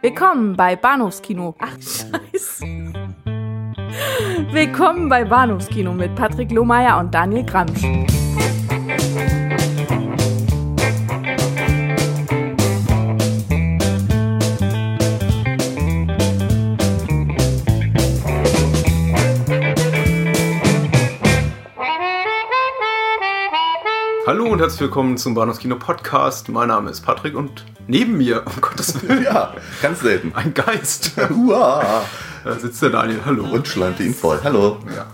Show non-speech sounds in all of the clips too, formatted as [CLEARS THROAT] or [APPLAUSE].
Willkommen bei Bahnhofskino. Ach, scheiße. Willkommen bei Bahnhofskino mit Patrick Lohmeier und Daniel Gramsch. Hallo und herzlich willkommen zum Bahnhofskino Podcast. Mein Name ist Patrick und neben mir, um Gottes [LAUGHS] Willen, Ja, ganz selten. ein Geist. [LAUGHS] Hurra! Da sitzt der Daniel. Hallo. Und schleimte ihn voll. Hallo. ja.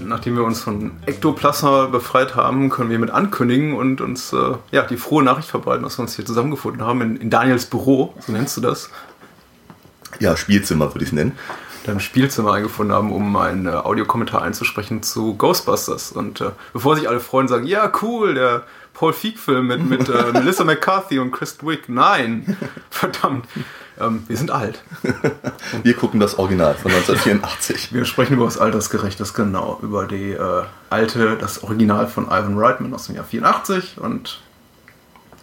Nachdem wir uns von Ektoplasma befreit haben, können wir mit ankündigen und uns äh, ja, die frohe Nachricht verbreiten, dass wir uns hier zusammengefunden haben in, in Daniels Büro, so nennst du das, Ja, Spielzimmer würde ich es nennen. deinem Spielzimmer eingefunden haben, um einen äh, Audiokommentar einzusprechen zu Ghostbusters. Und äh, bevor sich alle freuen, sagen, ja, cool, der Paul Feig-Film mit, mit äh, [LAUGHS] Melissa McCarthy und Chris Wick. Nein, verdammt, ähm, wir sind alt. [LAUGHS] Wir gucken das Original von 1984. Wir sprechen über das Altersgerechtes, genau, über die äh, alte, das Original von Ivan Reitman aus dem Jahr 84 und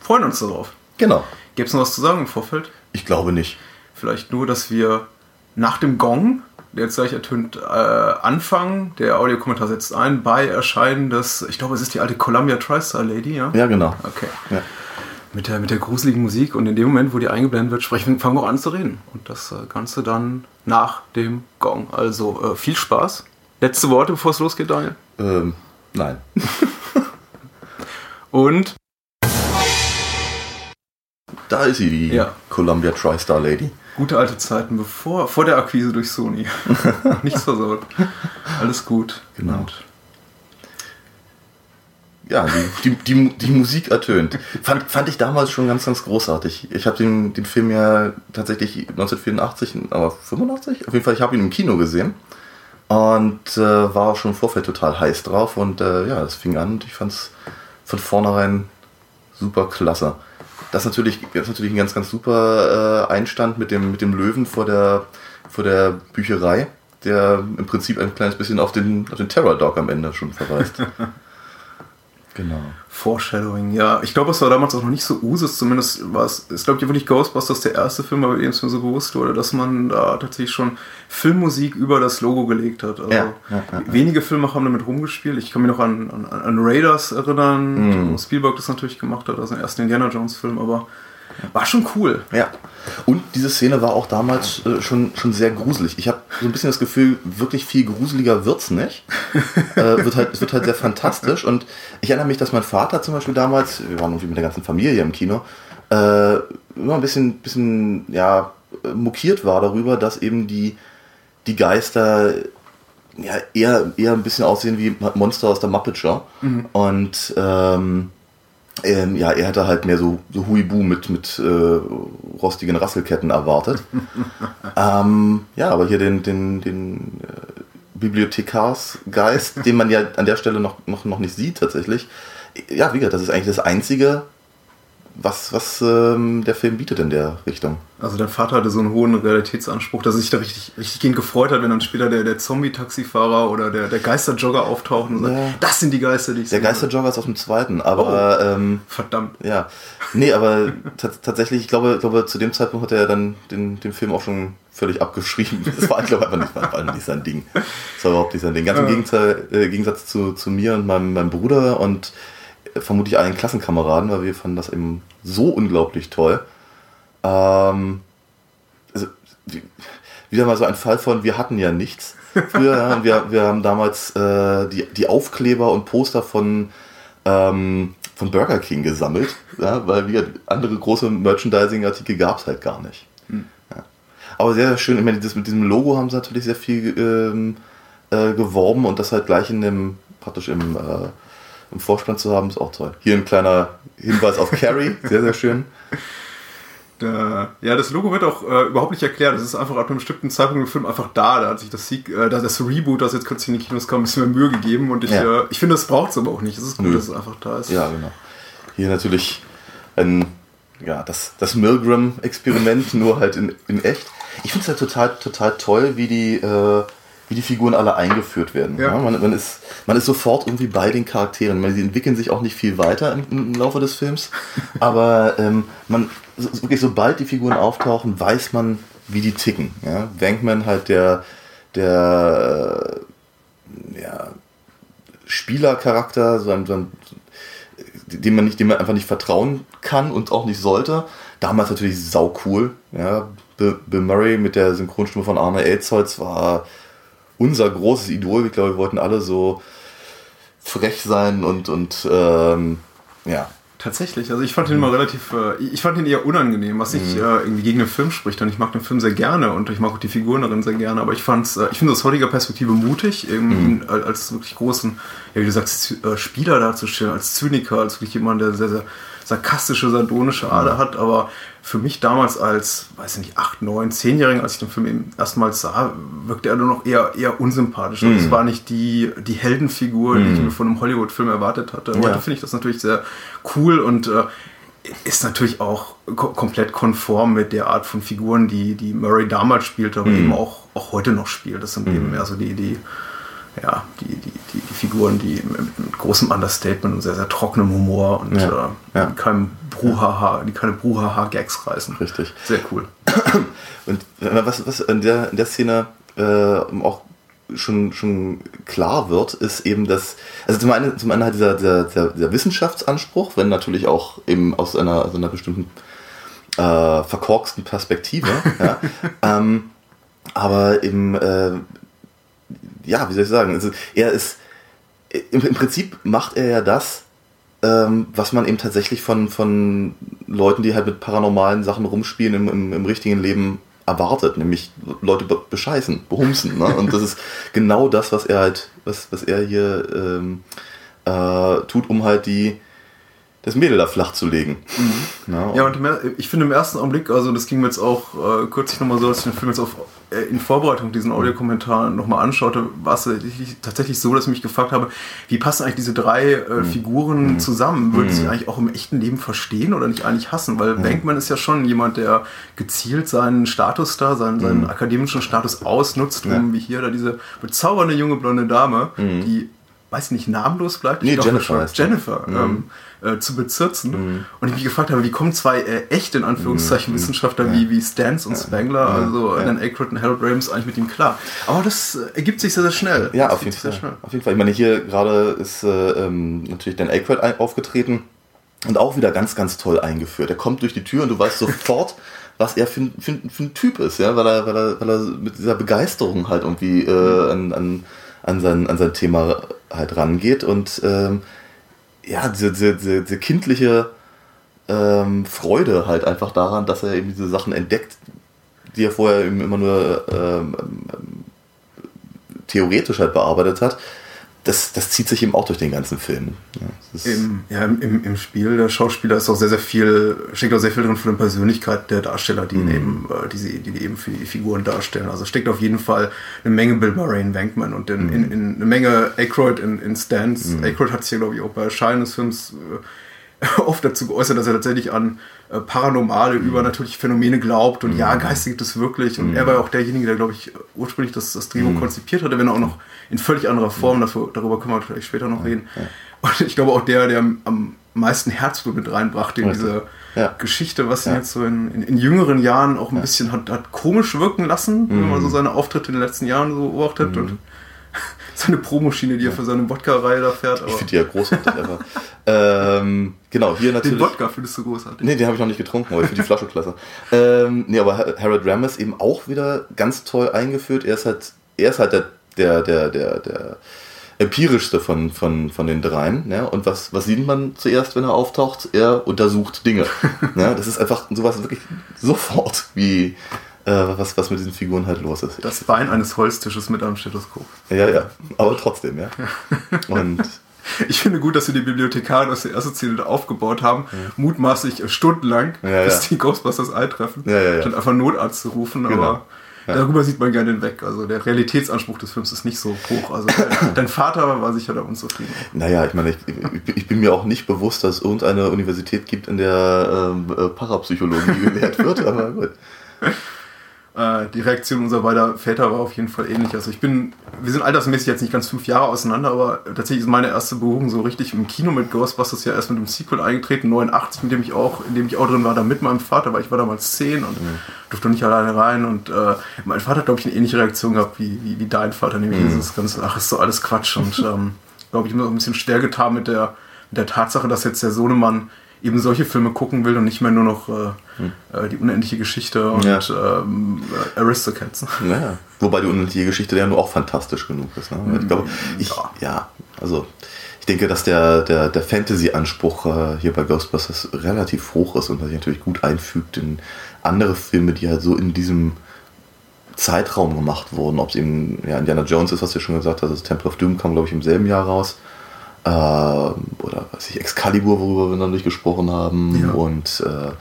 freuen uns darauf. Genau. Gibt es noch was zu sagen im Vorfeld? Ich glaube nicht. Vielleicht nur, dass wir nach dem Gong, jetzt gleich ertönt, äh, anfangen. Der Audiokommentar setzt ein bei Erscheinen des, ich glaube, es ist die alte Columbia TriStar Lady, ja? Ja, genau. Okay. Ja. Mit der, mit der gruseligen Musik und in dem Moment, wo die eingeblendet wird, sprechen, fangen wir auch an zu reden. Und das äh, Ganze dann nach dem Gong. Also äh, viel Spaß. Letzte Worte, bevor es losgeht, Daniel. Ähm, nein. [LAUGHS] Und Da ist sie, die Ja. Columbia TriStar Lady. gute alte Zeiten, bevor vor der Akquise durch Sony. [LAUGHS] Nichts versaut. Alles gut. Genau. Und Ja, die, die, die, die Musik ertönt. Fand, fand ich damals schon ganz, ganz großartig. Ich habe den, den Film ja tatsächlich 1984, aber 85? Auf jeden Fall, ich habe ihn im Kino gesehen. Und äh, war auch schon im Vorfeld total heiß drauf. Und äh, ja, es fing an und ich fand es von vornherein super klasse. Das ist natürlich, das ist natürlich ein ganz, ganz super äh, Einstand mit dem, mit dem Löwen vor der, vor der Bücherei, der im Prinzip ein kleines bisschen auf den, auf den Terror Dog am Ende schon verweist. [LAUGHS] genau. Foreshadowing, ja. Ich glaube, es war damals auch noch nicht so Usus, zumindest war es, ist glaube ich wirklich Ghostbusters der erste Film, bei dem es mir so bewusst wurde, dass man da tatsächlich schon Filmmusik über das Logo gelegt hat. Also Ja, ja, ja, wenige Filme haben damit rumgespielt. Ich kann mich noch an, an, an Raiders erinnern, wo Spielberg das natürlich gemacht hat, also den ersten Indiana Jones Film, aber war schon cool. Ja. Und diese Szene war auch damals äh, schon, schon sehr gruselig. Ich habe so ein bisschen das Gefühl, wirklich viel gruseliger wird's nicht. [LAUGHS] äh, wird halt, es wird halt sehr fantastisch. Und ich erinnere mich, dass mein Vater zum Beispiel damals, wir waren irgendwie mit der ganzen Familie im Kino, äh, immer ein bisschen, bisschen ja, mokiert war darüber, dass eben die, die Geister ja, eher, eher ein bisschen aussehen wie Monster aus der Muppet Show. Und ähm, ähm, ja, er hätte halt mehr so, so Huibu mit, mit äh, rostigen Rasselketten erwartet. [LAUGHS] ähm, ja, aber hier den, den, den äh, Bibliothekarsgeist, den man ja an der Stelle noch, noch, noch nicht sieht tatsächlich. Ja, wie gesagt, das ist eigentlich das Einzige, was, was ähm, der Film bietet in der Richtung. Also dein Vater hatte so einen hohen Realitätsanspruch, dass er sich da richtig, richtig gehend gefreut hat, wenn dann später der, der Zombie-Taxifahrer oder der, der Geisterjogger auftauchen und sagt, Ja. das sind die Geister, die ich Der sehe." Geisterjogger ist aus dem zweiten, aber ähm, Verdammt. Ja, nee, aber tats- tatsächlich, ich glaube, glaube, zu dem Zeitpunkt hat er dann den, den Film auch schon völlig abgeschrieben. [LAUGHS] Das war, glaube ich, einfach nicht, war nicht sein Ding. Das war überhaupt nicht sein Ding. Ganz im Gegensatz, äh, Gegensatz zu, zu mir und meinem, meinem Bruder und vermutlich allen Klassenkameraden, weil wir fanden das eben so unglaublich toll. Ähm, also, wie- wieder mal so ein Fall von, wir hatten ja nichts. Früher, [LAUGHS] wir, wir haben damals äh, die, die Aufkleber und Poster von, ähm, von Burger King gesammelt, ja, weil wir andere große Merchandising-Artikel gab es halt gar nicht. Ja. Aber sehr, sehr schön, ich meine, das, mit diesem Logo haben sie natürlich sehr viel ähm, äh, geworben und das halt gleich in dem, praktisch im, äh, im Vorspann zu haben, ist auch toll. Hier ein kleiner Hinweis auf Carrie, sehr, sehr schön. Da, ja, das Logo wird auch äh, überhaupt nicht erklärt. Das ist einfach ab einem bestimmten Zeitpunkt im Film einfach da. Da hat sich das, Sieg, äh, das Reboot, das jetzt kürzlich in die Kinos kam, ein bisschen mehr Mühe gegeben. Und ich, Ja. äh, ich finde, das braucht es aber auch nicht. Es ist gut, Nö. dass es einfach da ist. Ja, genau. Hier natürlich ein, ja, das, das Milgram-Experiment, nur halt in, in echt. Ich finde es halt total, total toll, wie die, äh, wie die Figuren alle eingeführt werden. Ja. Ja, man, man, ist, man ist sofort irgendwie bei den Charakteren. Man, sie entwickeln sich auch nicht viel weiter im, im Laufe des Films, aber ähm, man, so, wirklich sobald die Figuren auftauchen, weiß man, wie die ticken. Ja? Wankman halt der, der äh, ja, Spielercharakter, so ein, so ein, dem man nicht, dem man einfach nicht vertrauen kann und auch nicht sollte. Damals natürlich sau cool. Ja? Bill, Bill Murray mit der Synchronstimme von Arne Elzholz war unser großes Idol. Ich glaube, wir wollten alle so frech sein und, und ähm, ja. Tatsächlich, also ich fand ihn immer relativ, äh, ich fand ihn eher unangenehm, was nicht äh, irgendwie gegen den Film spricht. Und ich mag den Film sehr gerne und ich mag auch die Figuren darin sehr gerne. Aber ich fand's, äh, ich finde aus heutiger Perspektive mutig, eben ihn als, wirklich großen, ja wie du sagst, Z- äh, Spieler darzustellen, als Zyniker, als wirklich jemand, der sehr, sehr sarkastische, sardonische Ader hat. Aber für mich damals als, weiß ich nicht, 8, 9, 10-Jährigen, als ich den Film eben erstmals sah, wirkte er nur noch eher, eher unsympathisch. Und es war nicht die, die Heldenfigur, die ich mir von einem Hollywood-Film erwartet hatte. Heute Ja. finde ich das natürlich sehr cool und äh, ist natürlich auch ko komplett konform mit der Art von Figuren, die, die Murray damals spielte, aber eben auch, auch heute noch spielt. Das sind eben mehr so die, die, ja, die, die, die, die Figuren, die mit, mit großem Understatement und sehr, sehr trockenem Humor und Ja. äh, Ja. die keinem Bruhaha, die keine Bruhaha-Gags reißen. Richtig. Sehr cool. [CLEARS THROAT] Und äh, was, was in, der, in der Szene äh, auch schon, schon klar wird, ist eben, dass, also zum einen, zum einen halt dieser, dieser, dieser, dieser Wissenschaftsanspruch, wenn natürlich auch eben aus einer, aus einer bestimmten äh, verkorksten Perspektive, [LAUGHS] ja, ähm, aber eben, äh, ja, wie soll ich sagen, also er ist, im, im Prinzip macht er ja das, ähm, was man eben tatsächlich von, von Leuten, die halt mit paranormalen Sachen rumspielen, im, im, im richtigen Leben erwartet, nämlich Leute be bescheißen, behumsen. Ne? Und das ist genau das, was er halt, was, was er hier ähm, äh, tut, um halt die das Mädel da flach zu legen. Ne? Ja, und im er- ich finde im ersten Augenblick, also das ging mir jetzt auch äh, kürzlich nochmal so, als ich den Film jetzt auf, äh, in Vorbereitung diesen Audiokommentar nochmal anschaute, war es tatsächlich, tatsächlich so, dass ich mich gefragt habe, wie passen eigentlich diese drei äh, Figuren zusammen? Würden sie sich eigentlich auch im echten Leben verstehen oder nicht eigentlich hassen? Weil Bankman ist ja schon jemand, der gezielt seinen Status da, seinen, seinen akademischen Status ausnutzt, um wie hier da diese bezaubernde junge blonde Dame, die weiß nicht, namenlos bleibt. Ich Nee, glaube Jennifer sie. Jennifer ähm, äh, zu bezirzen. Und ich mich gefragt habe, wie kommen zwei äh, echte, in Anführungszeichen, Wissenschaftler wie, wie Stans und Spangler, also Dan Aykroyd und Harold Ramis, eigentlich mit ihm klar. Aber das äh, ergibt sich sehr, sehr schnell. Ja, Das auf jeden, Fall. auf jeden Fall. Ich meine, hier gerade ist äh, ähm, natürlich Dan Aykroyd aufgetreten und auch wieder ganz, ganz toll eingeführt. Er kommt durch die Tür und du weißt sofort, [LAUGHS] was er für, ein- für, für ein Typ ist, ja, weil er, weil er, weil er mit dieser Begeisterung halt irgendwie äh, an, an, an, sein, an sein Thema halt rangeht und ähm, ja, diese, diese, diese, kindliche ähm, Freude halt einfach daran, dass er eben diese Sachen entdeckt, die er vorher eben immer nur ähm, theoretisch halt bearbeitet hat, das, das zieht sich eben auch durch den ganzen Film. Ja, Im, ja, im, im- Spiel der Schauspieler ist auch sehr, sehr viel, steckt auch sehr viel drin von der Persönlichkeit der Darsteller, die, ihn eben, äh, die, sie, die eben für die Figuren darstellen. Also steckt auf jeden Fall eine Menge Bill Murray in Wankman und in, in, in eine Menge Aykroyd in, in Stans. Aykroyd hat sich ja, glaube ich, auch bei Erscheinen des Films äh, [LAUGHS] oft dazu geäußert, dass er tatsächlich an äh, paranormale, übernatürliche Phänomene glaubt und ja, Geister gibt es wirklich. Und er war ja auch derjenige, der, glaube ich, ursprünglich das, das Drehbuch konzipiert hatte, wenn auch noch in völlig anderer Form, dafür, darüber können wir vielleicht später noch reden. Und ich glaube auch der, der am meisten Herzblut mit reinbrachte in diese Ja. Geschichte, was ihn Ja. jetzt so in, in, in jüngeren Jahren auch ein bisschen hat, hat komisch wirken lassen, wenn man so seine Auftritte in den letzten Jahren so beobachtet. Und seine Promoschiene, die er für seine Wodka-Reihe da fährt. Ich finde die ja großartig. aber, ähm, genau, hier den natürlich. Wodka findest du großartig. Nee, den habe ich noch nicht getrunken, aber ich finde die Flasche klasse. Ähm, nee, aber Harold Ramis eben auch wieder ganz toll eingeführt. Er ist halt, er ist halt der, der, der, der, der empirischste von, von, von den dreien. Ja? Und was, was sieht man zuerst, wenn er auftaucht? Er untersucht Dinge. ja? Das ist einfach sowas wirklich sofort, wie äh, was, was mit diesen Figuren halt los ist. Das Bein eines Holztisches mit einem Stethoskop. Ja, ja, aber trotzdem, ja. [LAUGHS] Und Ich finde gut, dass wir die Bibliothekare aus der ersten Szene aufgebaut haben, mutmaßlich äh, stundenlang, Ja, bis ja. die Ghostbusters eintreffen, Ja, ja, ja. statt einfach Notarzt zu rufen. Genau. Aber darüber sieht man gerne hinweg. Also der Realitätsanspruch des Films ist nicht so hoch. Also [LAUGHS] dein Vater war sicher da unzufrieden. Naja, ich meine, ich, ich, ich bin mir auch nicht bewusst, dass es irgendeine Universität gibt, in der ähm, äh, Parapsychologie gelehrt wird, aber gut. [LAUGHS] Äh, die Reaktion unserer beiden Väter war auf jeden Fall ähnlich. Also ich bin, wir sind altersmäßig jetzt nicht ganz fünf Jahre auseinander, aber tatsächlich ist meine erste Berührung so richtig im Kino mit Ghostbusters ja erst mit dem Sequel eingetreten, 89, mit dem ich auch, in dem ich auch drin war, da mit meinem Vater, weil ich war damals zehn und mhm. durfte nicht alleine rein und äh, mein Vater hat, glaube ich, eine ähnliche Reaktion gehabt wie, wie, wie dein Vater, nämlich mhm. dieses ganze, ach, ist so alles Quatsch und [LAUGHS] ähm, glaube ich, mir auch ein bisschen schwer getan mit der, mit der Tatsache, dass jetzt der Sohnemann eben solche Filme gucken will und nicht mehr nur noch äh, hm. Äh, die unendliche Geschichte und ja. ähm, Aristocats. [LAUGHS] Naja. Wobei die unendliche Geschichte ja nur auch fantastisch genug ist. Ne? Ich glaube, hm, ich, ja. ja. also ich denke, dass der, der, der Fantasy-Anspruch äh, hier bei Ghostbusters relativ hoch ist und sich natürlich gut einfügt in andere Filme, die halt so in diesem Zeitraum gemacht wurden. Ob es eben ja, Indiana Jones ist, was du schon gesagt hast, das Temple of Doom kam, glaube ich, im selben Jahr raus. Äh, oder was ich, Excalibur, worüber wir nicht gesprochen haben. Ja. Und äh,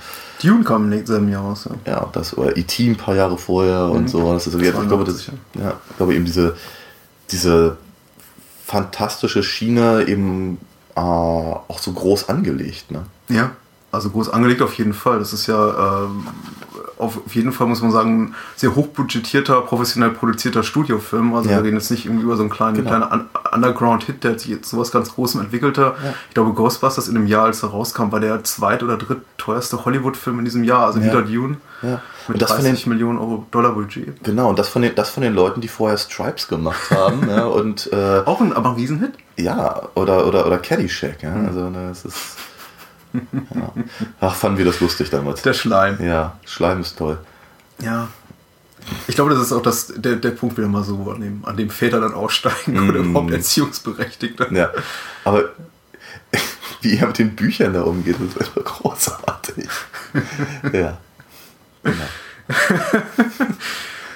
Dune kam im selben Jahr raus. Ja, ja das, oder E.T. ein paar Jahre vorher mhm. und so. Das ist, ich, glaube, das, ja, ich glaube eben diese, diese fantastische Schiene eben äh, auch so groß angelegt. Ne? Ja, also groß angelegt auf jeden Fall. Das ist ja ähm, auf jeden Fall, muss man sagen, sehr hochbudgetierter, professionell produzierter Studiofilm. Also ja. wir reden jetzt nicht irgendwie über so einen kleinen, genau. kleinen Underground-Hit, der sich jetzt sowas ganz Großem entwickelte. Ja. Ich glaube, Ghostbusters in dem Jahr, als er rauskam, war der zweit- oder drittteuerste Hollywood-Film in diesem Jahr, also ja. wieder Dune. Ja. Mit 30 den, Millionen Euro Dollar Budget. Genau, und das von den, das von den Leuten, die vorher Stripes gemacht haben. [LAUGHS] ja, und, äh, Auch ein, aber ein Riesenhit? Ja, oder, oder, oder Caddyshack. Ja. Mhm. Also, das ist ja. Ach, fanden wir das lustig damals. Der Schleim. Ja, Schleim ist toll. Ja. Ich glaube, das ist auch das, der, der Punkt wieder mal so, an dem, an dem Väter dann aussteigen mm. oder überhaupt Erziehungsberechtigte. Ja, aber [LAUGHS] wie er mit den Büchern da umgeht, ist einfach großartig. [LAUGHS] ja. Genau. [LAUGHS]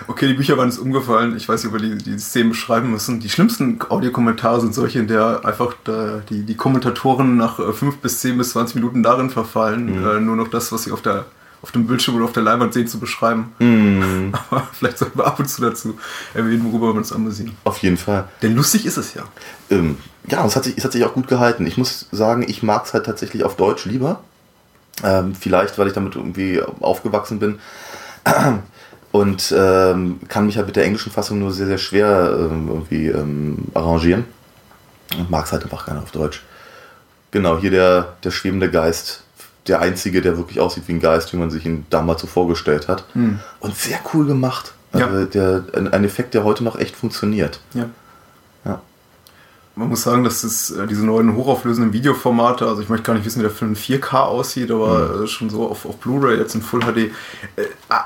Okay, die Bücher waren uns umgefallen. Ich weiß nicht, ob wir die, die Szenen beschreiben müssen. Die schlimmsten Audiokommentare sind solche, in der einfach da die, die Kommentatoren nach 5 äh, bis 10 bis 20 Minuten darin verfallen, mhm. äh, nur noch das, was sie auf der auf dem Bildschirm oder auf der Leinwand sehen, zu beschreiben. Mm. [LAUGHS] Aber vielleicht sollten wir ab und zu dazu erwähnen, worüber wir uns amüsieren. Auf jeden Fall. Denn lustig ist es ja. Ähm, ja, es hat, sich, es hat sich auch gut gehalten. Ich muss sagen, ich mag es halt tatsächlich auf Deutsch lieber. Ähm, vielleicht, weil ich damit irgendwie aufgewachsen bin [CLEARS THROAT] und ähm, kann mich halt mit der englischen Fassung nur sehr, sehr schwer ähm, irgendwie ähm, arrangieren. Und mag es halt einfach gerne auf Deutsch. Genau, hier der, der schwebende Geist, der einzige, der wirklich aussieht wie ein Geist, wie man sich ihn damals so vorgestellt hat. Hm. Und sehr cool gemacht. Also ja. der, ein Effekt, der heute noch echt funktioniert. Ja man muss sagen, dass es äh, diese neuen hochauflösenden Videoformate, also ich möchte gar nicht wissen, wie der Film 4K aussieht, aber mhm. schon so auf, auf Blu-ray jetzt in Full HD, äh,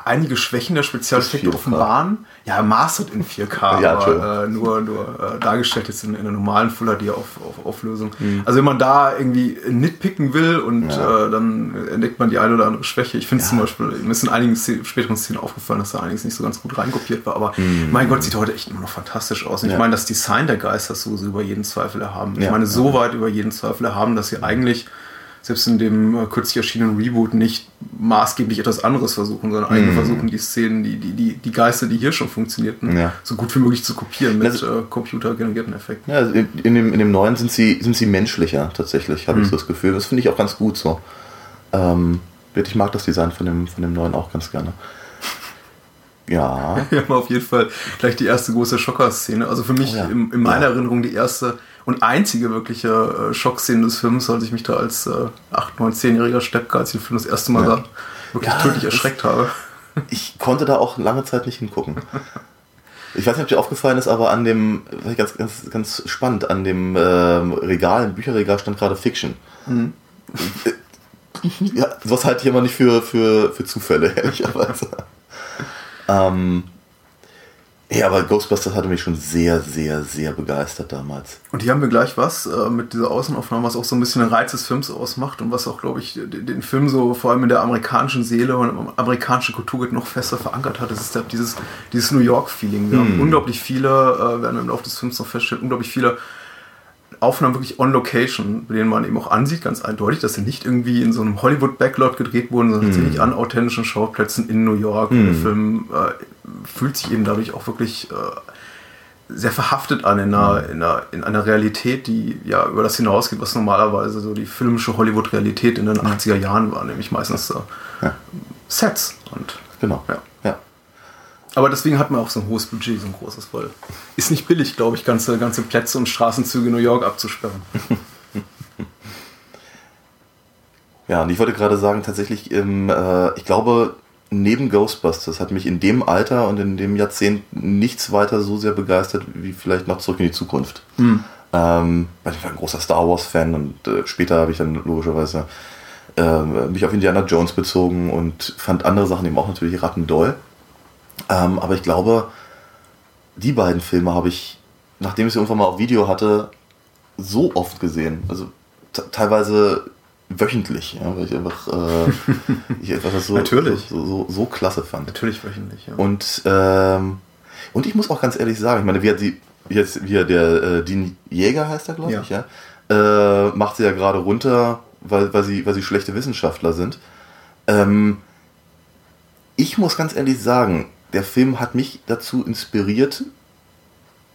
einige Schwächen der Spezialeffekte offenbaren. Ja, mastered in 4K, ja, aber äh, nur, nur äh, dargestellt jetzt in, in einer normalen Full HD auf, auf Auflösung. Mhm. Also wenn man da irgendwie nitpicken will und ja. äh, dann entdeckt man die eine oder andere Schwäche. Ich finde ja. zum Beispiel, mir ist in einigen Szenen, späteren Szenen aufgefallen, dass da einiges nicht so ganz gut reinkopiert war, aber mhm. mein Gott, sieht heute echt immer noch fantastisch aus. Und ich meine, das Design der Geister ist sowieso über jeden Zweifel erhaben. Ich meine, so weit über jeden Zweifel erhaben, dass sie eigentlich selbst in dem äh, kürzlich erschienenen Reboot nicht maßgeblich etwas anderes versuchen, sondern eigentlich mhm. versuchen, die Szenen, die, die, die, die Geister, die hier schon funktionierten, ja. so gut wie möglich zu kopieren mit also, äh, computergenerierten Effekten. Ja, also in, in, dem, in dem neuen sind sie, sind sie menschlicher tatsächlich, habe mhm. ich so das Gefühl. Das finde ich auch ganz gut so. Ähm, ich mag das Design von dem, von dem neuen auch ganz gerne. Ja. [LAUGHS] Wir haben auf jeden Fall gleich die erste große Schocker-Szene. Also für mich oh ja. in, in, meiner ja. Erinnerung die erste und einzige wirkliche äh, Schockszene des Films, als ich mich da als äh, 8, 9, 10-jähriger Steppke, als ich den Film das erste Mal ja. sah, wirklich tödlich erschreckt habe. [LAUGHS] Ich konnte da auch lange Zeit nicht hingucken. Ich weiß nicht, ob dir aufgefallen ist, aber an dem, ganz, ganz, ganz spannend, an dem äh, Regal, im Bücherregal stand gerade Fiction. Mhm. Ja, was halte ich immer nicht für, für, für Zufälle, [LAUGHS] ehrlicherweise. Ähm, ja, aber Ghostbusters hatte mich schon sehr, sehr, sehr begeistert damals. Und hier haben wir gleich was äh, mit dieser Außenaufnahme, was auch so ein bisschen den Reiz des Films ausmacht und was auch, glaube ich, den Film so vor allem in der amerikanischen Seele und amerikanischen Kultur noch fester verankert hat. Das ist dieses, dieses New York-Feeling. Wir hm. haben unglaublich viele, äh, werden wir im Laufe des Films noch feststellen, unglaublich viele Aufnahmen wirklich on location, bei denen man eben auch ansieht, ganz eindeutig, dass sie nicht irgendwie in so einem Hollywood-Backlot gedreht wurden, sondern mm. tatsächlich an authentischen Schauplätzen in New York. Mm. Der Film äh, fühlt sich eben dadurch auch wirklich äh, sehr verhaftet an in einer, in, einer, in einer Realität, die ja über das hinausgeht, was normalerweise so die filmische Hollywood-Realität in den 80er Jahren war, nämlich meistens äh, ja. Sets. Und, genau. Ja. Aber deswegen hat man auch so ein hohes Budget, so ein großes, weil ist nicht billig, glaube ich, ganze, ganze Plätze und Straßenzüge New York abzusperren. [LAUGHS] Ja, und ich wollte gerade sagen, tatsächlich, im, äh, ich glaube, neben Ghostbusters hat mich in dem Alter und in dem Jahrzehnt nichts weiter so sehr begeistert wie vielleicht noch zurück in die Zukunft. Hm. Ähm, weil ich war ein großer Star Wars-Fan und äh, später habe ich dann logischerweise äh, mich auf Indiana Jones bezogen und fand andere Sachen eben auch natürlich rattendoll. Ähm, aber ich glaube, die beiden Filme habe ich, nachdem ich sie irgendwann mal auf Video hatte, so oft gesehen. Also teilweise wöchentlich, ja, weil ich einfach, äh, [LAUGHS] ich das so, Natürlich. So, so, so klasse fand. Natürlich wöchentlich, ja. Und, ähm, und ich muss auch ganz ehrlich sagen, ich meine, wie hat sie, wie, jetzt, wie der äh, Dean Jäger heißt er, glaube Ja. ich, ja, äh, macht sie ja gerade runter, weil, weil, sie, weil sie schlechte Wissenschaftler sind. Ähm, ich muss ganz ehrlich sagen, der Film hat mich dazu inspiriert,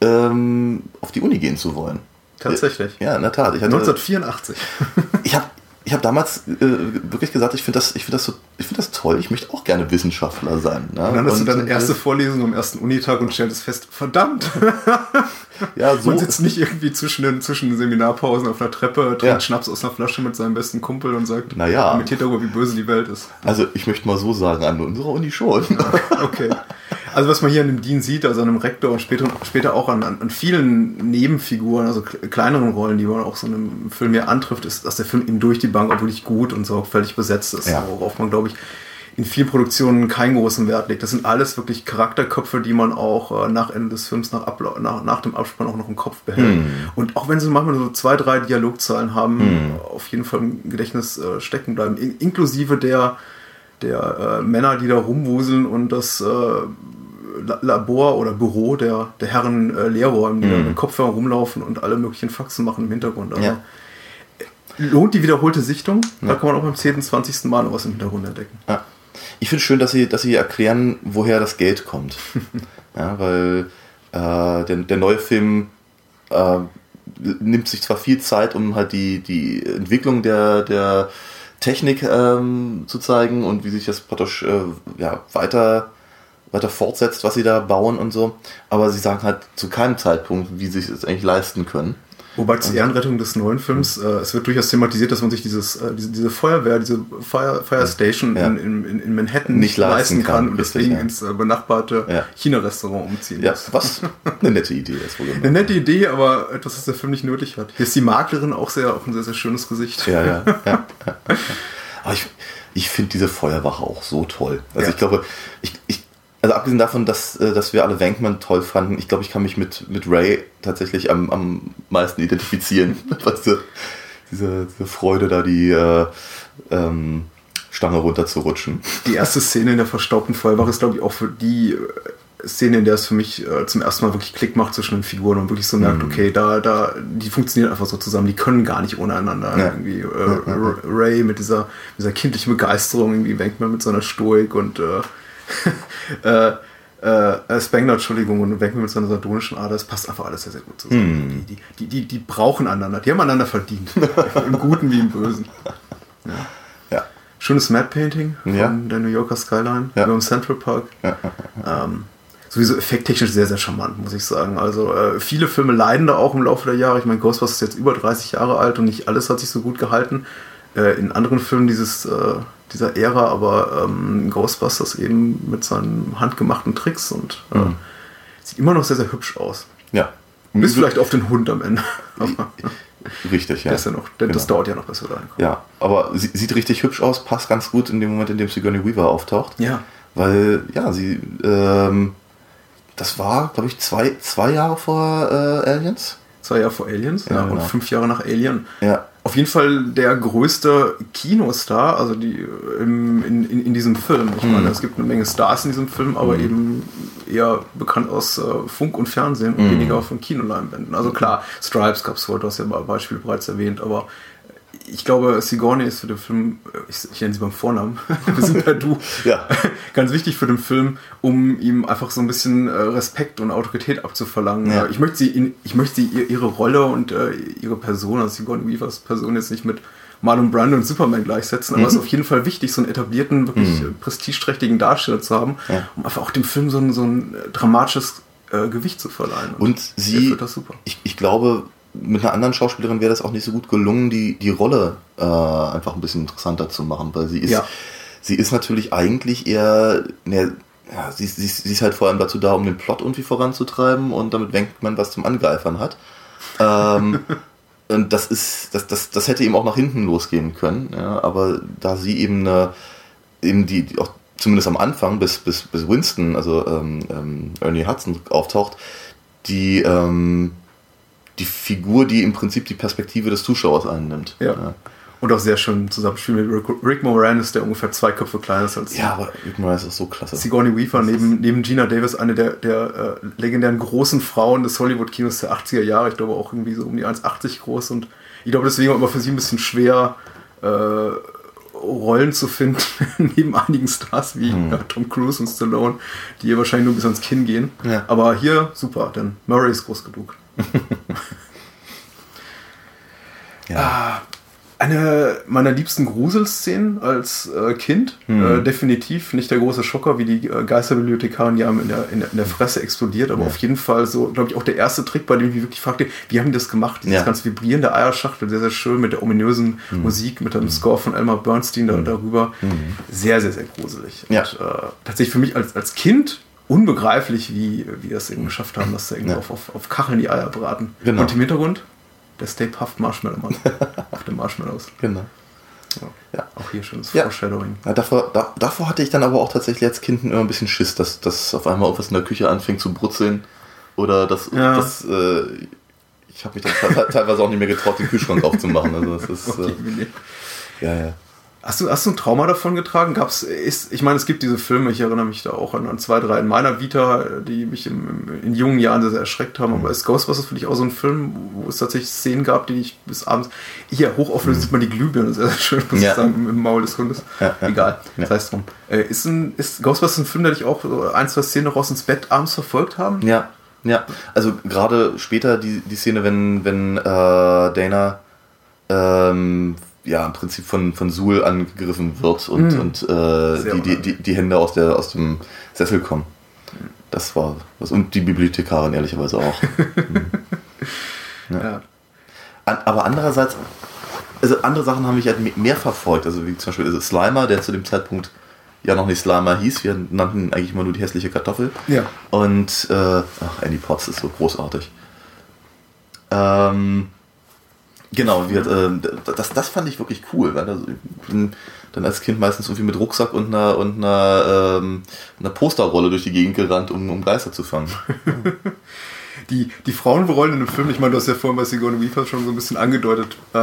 ähm, auf die Uni gehen zu wollen. Tatsächlich. Ja, in der Tat. Ich hatte, 1984. [LAUGHS] ich habe ich hab damals äh, wirklich gesagt, ich finde das, ich find das, so, ich find das toll, ich möchte auch gerne Wissenschaftler sein. Ne? Und dann hast du deine äh, erste Vorlesung am ersten Unitag und stellst fest, verdammt, [LAUGHS] ja, so, man sitzt nicht irgendwie zwischen den, zwischen den Seminarpausen auf einer Treppe, trinkt Ja. Schnaps aus einer Flasche mit seinem besten Kumpel und sagt, Naja. imitiert darüber, wie böse die Welt ist. Also ich möchte mal so sagen, an unserer Uni schon. Okay. Also was man hier an dem Dean sieht, also an dem Rektor und später, später auch an, an, vielen Nebenfiguren, also kle- kleineren Rollen, die man auch so in einem Film hier antrifft, ist, dass der Film eben durch die Bank auch wirklich gut und sorgfältig besetzt ist, Ja. worauf man, glaube ich, in vielen Produktionen keinen großen Wert legt. Das sind alles wirklich Charakterköpfe, die man auch äh, nach Ende des Films, nach, Abla nach, nach dem Abspann auch noch im Kopf behält. Und auch wenn sie manchmal nur so zwei, drei Dialogzeilen haben, auf jeden Fall im Gedächtnis äh, stecken bleiben. In inklusive der, der äh, Männer, die da rumwuseln und das äh, La- Labor oder Büro der, der Herren äh, Lehrräumen, die da mit Kopfhörern rumlaufen und alle möglichen Faxen machen im Hintergrund. Also, Ja. Lohnt die wiederholte Sichtung? Da kann man auch beim 10., 20. Mal noch was im Hintergrund entdecken. Ja. Ich finde schön, dass sie, dass sie erklären, woher das Geld kommt. [LAUGHS] ja, weil äh, der, der neue Film äh, nimmt sich zwar viel Zeit, um halt die, die Entwicklung der, der Technik ähm, zu zeigen und wie sich das praktisch äh, ja, weiter, weiter fortsetzt, was sie da bauen und so, aber sie sagen halt zu keinem Zeitpunkt, wie sie es eigentlich leisten können. Wobei zur Ehrenrettung des neuen Films, äh, es wird durchaus thematisiert, dass man sich dieses, äh, diese, diese Feuerwehr, diese Fire, Fire Station Ja. in, in, in Manhattan Nicht nicht leisten kann, kann, und deswegen ja. ins äh, benachbarte Ja. China-Restaurant umziehen Ja, muss. was eine nette Idee ist wohl. Eine nette Idee, aber etwas, was der Film nicht nötig hat. Hier ist die Maklerin auch sehr, auch ein sehr, sehr schönes Gesicht. Ja, ja, [LAUGHS] ja. Aber ich, ich finde diese Feuerwache auch so toll. Also ich glaube, ich, ich, also abgesehen davon, dass, äh, dass wir alle Wankman toll fanden, ich glaube, ich kann mich mit, mit Ray tatsächlich am, am meisten identifizieren. [LAUGHS] du, diese, diese Freude, da die äh, ähm, Stange runterzurutschen. Die erste Szene in der verstaubten Feuerwache ist, glaube ich, auch für die äh, Szene, in der es für mich äh, zum ersten Mal wirklich Klick macht zwischen den Figuren und wirklich so merkt, Mhm. okay, da, da, die funktionieren einfach so zusammen, die können gar nicht ohne einander. Ja. Irgendwie, äh, R- Ray mit dieser, dieser kindlichen Begeisterung, irgendwie Wankman mit seiner Stoik und äh, [LAUGHS] äh, äh, Spengler, Entschuldigung, und Wankman mit seiner sardonischen Ader, das passt einfach alles sehr, sehr gut zusammen. Mhm. Die, die, die, die, brauchen einander, die haben einander verdient. Im Guten wie im Bösen. Ja. Schönes Matte Painting von Ja. der New Yorker Skyline Ja. über dem Central Park. Ähm, sowieso effekttechnisch sehr, sehr charmant, muss ich sagen. Also äh, viele Filme leiden da auch im Laufe der Jahre. Ich meine, Ghostbusters ist jetzt über 30 Jahre alt und nicht alles hat sich so gut gehalten. Äh, in anderen Filmen dieses, äh, dieser Ära, aber ähm, Ghostbusters eben mit seinen handgemachten Tricks und äh, Mhm. sieht immer noch sehr, sehr hübsch aus. Ja. Bis vielleicht auf den Hund am Ende. [LAUGHS] Richtig, ja. ist ja noch, das Genau. dauert ja noch, bis wir da hinkommen. Ja, aber sie, sieht richtig hübsch aus, passt ganz gut in dem Moment, in dem Sigourney Weaver auftaucht. Ja. Weil, ja, sie, ähm, das war, glaube ich, zwei, zwei Jahre vor äh, Aliens. Zwei Jahre vor Aliens Ja, ja, genau. und fünf Jahre nach Alien. Ja. Auf jeden Fall der größte Kinostar, also die im, in, in, in diesem Film. Ich meine, es gibt eine Menge Stars in diesem Film, aber eben eher bekannt aus äh, Funk und Fernsehen und weniger von Kinoleinwänden. Also klar, Stripes gab es vor, du hast ja mal Beispiele bereits erwähnt, aber ich glaube, Sigourney ist für den Film, äh, ich, ich nenne sie beim Vornamen, [LAUGHS] wir sind per Du, Ja. [LAUGHS] ganz wichtig für den Film, um ihm einfach so ein bisschen äh, Respekt und Autorität abzuverlangen. Ja. Äh, Ich möchte sie, in, ich möchte sie ihre Rolle und ihre Person, also Sigourney Weavers Person jetzt nicht mit Marlon Brando und Superman gleichsetzen, aber es ist auf jeden Fall wichtig, so einen etablierten, wirklich äh, prestigeträchtigen Darsteller zu haben, Ja. um einfach auch dem Film so ein, so ein dramatisches äh, Gewicht zu verleihen. Und er sie, das super. ich, ich glaube, mit einer anderen Schauspielerin wäre das auch nicht so gut gelungen, die, die Rolle äh, einfach ein bisschen interessanter zu machen, weil sie ist, Ja. sie ist natürlich eigentlich eher, ne, ja, sie, sie, sie ist halt vor allem dazu da, um den Plot irgendwie voranzutreiben und damit Wenkman was zum Angreifern hat. Ähm, [LAUGHS] und das ist, das, das, das hätte eben auch nach hinten losgehen können, ja, aber da sie eben eine, eben die, die auch zumindest am Anfang, bis, bis, bis Winston, also ähm, ähm, Ernie Hudson auftaucht, die, ähm, die Figur, die im Prinzip die Perspektive des Zuschauers einnimmt. Ja. Und auch sehr schön zusammenspielen mit Rick, Rick Moranis, der ungefähr zwei Köpfe kleiner ist als Ja, aber Rick Moranis ist so klasse. Sigourney Weaver neben, neben Gina Davis, eine der, der äh, legendären großen Frauen des Hollywood-Kinos der 80er Jahre. Ich glaube auch irgendwie so um die 1,80 groß. Und ich glaube, deswegen war immer für sie ein bisschen schwer, äh, Rollen zu finden, [LAUGHS] neben einigen Stars wie ja, Tom Cruise und Stallone, die ihr wahrscheinlich nur bis ans Kinn gehen. Ja. Aber hier super, denn Murray ist groß genug. [LAUGHS] ja. Eine meiner liebsten Gruselszenen als äh, Kind. Äh, definitiv nicht der große Schocker, wie die äh, Geisterbibliothekarin die haben in der, in, der, in der Fresse explodiert, aber auf jeden Fall so, glaube ich, auch der erste Trick, bei dem ich wirklich fragte, wie haben die das gemacht? Dieses Ja. ganz vibrierende Eierschachtel, sehr, sehr schön mit der ominösen Musik, mit dem Score von Elmar Bernstein da, darüber. Sehr, sehr, sehr gruselig. Ja. Und äh, tatsächlich für mich als, als Kind unbegreiflich, wie, wie das eben geschafft haben, dass da irgendwie Ja. auf, auf, auf Kacheln die Eier braten. Genau. Und im Hintergrund der Stay Puft Marshmallow Mann [LAUGHS] auf den Marshmallows. Genau. Ja. Ja. Auch hier schönes Ja. Foreshadowing. Ja, davor, da, davor hatte ich dann aber auch tatsächlich als Kind immer ein bisschen Schiss, dass, dass auf einmal irgendwas in der Küche anfängt zu brutzeln. Oder dass, dass äh, ich habe mich dann te- teilweise auch nicht mehr getraut, den Kühlschrank aufzumachen. Also das ist, [LAUGHS] äh, ja, ja. Hast du, hast du ein Trauma davon getragen? Gab's, ist, ich meine, es gibt diese Filme, ich erinnere mich da auch an, an zwei, drei in meiner Vita, die mich im, im, in jungen Jahren sehr, sehr erschreckt haben. Aber ist Ghostbusters für dich auch so ein Film, wo es tatsächlich Szenen gab, die ich bis abends. Hier, hochauflösend sieht man die Glühbirne, sehr, sehr schön, muss Ja. ich sagen, im, im Maul des Hundes. Ja, ja. Egal, Ja. sei es drum. Äh, ist, ein, ist Ghostbusters ein Film, der dich auch so ein, zwei Szenen noch raus ins Bett abends verfolgt haben? Ja, ja. Also gerade später die, die Szene, wenn, wenn äh, Dana ähm, ja im Prinzip von, von Suhl angegriffen wird und, Mhm. und äh, die, die, die, die Hände aus, der, aus dem Sessel kommen. Das war was. Und die Bibliothekarin ehrlicherweise auch. [LAUGHS] Ja. An, aber andererseits, also andere Sachen haben mich halt me- mehr verfolgt. Also wie zum Beispiel also Slimer, der zu dem Zeitpunkt ja noch nicht Slimer hieß. Wir nannten ihn eigentlich immer nur die hässliche Kartoffel. Ja. Und, äh, ach, Andy Potts ist so großartig. Ähm, genau, wir, äh, das, das fand ich wirklich cool, weil also, ich bin dann als Kind meistens irgendwie mit Rucksack und einer, und einer, ähm, einer Posterrolle durch die Gegend gerannt, um, um Geister zu fangen. [LAUGHS] Die, die Frauenrollen in dem Film, ich meine, du hast ja vorhin bei Sigourney Weaver schon so ein bisschen angedeutet, äh,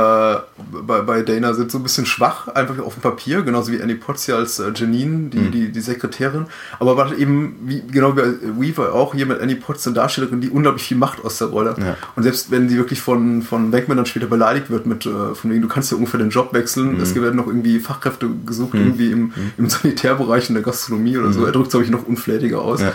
bei, bei Dana sind so ein bisschen schwach, einfach auf dem Papier, genauso wie Annie Potts hier als äh, Janine, die, die, die Sekretärin. Aber war eben, wie, genau wie Weaver auch, hier mit Annie Potts eine Darstellerin, die unglaublich viel macht aus der Rolle. Ja. Und selbst wenn sie wirklich von, von Wankman dann später beleidigt wird, mit äh, von wegen, du kannst ja ungefähr den Job wechseln, es werden noch irgendwie Fachkräfte gesucht, irgendwie im, im Sanitärbereich, in der Gastronomie oder so. Er drückt es, glaube ich, noch unflätiger aus ja, ja.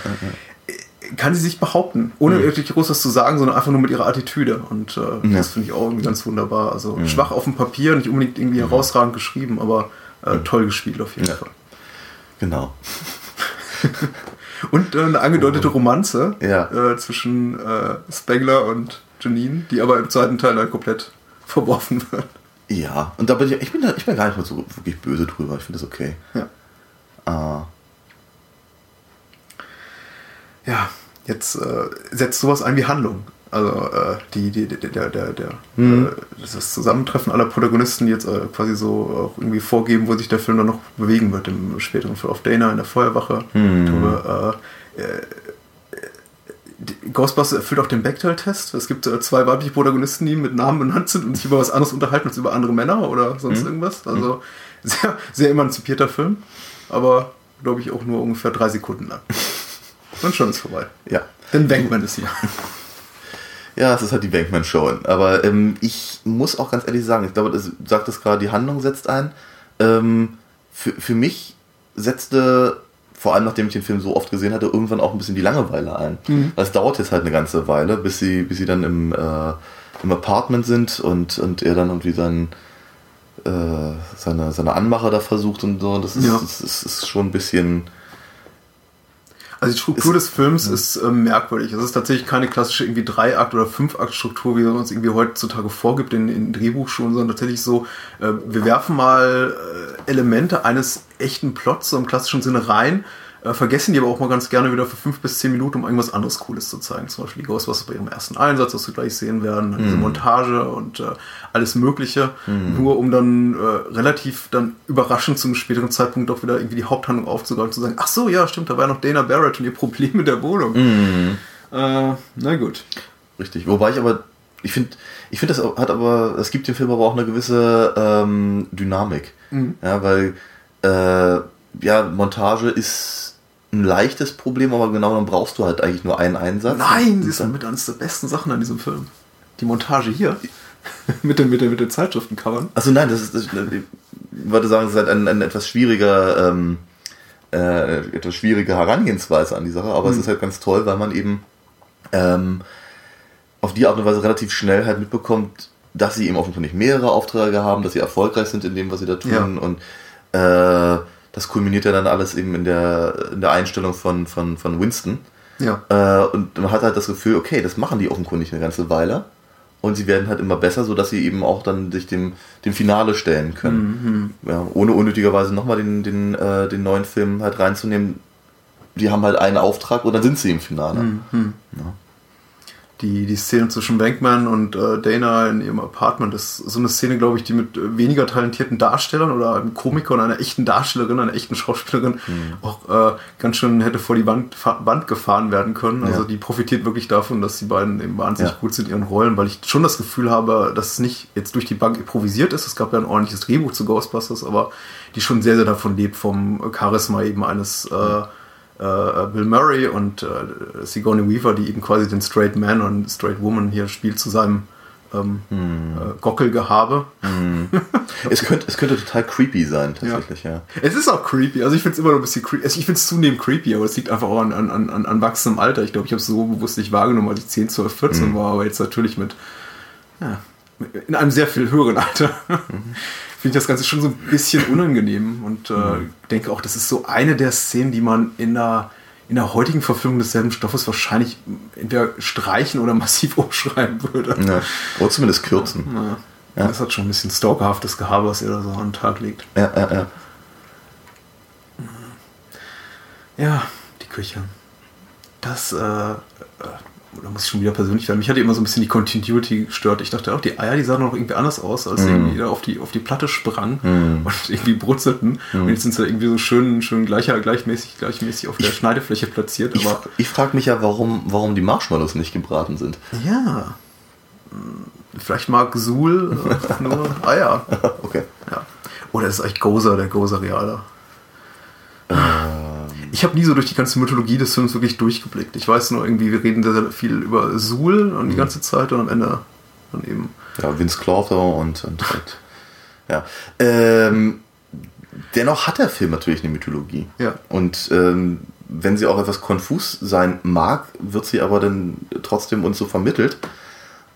Kann sie sich behaupten, ohne wirklich groß was zu sagen, sondern einfach nur mit ihrer Attitüde. Und äh, Ja. das finde ich auch irgendwie ganz wunderbar. Also schwach auf dem Papier, nicht unbedingt irgendwie herausragend geschrieben, aber äh, toll gespielt auf jeden Ja. Fall. Genau. [LAUGHS] Und äh, eine angedeutete Romanze Ja. äh, zwischen äh, Spengler und Janine, die aber im zweiten Teil dann komplett [LAUGHS] verworfen wird. Ja, und da bin ich, ich bin da, ich bin gar nicht mal so wirklich böse drüber. Ich finde das okay. Ja. Ah, Ja, jetzt äh, setzt sowas ein wie Handlung. Also äh, die, die, der, der, der, der Mhm. äh, das Zusammentreffen aller Protagonisten die jetzt äh, quasi so auch irgendwie vorgeben, wo sich der Film dann noch bewegen wird im späteren Verlauf. Dana in der Feuerwache. Mhm. Glaube, äh, äh, Ghostbusters erfüllt auch den Bechtel-Test. Es gibt äh, zwei weibliche Protagonisten, die mit Namen benannt sind und sich über was anderes unterhalten als über andere Männer oder Mhm. sonst irgendwas. Also [LAUGHS] sehr, sehr emanzipierter Film, aber glaube ich auch nur ungefähr drei Sekunden lang. [LAUGHS] Und schon ist vorbei. ja. Denn Bankman ist hier. Ja, es ist halt die Bankman-Show. Aber ähm, ich muss auch ganz ehrlich sagen, ich glaube, das, du sagtest gerade, die Handlung setzt ein. Ähm, für, für mich setzte, vor allem nachdem ich den Film so oft gesehen hatte, irgendwann auch ein bisschen die Langeweile ein. Weil es dauert jetzt halt eine ganze Weile, bis sie, bis sie dann im, äh, im Apartment sind und, und er dann irgendwie sein, äh, seine, seine Anmacher da versucht und so. Das ist, Ja. das ist, ist schon ein bisschen. Also die Struktur Ist- des Films ist ähm, merkwürdig. Es ist tatsächlich keine klassische irgendwie Drei-Akt- oder Fünf-Akt-Struktur, wie man uns irgendwie heutzutage vorgibt in, in Drehbuchschulen, sondern tatsächlich so, äh, wir werfen mal äh, Elemente eines echten Plots so im klassischen Sinne rein, äh, vergessen die aber auch mal ganz gerne wieder für fünf bis zehn Minuten, um irgendwas anderes Cooles zu zeigen. Zum Beispiel die Ghostbusters bei ihrem ersten Einsatz, was wir gleich sehen werden, dann diese Montage und äh, alles Mögliche, nur um dann äh, relativ dann überraschend zu einem späteren Zeitpunkt auch wieder irgendwie die Haupthandlung aufzugreifen und zu sagen, ach so, ja, stimmt, da war noch Dana Barrett und ihr Problem mit der Wohnung. Äh, na gut. Richtig. Wobei ich aber, ich finde, ich finde, das hat aber, es gibt dem Film aber auch eine gewisse ähm, Dynamik. Ja, weil, äh, ja, Montage ist ein leichtes Problem, aber genau dann brauchst du halt eigentlich nur einen Einsatz. Nein, sie ist mit eines der besten Sachen an diesem Film. Die Montage hier. [LAUGHS] mit, den, mit, den, mit den Zeitschriftencovern. Also nein, das ist, das, ich würde sagen, es ist halt ein, ein etwas schwieriger, ähm, äh, etwas schwierige Herangehensweise an die Sache, aber es ist halt ganz toll, weil man eben ähm, auf die Art und Weise relativ schnell halt mitbekommt, dass sie eben offenkundig mehrere Aufträge haben, dass sie erfolgreich sind in dem, was sie da tun Ja. und äh, das kulminiert ja dann alles eben in der, in der Einstellung von, von, von Winston. Ja. Äh, und man hat halt das Gefühl, okay, das machen die offenkundig eine ganze Weile. Und sie werden halt immer besser, sodass sie eben auch dann sich dem, dem Finale stellen können. Ja, ohne unnötigerweise nochmal den, den, äh, den neuen Film halt reinzunehmen. Die haben halt einen Auftrag und dann sind sie im Finale. Die, die Szene zwischen Bankman und äh, Dana in ihrem Apartment ist so eine Szene, glaube ich, die mit äh, weniger talentierten Darstellern oder einem Komiker und einer echten Darstellerin, einer echten Schauspielerin auch äh, ganz schön hätte vor die Wand, Wand gefahren werden können. Also Ja. die profitiert wirklich davon, dass die beiden eben wahnsinnig Ja. gut sind in ihren Rollen, weil ich schon das Gefühl habe, dass es nicht jetzt durch die Bank improvisiert ist. Es gab ja ein ordentliches Drehbuch zu Ghostbusters, aber die schon sehr, sehr davon lebt, vom Charisma eben eines äh, äh, Bill Murray und äh, Sigourney Weaver, die eben quasi den Straight Man und Straight Woman hier spielt, zu seinem ähm, äh, Gockelgehabe. [LAUGHS] Es, könnte, es könnte total creepy sein, tatsächlich, ja. Es ist auch creepy, also ich finde es immer noch ein bisschen creepy. Also ich finde es zunehmend creepy, aber es liegt einfach auch an, an, an, an wachsendem Alter. Ich glaube, ich habe es so bewusst nicht wahrgenommen, als ich 10, 12, 14 war, aber jetzt natürlich mit, ja, in einem sehr viel höheren Alter. Finde ich das Ganze schon so ein bisschen unangenehm und äh, denke auch, das ist so eine der Szenen, die man in der, in der heutigen Verfilmung desselben Stoffes wahrscheinlich entweder streichen oder [LAUGHS] massiv umschreiben würde. ja. Oder zumindest kürzen. Ja. Das hat schon ein bisschen stalkerhaftes Gehabe, was er da so an den Tag legt. Ja, ja, ja. Ja, die Küche. Das, äh, äh, da muss ich schon wieder persönlich werden. Mich hatte immer so ein bisschen die Continuity gestört. Ich dachte auch, die Eier, die sahen noch irgendwie anders aus, als sie irgendwie da auf die, auf die Platte sprangen und irgendwie brutzelten. Und jetzt sind sie irgendwie so schön, schön gleicher, gleichmäßig, gleichmäßig auf der Schneidefläche platziert. Ich, Aber ich frage mich ja, warum, warum die Marshmallows nicht gebraten sind. ja, hm, vielleicht mag Suhl äh, [LAUGHS] nur Eier. Okay. Ja. Oder ist es eigentlich Gozer, der Gozer Realer? Ich habe nie so durch die ganze Mythologie des Films wirklich durchgeblickt. Ich weiß nur irgendwie, wir reden sehr, sehr viel über Suhl und die ganze Zeit und am Ende dann eben. Ja, Vince Clotho und, und halt, ja. Ähm, dennoch hat der Film natürlich eine Mythologie. Ja. Und ähm, wenn sie auch etwas konfus sein mag, wird sie aber dann trotzdem uns so vermittelt,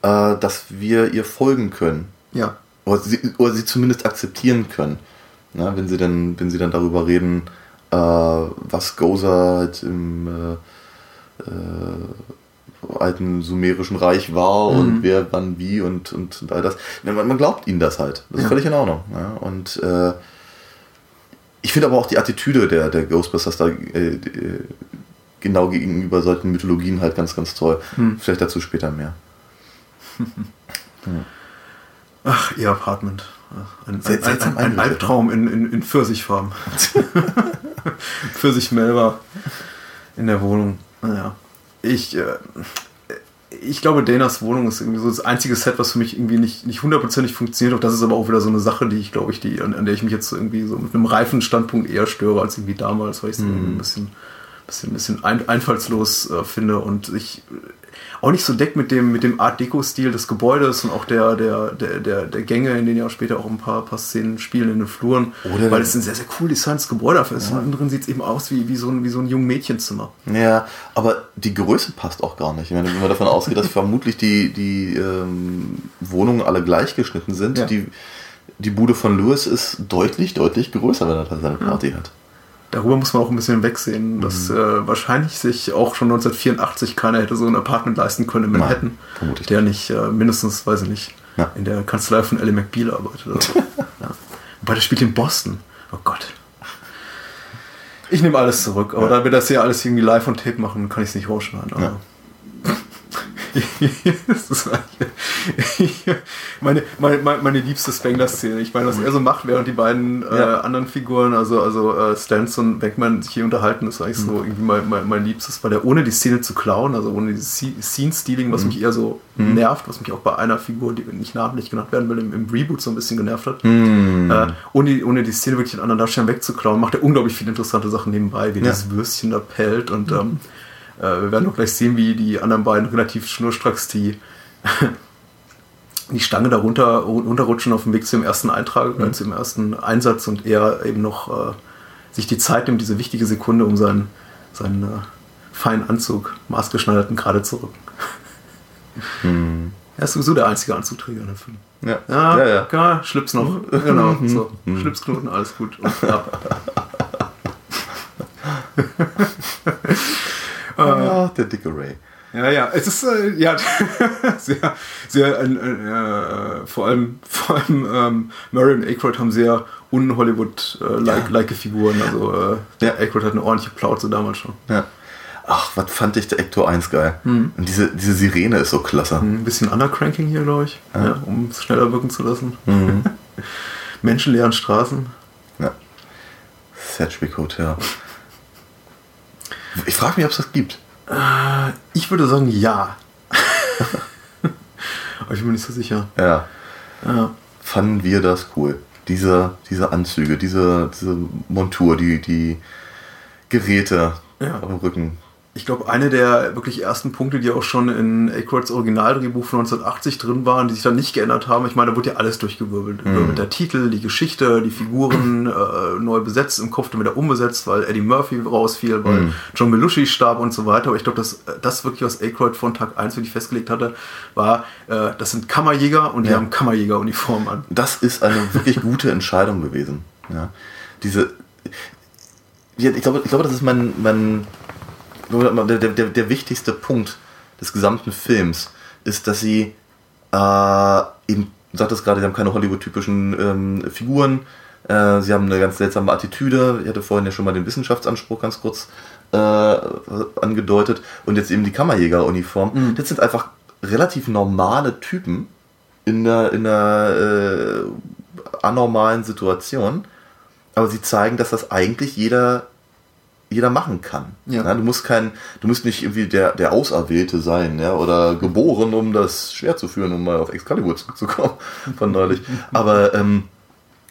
äh, dass wir ihr folgen können. Ja. Oder sie, oder sie zumindest akzeptieren können. Na, wenn sie dann, wenn sie dann darüber reden, äh, was Gozer halt im äh, äh, alten sumerischen Reich war und wer wann wie und, und, all das. Ja, Man, man glaubt ihnen das halt. Das ist Ja. völlig in Ordnung. Ja? Und äh, ich finde aber auch die Attitüde der, der Ghostbusters da äh, äh, genau gegenüber solchen Mythologien halt ganz, ganz toll. Vielleicht dazu später mehr. [LAUGHS] Ach, ihr Apartment. Ein, ein, ein, ein, eingerichtet, Albtraum in, in, in Pfirsichfarben. [LAUGHS] [LAUGHS] Pfirsich Melba in der Wohnung. Naja. Ich, äh, ich glaube, Danas Wohnung ist irgendwie so das einzige Set, was für mich irgendwie nicht, nicht hundertprozentig funktioniert. Auch das ist aber auch wieder so eine Sache, die ich glaube ich, die, an, an der ich mich jetzt irgendwie so mit einem reifen Standpunkt eher störe als irgendwie damals, weil ich es irgendwie ein bisschen, bisschen, bisschen ein, einfallslos äh, finde und ich auch nicht so deckt mit dem, mit dem Art Deco-Stil des Gebäudes und auch der, der, der, der, der Gänge, in denen ja auch später auch ein paar, paar Szenen spielen in den Fluren. Oder- weil es ein sehr, sehr cool designtes Gebäude dafür ist. Und innen drin sieht es eben aus wie, wie, so ein, wie so ein jungen Mädchenzimmer. Ja, aber die Größe passt auch gar nicht. Wenn man davon ausgeht, dass [LAUGHS] vermutlich die, die ähm, Wohnungen alle gleich geschnitten sind, Ja. die, die Bude von Lewis ist deutlich, deutlich größer, wenn er da seine Party hat. Darüber muss man auch ein bisschen wegsehen, dass Mhm. äh, wahrscheinlich sich auch schon 1984 keiner hätte so ein Apartment leisten können in Nein, Manhattan, vermutlich der nicht äh, mindestens, weiß ich nicht, Ja. in der Kanzlei von Ellie McBeal arbeitet. Oder so. [LAUGHS] ja. Wobei der spielt in Boston. Oh Gott. Ich nehme alles zurück, aber Ja. da wir das ja alles irgendwie live on Tape machen, kann ich es nicht rausschneiden. [LAUGHS] [LAUGHS] Das meine, meine, meine, liebste Spengler-Szene. Ich meine, was er so macht, während die beiden äh, Ja. anderen Figuren, also, also äh, Stans und Beckman, sich hier unterhalten, ist eigentlich so irgendwie mein, mein, mein liebstes, weil er ohne die Szene zu klauen, also ohne dieses Sce- Scene-Stealing, was mich eher so nervt, was mich auch bei einer Figur, die nicht namentlich genannt werden will, im, im Reboot so ein bisschen genervt hat. Äh, ohne, die- ohne die Szene wirklich den anderen Darstellern wegzuklauen, macht er unglaublich viele interessante Sachen nebenbei, wie Ja. dieses Würstchen da pellt und ähm, äh, wir werden auch gleich sehen, wie die anderen beiden relativ schnurstracks die, die Stange da runter, runterrutschen auf dem Weg zum ersten Eintrag, äh, zum ersten Einsatz und er eben noch äh, sich die Zeit nimmt, diese wichtige Sekunde, um seinen, seinen äh, feinen Anzug, maßgeschneiderten, gerade zu rücken. [LAUGHS] Er ist sowieso der einzige Anzugträger in dem Film. Ja, Ja, ja. ja. ja. Schlips noch. Genau, so. Schlipsknoten, alles gut. [LAUGHS] Und ab. [LAUGHS] Ah, der dicke Ray. Ja, ja, es ist äh, ja [LAUGHS] sehr, sehr, äh, äh, vor allem, vor allem ähm, Murray und Aykroyd haben sehr un-Hollywood-like Ja. like Figuren. Also äh, der Ja. Aykroyd hat eine ordentliche Plauze damals schon. Ja. Ach, was fand ich der Ecto 1 geil. Und diese, diese Sirene ist so klasse. Ein bisschen Undercranking hier, glaube ich, ja. um es schneller wirken zu lassen. Mhm. [LAUGHS] Menschenleeren Straßen. Ja. Sedgwick Hotel. Ich frage mich, ob es das gibt. Ich würde sagen, ja. [LAUGHS] Aber ich bin mir nicht so sicher. Ja. Ja. Fanden wir das cool. Diese, diese Anzüge, diese, diese Montur, die, die Geräte Ja. dem Rücken. Ich glaube, eine der wirklich ersten Punkte, die auch schon in Aykroyds Originaldrehbuch von 1980 drin waren, die sich dann nicht geändert haben. Ich meine, da wurde ja alles durchgewirbelt. Mhm. Der Titel, die Geschichte, die Figuren [CLEARS THROAT] äh, neu besetzt, im Kopf dann wieder umbesetzt, weil Eddie Murphy rausfiel, weil Mhm. John Belushi starb und so weiter. Aber ich glaube, dass das wirklich, was Aykroyd von Tag 1 wirklich festgelegt hatte, war, äh, das sind Kammerjäger und die Ja. haben Kammerjägeruniformen an. Das ist eine wirklich [LAUGHS] gute Entscheidung gewesen. Ja. Diese. Ich, glaube, ich glaube, das ist mein, mein der, der, der, wichtigste Punkt des gesamten Films, ist, dass sie äh, eben, du sagtest gerade, sie haben keine Hollywood-typischen ähm, Figuren, äh, sie haben eine ganz seltsame Attitüde. Ich hatte vorhin ja schon mal den Wissenschaftsanspruch ganz kurz äh, angedeutet. Und jetzt eben die Kammerjägeruniform. Das sind einfach relativ normale Typen in einer, in einer äh, anormalen Situation. Aber sie zeigen, dass das eigentlich jeder, jeder machen kann. Ja. du musst kein, du musst nicht irgendwie der, der Auserwählte sein, ja, oder geboren, um das Schwert zu führen, um mal auf Excalibur zurückzukommen [LAUGHS] von neulich. Aber ähm,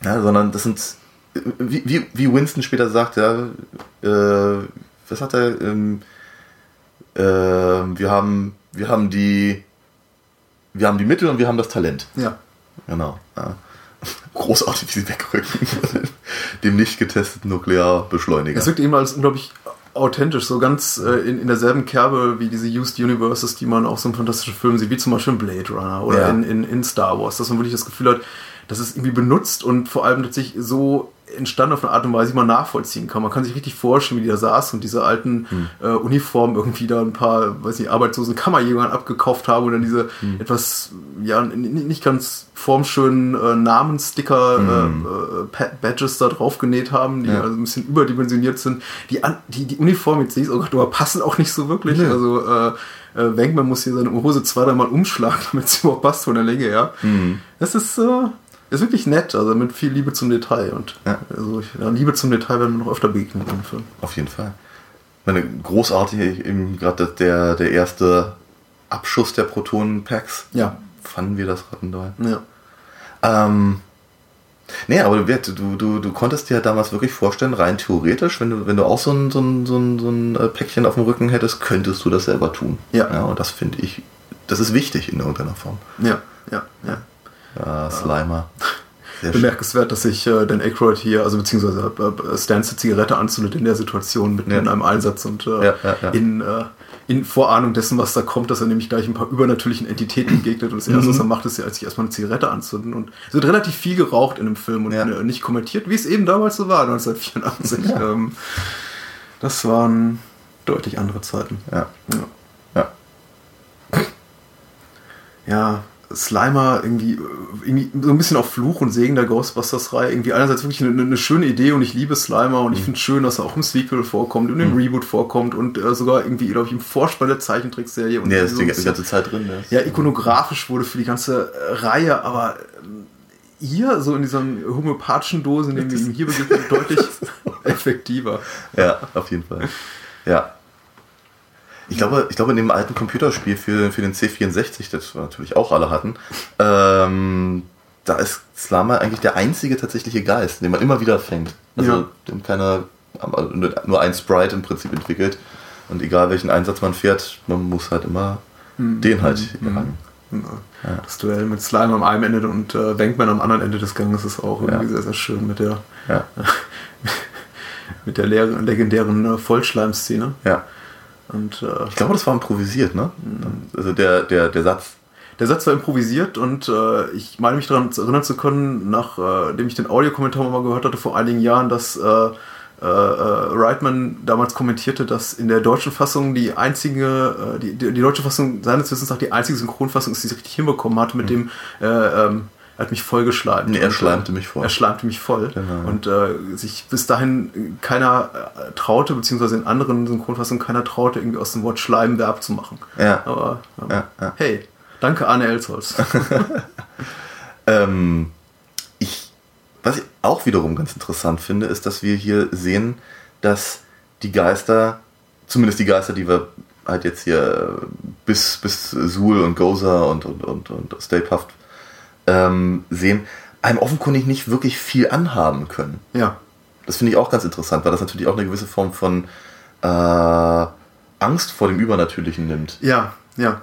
ja, sondern das sind, wie, wie, wie Winston später sagt, ja, äh, was hat er, ähm, äh, wir haben, wir haben die, wir haben die Mittel und wir haben das Talent. Ja. Genau. Ja. [LAUGHS] Großartig, wie sie wegrücken. [LAUGHS] Dem nicht getesteten Nuklearbeschleuniger. Es wirkt eben als unglaublich authentisch, so ganz äh, in, in derselben Kerbe wie diese Used Universes, die man auch so in fantastischen Filmen sieht, wie zum Beispiel in Blade Runner oder Ja. in, in, in Star Wars, dass man wirklich das Gefühl hat, dass es irgendwie benutzt und vor allem tatsächlich so entstanden auf eine Art und Weise, die man nachvollziehen kann. Man kann sich richtig vorstellen, wie die da saßen und diese alten äh, Uniformen irgendwie da ein paar, weiß nicht, arbeitslosen Kammerjägern abgekauft haben und dann diese etwas, ja, nicht ganz formschönen äh, Namenssticker, äh, äh, Pa- Badges da drauf genäht haben, die Ja. also ein bisschen überdimensioniert sind. Die, an, die, die Uniform, jetzt sehe ich es, Gott, aber passen auch nicht so wirklich. Nee. Also äh, äh, Wenkman muss hier seine Hose zwei, dreimal umschlagen, [LAUGHS] damit sie überhaupt passt von der Länge her. Das ist, äh, ist wirklich nett, also mit viel Liebe zum Detail. Und Ja. also ich, ja, Liebe zum Detail werden wir noch öfter begegnen im Film. Auf jeden Fall. Ich meine, großartig, eben gerade der, der erste Abschuss der Protonen-Packs. Ja. Fanden wir das Rattendoll. Ja. Ähm, nee, aber du, du, du, du konntest dir damals wirklich vorstellen, rein theoretisch, wenn du, wenn du auch so ein, so, ein, so, ein, so ein äh, Päckchen auf dem Rücken hättest, könntest du das selber tun. Ja. ja und das finde ich, das ist wichtig in irgendeiner Form. Ja, ja, ja. Ja, Slimer. Sehr schön. Bemerkenswert, dass sich äh, Dan Aykroyd hier, also beziehungsweise äh, Stans die Zigarette anzündet in der Situation mitten Ja. in einem Einsatz und äh, Ja, ja, in äh, in Vorahnung dessen, was da kommt, dass er nämlich gleich ein paar übernatürlichen Entitäten begegnet und das erste, was er macht, ist ja, als sich erstmal eine Zigarette anzünden und es wird relativ viel geraucht in dem Film und äh, nicht kommentiert, wie es eben damals so war, 1984. Ähm, das waren deutlich andere Zeiten. Ja. Ja. Ja. Ja, Slimer irgendwie, irgendwie so ein bisschen auf Fluch und Segen der Ghostbusters-Reihe. Irgendwie einerseits wirklich eine, eine schöne Idee und ich liebe Slimer und ich Mhm. finde es schön, dass er auch im Sequel vorkommt und im Reboot vorkommt und äh, sogar irgendwie, glaube ich, im Vorspann der Zeichentrickserie. Und Ja, ist so die, bisschen- ganze Zeit drin. ja, ikonografisch wurde für die ganze äh, Reihe, aber ähm, hier, so in dieser homöopathischen Dose, in dem wir ihm hier begegnen, deutlich [LAUGHS] effektiver. Ja, auf jeden Fall. Ja. Ich glaube, ich glaube, in dem alten Computerspiel für, für den C64, das wir natürlich auch alle hatten, ähm, da ist Slama eigentlich der einzige tatsächliche Geist, den man immer wieder fängt. Also, Ja. dem keiner, nur ein Sprite im Prinzip entwickelt. Und egal welchen Einsatz man fährt, man muss halt immer den halt jagen. Ja. Das Duell mit Slime am einen Ende und äh, Wankman am anderen Ende des Ganges ist auch irgendwie Ja. sehr, sehr schön mit der, [LAUGHS] mit der legendären äh, Vollschleim-Szene. ja. Und äh, Ich glaube, das war improvisiert, ne? Also der, der, der Satz. der Satz war improvisiert und äh, ich meine mich daran erinnern zu können, nachdem ich den Audiokommentar mal gehört hatte vor einigen Jahren, dass äh, äh, äh, Reitman damals kommentierte, dass in der deutschen Fassung die einzige, äh, die, die, die deutsche Fassung seines Wissens nach die einzige Synchronfassung ist, die sie richtig hinbekommen hat, mit dem äh, ähm, er hat mich vollgeschleimt. Nee, er äh, schleimte mich voll. Er schleimte mich voll. Genau. Und äh, sich bis dahin keiner äh, traute, beziehungsweise in anderen Synchronfassungen keiner traute, irgendwie aus dem Wort Schleim Verb zu machen. Ja. Aber ähm, Ja, ja. hey, danke Arne Elsholz. [LAUGHS] [LAUGHS] Ähm, ich, was ich auch wiederum ganz interessant finde, ist, dass wir hier sehen, dass die Geister, zumindest die Geister, die wir halt jetzt hier bis, bis Suhl und Gozer und, und, und, und Stay Puft ähm, sehen, einem offenkundig nicht wirklich viel anhaben können. ja. Das finde ich auch ganz interessant, weil das natürlich auch eine gewisse Form von äh, Angst vor dem Übernatürlichen nimmt. Ja, ja.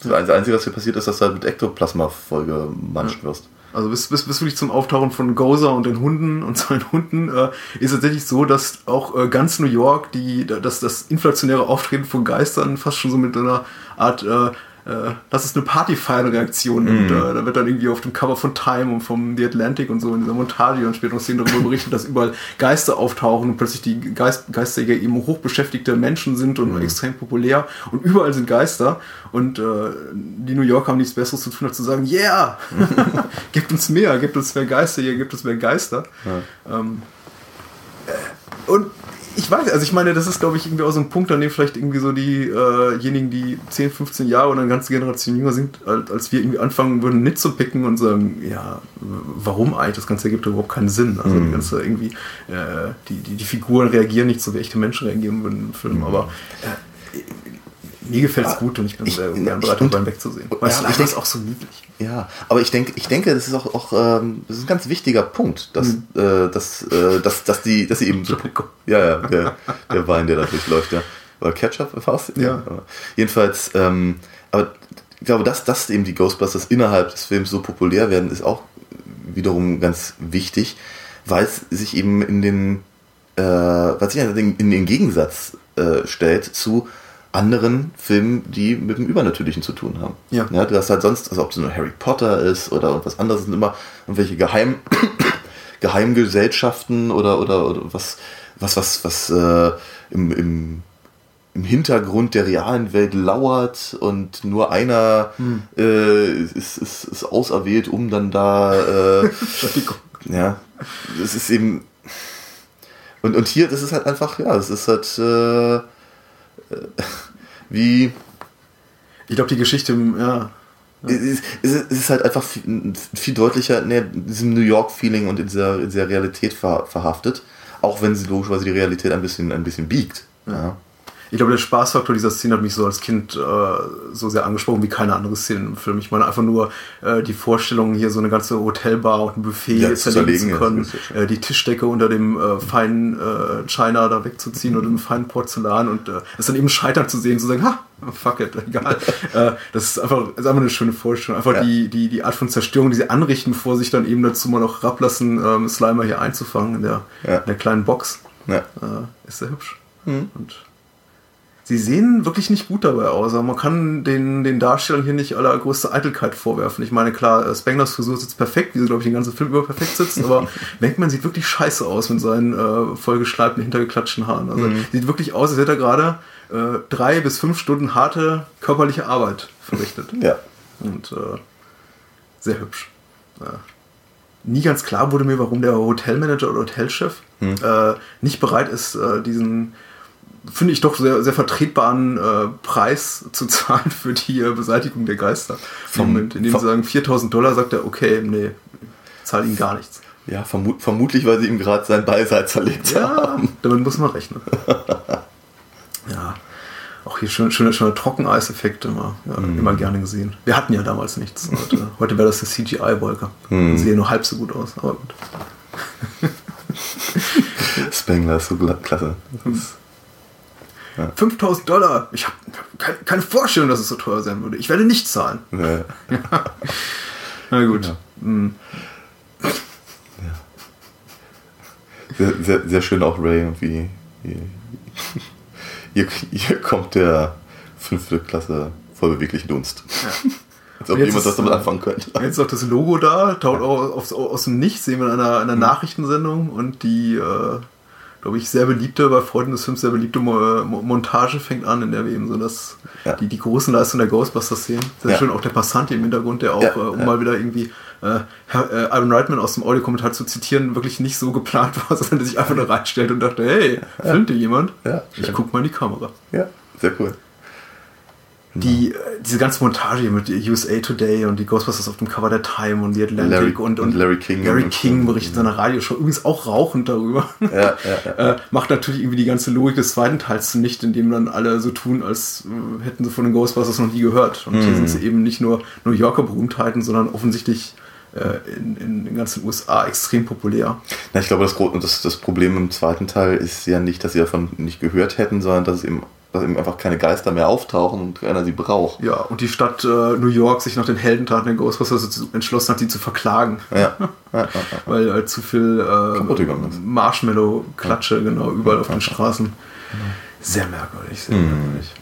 Das Einzige, was hier passiert, ist, dass du halt mit Ektoplasma vollgemanscht wirst. Also bis, bis, bis wirklich zum Auftauchen von Gozer und den Hunden und [LAUGHS] seinen Hunden äh, ist tatsächlich so, dass auch äh, ganz New York die, dass das inflationäre Auftreten von Geistern fast schon so mit einer Art, äh, äh, das ist eine Partyfeier-Reaktion und äh, da wird dann irgendwie auf dem Cover von Time und vom The Atlantic und so in dieser Montage und später noch Szenen darüber berichtet, dass überall Geister auftauchen und plötzlich die Geist, Geisterjäger eben hochbeschäftigte Menschen sind und extrem populär. Und überall sind Geister. Und äh, die New Yorker haben nichts Besseres zu tun, als zu sagen, yeah, [LAUGHS] gibt uns mehr, gibt uns mehr Geister hier, gibt uns mehr Geister. Ähm, äh, und ich weiß, also ich meine, das ist, glaube ich, irgendwie auch so ein Punkt, an dem vielleicht irgendwie so diejenigen, die 10, 15 Jahre oder eine ganze Generation jünger sind, als, wir irgendwie anfangen würden, nicht zu picken und sagen, ja, warum eigentlich? Das Ganze ergibt überhaupt keinen Sinn. Also die ganze irgendwie, äh, die, die, die Figuren reagieren nicht so, wie echte Menschen reagieren würden im Film, aber äh, mir gefällt es gut und ich bin Ich- sehr gern ich- bereit, darüber wegzusehen. und- Weißt ja, du, ich ich denk- denke auch so niedlich. Ja, aber ich denke, ich denke, das ist auch, auch ähm, das ist ein ganz wichtiger Punkt, dass, äh, dass, äh, dass, dass die, dass sie eben so, ja, ja, der, der Wein, der da durchläuft, ja, oder Ketchup fast, Ja. aber jedenfalls, ähm, aber ich glaube, dass, dass eben die Ghostbusters innerhalb des Films so populär werden, ist auch wiederum ganz wichtig, weil es sich eben in den, äh, weil sich in den, in den Gegensatz äh, stellt zu anderen Filmen, die mit dem Übernatürlichen zu tun haben. Ja. ja du hast halt sonst, also ob es nur Harry Potter ist oder irgendwas anderes, sind immer irgendwelche Geheim, [COUGHS] Geheimgesellschaften oder, oder, oder was, was, was, was äh, im, im, im Hintergrund der realen Welt lauert und nur einer äh, ist, ist, ist auserwählt, um dann da äh, [LAUGHS] ja, das ist eben. Und, und hier, das ist halt einfach, ja, das ist halt äh, [LAUGHS] wie. Ich glaube, die Geschichte, ja, Es ist, es ist halt einfach viel, viel deutlicher in, in diesem New York-Feeling und in dieser, in dieser Realität ver, verhaftet. Auch wenn sie logischerweise die Realität ein bisschen, ein bisschen biegt. Ja. Ich glaube, der Spaßfaktor dieser Szene hat mich so als Kind äh, so sehr angesprochen wie keine andere Szene im Film. Ich meine einfach nur äh, die Vorstellung, hier so eine ganze Hotelbar und ein Buffet Ja, zu zerlegen zu können, äh, die Tischdecke unter dem äh, feinen äh, China da wegzuziehen oder dem feinen Porzellan und äh, es dann eben scheitern zu sehen, zu sagen, ha, fuck it, egal. [LAUGHS] das ist einfach, ist einfach eine schöne Vorstellung. Einfach Ja. die, die, die Art von Zerstörung, die sie anrichten, bevor sich dann eben dazu mal noch rablassen, ähm, Slimer hier einzufangen in der, Ja. in der kleinen Box Ja. ist sehr hübsch. Mhm. Und sie sehen wirklich nicht gut dabei aus. Aber man kann den, den Darstellern hier nicht allergrößte Eitelkeit vorwerfen. Ich meine, klar, äh, Spanglers Frisur sitzt perfekt, wie sie, glaube ich, den ganzen Film über perfekt sitzt, aber [LAUGHS] Venkman sieht wirklich scheiße aus mit seinen äh, vollgeschleibten, hintergeklatschten Haaren. Also mhm. sieht wirklich aus, als hätte er gerade äh, drei bis fünf Stunden harte körperliche Arbeit verrichtet. [LAUGHS] Ja. Und äh, sehr hübsch. Ja. Nie ganz klar wurde mir, warum der Hotelmanager oder Hotelchef hm. äh, nicht bereit ist, äh, diesen, finde ich doch sehr, sehr vertretbaren äh, Preis [LAUGHS] zu zahlen für die äh, Beseitigung der Geister. Vom, Moment, in dem sie sagen 4000 Dollar, sagt er, okay, nee, zahle ihm gar nichts. Ja, vermut, vermutlich, weil sie ihm gerade sein Beisein zerlegt ja, haben. [LAUGHS] Damit muss man rechnen. ja. Auch hier schöne, schöne, schöne Trockeneiseffekte immer, ja, mm. immer gerne gesehen. Wir hatten ja damals nichts. Heute, [LAUGHS] heute wäre das eine CGI-Wolke. Mm. Sieht ja nur halb so gut aus, aber gut. Spengler ist so klasse. Ist, ja. 5000 Dollar. Ich habe keine, keine, Vorstellung, dass es so teuer sein würde. Ich werde nicht zahlen. Ja. [LAUGHS] Na gut. Ja. Mm. Sehr, sehr, sehr, schön auch Ray und wie, wie hier, hier kommt der fünfte Klasse vollbewegliche Dunst. Ja. Als ob jemand das damit anfangen könnte. Jetzt noch das Logo da, taucht auch aus, aus dem Nichts, sehen wir in einer, einer mhm. Nachrichtensendung und die, äh, glaube ich, sehr beliebte, bei Freunden des Films sehr beliebte Montage fängt an, in der wir eben so das, ja. die, die großen Leistungen der Ghostbusters sehen. Sehr ja. schön auch der Passant im Hintergrund, der auch, äh, um mal wieder irgendwie äh, äh, Ivan Reitman aus dem Audiokommentar zu zitieren, wirklich nicht so geplant [LAUGHS] war, sondern der sich einfach nur reinstellt und dachte, hey, ja. filmt dir jemand? Ja, ich guck mal in die Kamera. Ja, sehr cool. Die, äh, diese ganze Montage mit USA Today und die Ghostbusters auf dem Cover der Time und die Atlantic Larry, und, und, Larry King, Larry King berichtet in seiner Radioshow, übrigens auch rauchend darüber. Ja, ja, ja. [LAUGHS] äh, macht natürlich irgendwie die ganze Logik des zweiten Teils zunichte, indem dann alle so tun, als äh, hätten sie von den Ghostbusters noch nie gehört. Und mhm. hier sind sie eben nicht nur New Yorker Berühmtheiten, sondern offensichtlich äh, in, in, den ganzen USA extrem populär. Na, ich glaube, das, das, das Problem im zweiten Teil ist ja nicht, dass sie davon nicht gehört hätten, sondern dass es eben dass eben einfach keine Geister mehr auftauchen und keiner sie braucht. Ja, und die Stadt äh, New York sich nach den Heldentaten der Ghostbusters entschlossen hat, die zu verklagen. Ja. [LAUGHS] ja, ja Weil halt zu viel äh, Marshmallow-Klatsche, genau, überall auf den Straßen. Sehr merkwürdig, sehr mhm. merkwürdig.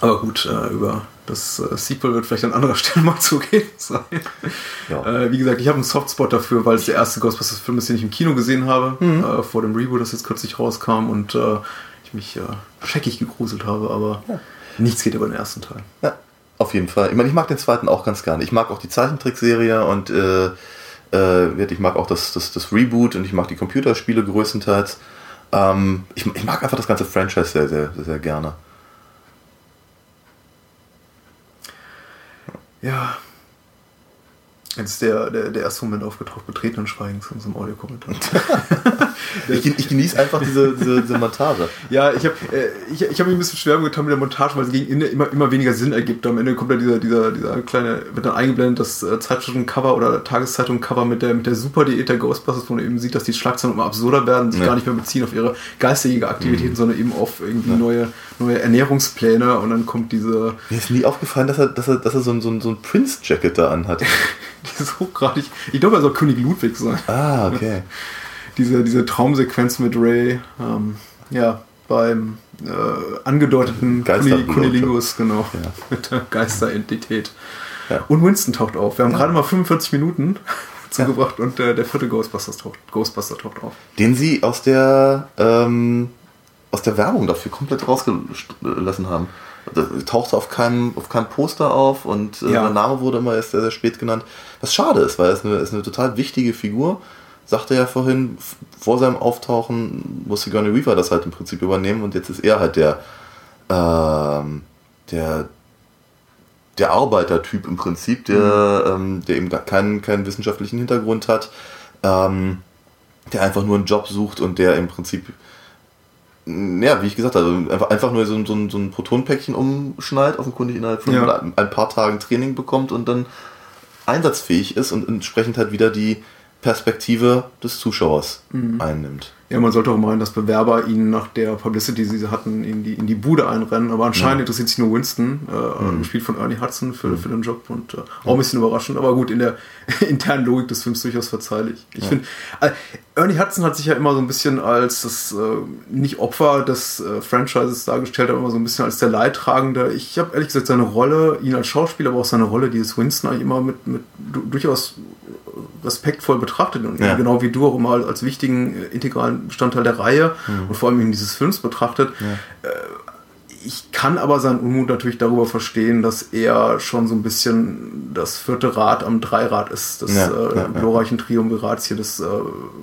Aber gut, äh, über das äh, Sequel wird vielleicht an anderer [LAUGHS] Stelle mal zu reden sein. Ja. Äh, wie gesagt, ich habe einen Softspot dafür, weil es der erste Ghostbusters-Film ist, den ich im Kino gesehen habe, mhm. äh, vor dem Reboot, das jetzt kürzlich rauskam und äh, ich mich äh, scheckig gegruselt habe, aber ja. nichts geht über den ersten Teil. Ja, auf jeden Fall. Ich meine, ich mag den zweiten auch ganz gerne. Ich mag auch die Zeichentrickserie und äh, ich mag auch das, das, das Reboot und ich mag die Computerspiele größtenteils. Ähm, ich, ich mag einfach das ganze Franchise sehr, sehr, sehr, sehr gerne. Ja. Jetzt ist der, der, der erste Moment aufgetaucht, betretenen Schweigens in unserem Audiokommentar. [LAUGHS] ich, ich genieße einfach diese, diese, diese Montage. Ja, ich habe äh, ich, ich hab mich ein bisschen schwer getan mit der Montage, weil es gegen Ende immer, immer weniger Sinn ergibt. Am Ende kommt da dieser, dieser, dieser kleine, wird dann eingeblendet, das äh, Zeitschriftencover oder Tageszeitung-Cover mit der, mit der Super-Diät der Ghostbusters, wo man eben sieht, dass die Schlagzeilen immer absurder werden, sich ja. gar nicht mehr beziehen auf ihre geistige Aktivitäten, mhm. sondern eben auf irgendwie ja. neue, neue Ernährungspläne und dann kommt diese... Mir ist nie aufgefallen, dass er, dass er, dass er so ein, so ein, so ein Prince-Jacket da anhat. [LAUGHS] die ist hochgradig. Ich glaube, er soll König Ludwig sein. Ah, okay. [LAUGHS] diese, diese Traumsequenz mit Ray, ähm, ja, beim äh, angedeuteten Kunilingus, genau, ja. [LAUGHS] mit der Geisterentität. Ja. Und Winston taucht auf. Wir haben ja. gerade mal 45 Minuten [LAUGHS] zugebracht und äh, der vierte Ghostbusters taucht, Ghostbuster taucht auf. Den sie aus der, ähm, aus der Werbung dafür komplett rausgelassen haben. Das tauchte auf keinem, auf keinem Poster auf und äh, ja. der Name wurde immer erst sehr, sehr spät genannt. Was schade ist, weil er ist eine, ist eine total wichtige Figur. Sagte ja vorhin, vor seinem Auftauchen muss Sigourney Weaver das halt im Prinzip übernehmen und jetzt ist er halt der, ähm, der, der Arbeitertyp im Prinzip, der, mhm. ähm, der eben keinen, keinen wissenschaftlichen Hintergrund hat, ähm, der einfach nur einen Job sucht und der im Prinzip ja, wie ich gesagt habe, einfach, einfach nur so, so, so ein Protonpäckchen umschnallt, offenkundig innerhalb von ja. ein paar Tagen Training bekommt und dann einsatzfähig ist und entsprechend halt wieder die Perspektive des Zuschauers mhm. einnimmt. Ja, man sollte auch meinen, dass Bewerber ihnen nach der Publicity, die sie hatten, in die, in die Bude einrennen. Aber anscheinend Ja. interessiert sich nur Winston, äh, Mhm. gespielt von Ernie Hudson, für, für den Job. Und äh, auch ein bisschen überraschend. Aber gut, in der [LAUGHS] internen Logik des Films durchaus verzeihlich. Ich finde, äh, Ernie Hudson hat sich ja immer so ein bisschen als das, äh, nicht Opfer des äh, Franchises dargestellt, aber immer so ein bisschen als der Leidtragende. Ich habe ehrlich gesagt seine Rolle, ihn als Schauspieler, aber auch seine Rolle, dieses Winston, eigentlich immer mit, mit du- durchaus respektvoll betrachtet und Ja. genau wie du auch immer als wichtigen äh, integralen Bestandteil der Reihe und vor allem in dieses Films betrachtet. Äh, Ich kann aber seinen Unmut natürlich darüber verstehen, dass er schon so ein bisschen das vierte Rad am Dreirad ist, des Ja, äh, ja, ja. glorreichen Triumvirats hier des äh,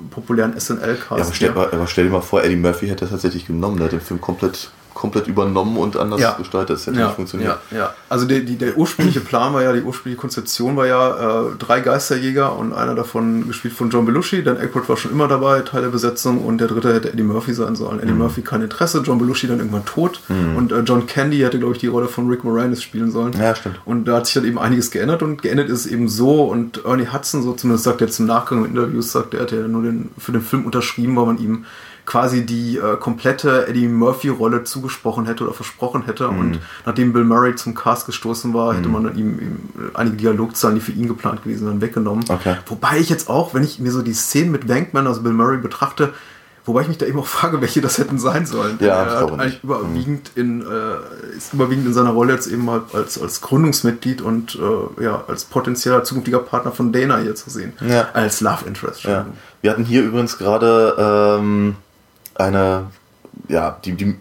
populären Ja, SNL-Casts. aber stell, aber stell dir mal vor, Eddie Murphy hätte das tatsächlich genommen, der hat den Film komplett, komplett übernommen und anders Ja. gestaltet. Das hätte ja, nicht funktioniert. Ja, ja. Also der, die, der ursprüngliche Plan war ja, die ursprüngliche Konzeption war ja äh, drei Geisterjäger und einer davon gespielt von John Belushi. Dan Aykroyd war schon immer dabei, Teil der Besetzung und der dritte hätte Eddie Murphy sein sollen. Mhm. Eddie Murphy kein Interesse, John Belushi dann irgendwann tot und äh, John Candy hätte, glaube ich, die Rolle von Rick Moranis spielen sollen. Ja, stimmt. Und da hat sich dann eben einiges geändert und geändert ist es eben so und Ernie Hudson, so zumindest sagt er zum Nachgang in Interviews, sagt er, hat ja nur den, für den Film unterschrieben, weil man ihm quasi die äh, komplette Eddie Murphy-Rolle zugesprochen hätte oder versprochen hätte. Mhm. Und nachdem Bill Murray zum Cast gestoßen war, hätte man dann ihm, ihm einige Dialogzahlen, die für ihn geplant gewesen sind, weggenommen. Okay. Wobei ich jetzt auch, wenn ich mir so die Szenen mit Wankman, also Bill Murray, betrachte, wobei ich mich da eben auch [LAUGHS] frage, welche das hätten sein sollen. Ja, er hat eigentlich nicht. Mhm. überwiegend in, äh, ist überwiegend in seiner Rolle jetzt eben halt als, als Gründungsmitglied und äh, ja, als potenzieller zukünftiger Partner von Dana hier zu sehen. Ja. Als Love Interest. Ja. Wir hatten hier übrigens gerade ähm, eine, ja, die, die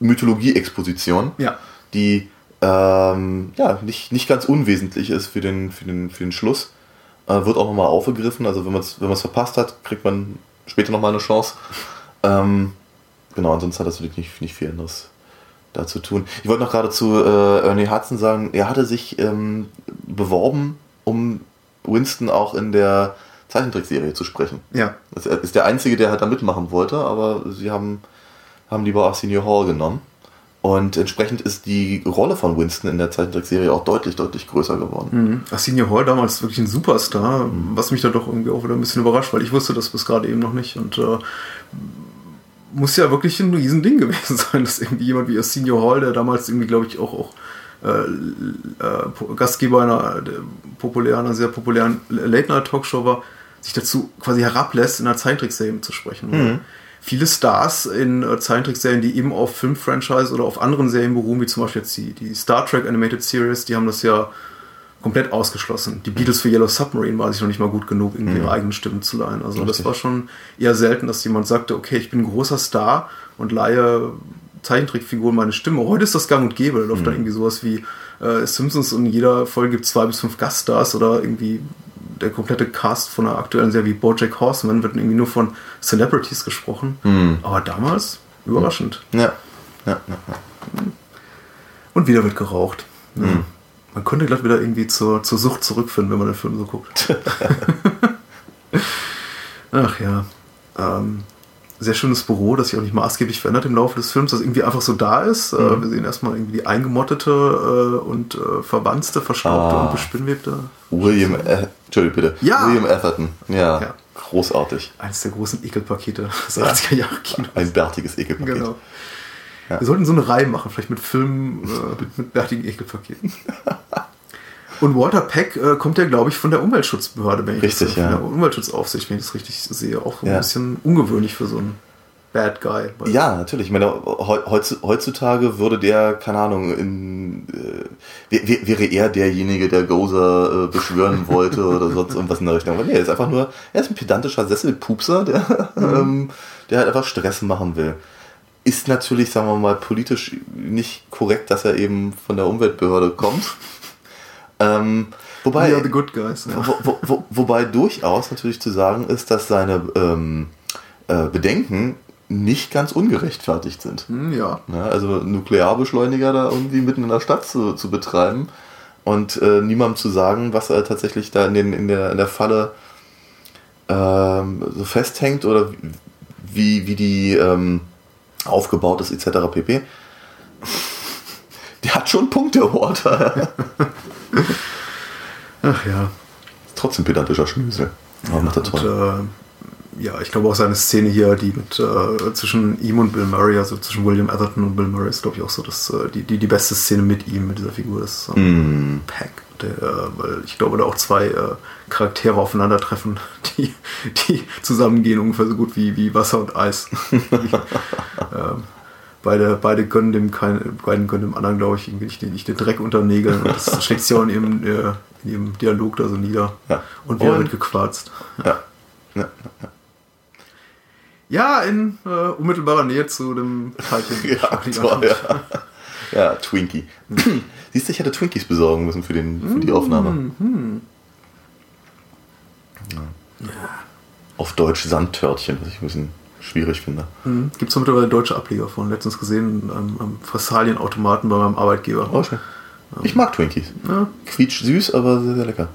Mythologie-Exposition, Ja. die ähm, ja, nicht, nicht ganz unwesentlich ist für den, für den, für den Schluss. Äh, wird auch nochmal aufgegriffen. Also wenn man es wenn man's verpasst hat, kriegt man später nochmal eine Chance. Ähm, genau, ansonsten hat das wirklich nicht, nicht viel anderes da zu tun. Ich wollte noch gerade zu äh, Ernie Hudson sagen, er hatte sich ähm, beworben, um Winston auch in der Zeichentrickserie zu sprechen. Ja. Das ist der Einzige, der halt da mitmachen wollte, aber sie haben, haben lieber Arsenio Hall genommen. Und entsprechend ist die Rolle von Winston in der Zeichentrickserie auch deutlich, deutlich größer geworden. Mhm. Arsenio Hall damals wirklich ein Superstar, was mich da doch irgendwie auch wieder ein bisschen überrascht, weil ich wusste das bis gerade eben noch nicht. Und äh, muss ja wirklich ein Riesending [LAUGHS] gewesen sein, dass irgendwie jemand wie Arsenio Hall, der damals irgendwie, glaube ich, auch, auch äh, äh, Gastgeber einer populären, einer sehr populären Late-Night-Talkshow war, sich dazu quasi herablässt, in einer Zeichentrickserie mitzusprechen. Weil Viele Stars in äh, Zeichentrickserien, die eben auf Filmfranchise oder auf anderen Serien beruhen, wie zum Beispiel jetzt die, die Star Trek Animated Series, die haben das ja komplett ausgeschlossen. Die Beatles für Yellow Submarine war sich noch nicht mal gut genug, irgendwie ihre eigenen Stimmen zu leihen. Also das Richtig. war schon eher selten, dass jemand sagte, okay, ich bin ein großer Star und leihe Zeichentrickfiguren meine Stimme. Heute ist das gang und gäbe. Da läuft dann irgendwie sowas wie äh, Simpsons und in jeder Folge gibt es zwei bis fünf Gaststars oder irgendwie der komplette Cast von einer aktuellen Serie wie Bojack Horseman wird irgendwie nur von Celebrities gesprochen. Aber damals überraschend. Ja. Ja, ja, ja. Und wieder wird geraucht. Ja. Man könnte glatt wieder irgendwie zur, zur Sucht zurückfinden, wenn man den Film so guckt. [LAUGHS] [LAUGHS] Ach ja. Ähm, sehr schönes Büro, das sich auch nicht maßgeblich verändert im Laufe des Films, das irgendwie einfach so da ist. Äh, wir sehen erstmal irgendwie die eingemottete äh, und äh, verwanzte, verschraubte Ah. und bespinnwebte. William, äh, Entschuldigung bitte. Ja. William Atherton. Ja, Ja. großartig. Eines der großen Ekelpakete des 80er Jahre Kinos. Ein bärtiges Ekelpaket. Genau. Ja. Wir sollten so eine Reihe machen, vielleicht mit Filmen äh, mit, mit bärtigen Ekelpaketen. [LAUGHS] Und Walter Peck äh, kommt ja, glaube ich, von der Umweltschutzbehörde, wenn ich Richtig, das von ja. der Umweltschutzaufsicht, wenn ich das richtig sehe. Auch ein Ja. bisschen ungewöhnlich für so einen Bad Guy. Ja, natürlich. Ich meine, heu- heutz- heutzutage würde der, keine Ahnung, in, äh, wär- wär- wäre er derjenige, der Gozer äh, beschwören [LAUGHS] wollte oder sonst irgendwas in der Richtung. Aber nee, er ist einfach nur, er ist ein pedantischer Sesselpupser, der, ähm, der halt einfach Stress machen will. Ist natürlich, sagen wir mal, politisch nicht korrekt, dass er eben von der Umweltbehörde kommt. Ähm, wobei, We are the good guys. Ja. wo, wo, wo, wobei durchaus natürlich zu sagen ist, dass seine ähm, äh, Bedenken nicht ganz ungerechtfertigt sind. Hm, ja. Ja, also Nuklearbeschleuniger da irgendwie mitten in der Stadt zu, zu betreiben und äh, niemandem zu sagen, was er tatsächlich da in, den, in, der, in der Falle ähm, so festhängt oder wie, wie die ähm, aufgebaut ist etc. pp. [LAUGHS] Der hat schon Punkte, Walter. [LAUGHS] Ach ja. Trotzdem pedantischer Schnösel. Aber macht er Und toll. ja, ich glaube auch seine Szene hier, die mit äh, zwischen ihm und Bill Murray, also zwischen William Atherton und Bill Murray, ist glaube ich auch so, dass äh, die, die, die beste Szene mit ihm, mit dieser Figur, ist ähm, mm. Pack. Der, äh, weil ich glaube, da auch zwei äh, Charaktere aufeinandertreffen, [LAUGHS] die, die zusammengehen ungefähr so gut wie, wie Wasser und Eis. [LAUGHS] ähm, beide, beide gönnen dem kein, beiden gönnen dem anderen, glaube ich, nicht den, nicht den Dreck unter den Nägeln. Und das schlägt sich auch in ihrem, äh, in ihrem Dialog da so nieder. Ja. Und wer wird gequarzt. Ja. Ja, ja. in äh, unmittelbarer Nähe zu dem Teilchen. ja, toll, ja. ja, Twinkie. Siehst du, ich hätte Twinkies besorgen müssen für, den, für die Aufnahme. Mhm. Ja. Auf Deutsch Sandtörtchen, was ich ein bisschen schwierig finde. Mhm. Gibt es mittlerweile deutsche Ableger von. Letztens gesehen am, am Fressalien-Automaten bei meinem Arbeitgeber. Oh, schön. Ich mag Twinkies. Ja. Quietsch süß, aber sehr, sehr lecker.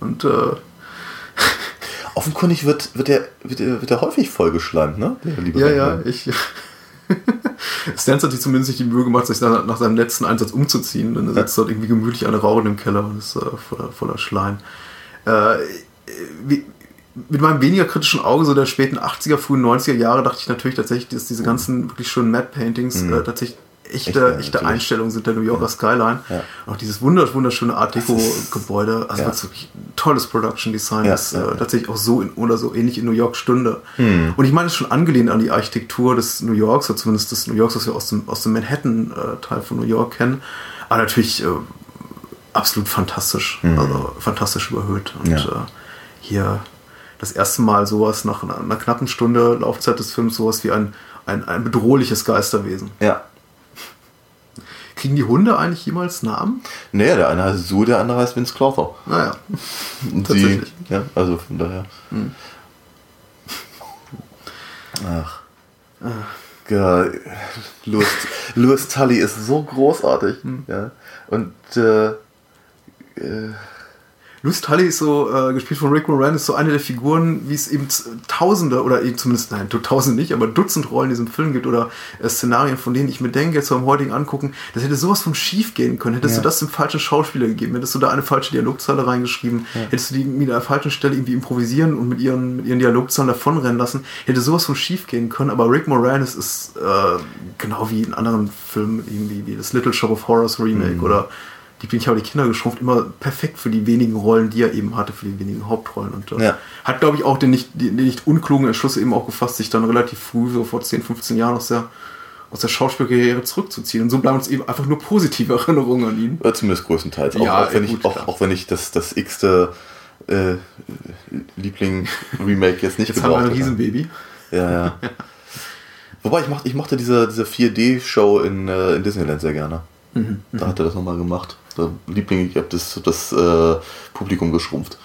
Und äh, [LAUGHS] Offenkundig wird, wird, der, wird, der, wird der häufig vollgeschleimt, ne? Der liebe ja, ja, ich. [LAUGHS] Stans hat sich zumindest nicht die Mühe gemacht, sich nach, nach seinem letzten Einsatz umzuziehen. Und er sitzt dort irgendwie gemütlich an Rauchen im Keller und ist äh, voller, voller Schleim. Äh, wie, mit meinem weniger kritischen Auge so der späten 80er, frühen 90er Jahre dachte ich natürlich tatsächlich, dass diese ganzen wirklich schönen Matte Paintings Mhm. äh, tatsächlich echte, Echte, echte. Einstellungen sind der New Yorker Skyline. Ja. Auch dieses wundersch- wunderschöne Art Deco-Gebäude. Also ja. wirklich tolles Production Design, Ja, das ja, äh, ja. tatsächlich auch so in, oder so ähnlich in New York stünde. Hm. Und ich meine, es ist schon angelehnt an die Architektur des New Yorks, oder zumindest des New Yorks, was wir aus dem, aus dem Manhattan-Teil von New York kennen. Aber natürlich äh, absolut fantastisch. Also fantastisch überhöht. Und Ja. äh, hier das erste Mal sowas nach einer, einer knappen Stunde Laufzeit des Films, sowas wie ein, ein, ein bedrohliches Geisterwesen. Ja. Kriegen die Hunde eigentlich jemals Namen? Naja, der eine heißt Sue, der andere heißt Vince Clotho. Naja. [LAUGHS] Tatsächlich. Sie, ja, also von daher. Ach. Ja, Louis, Louis Tully ist so großartig. Ja. Und äh, äh, Louis Tully ist so, äh, gespielt von Rick Moran, ist so eine der Figuren, wie es eben Tausende oder eben zumindest, nein, Tausende nicht, aber Dutzend Rollen in diesem Film gibt oder äh, Szenarien, von denen ich mir denke, jetzt beim heutigen Angucken, das hätte sowas von schief gehen können. Hättest Ja. du das dem falschen Schauspieler gegeben, hättest du da eine falsche Dialogzeile reingeschrieben, hättest du die mit der falschen Stelle irgendwie improvisieren und mit ihren, mit ihren Dialogzeilen davonrennen lassen, hätte sowas von schief gehen können, aber Rick Moranis ist äh, genau wie in anderen Filmen, irgendwie wie das Little Shop of Horrors Remake oder die bin ich habe die Kinder geschrumpft, immer perfekt für die wenigen Rollen, die er eben hatte, für die wenigen Hauptrollen. Und äh, Ja. hat, glaube ich, auch den nicht, den nicht unklugen Entschluss eben auch gefasst, sich dann relativ früh, so vor 10, 15 Jahren aus der, aus der Schauspielkarriere zurückzuziehen. Und so bleiben uns eben einfach nur positive [LAUGHS] Erinnerungen an ihn. äh, zumindest größtenteils. Auch, Ja, auch, wenn, gut, ich, auch, auch wenn ich das, das x-te äh, Liebling-Remake jetzt nicht Jetzt haben wir ein. Riesenbaby. Ja, ja. [LAUGHS] Wobei, ich mochte, ich mochte diese, diese 4D-Show in, äh, in Disneyland sehr gerne. Mhm, Da hat er das nochmal gemacht. Liebling, ich habe das, das äh, Publikum geschrumpft.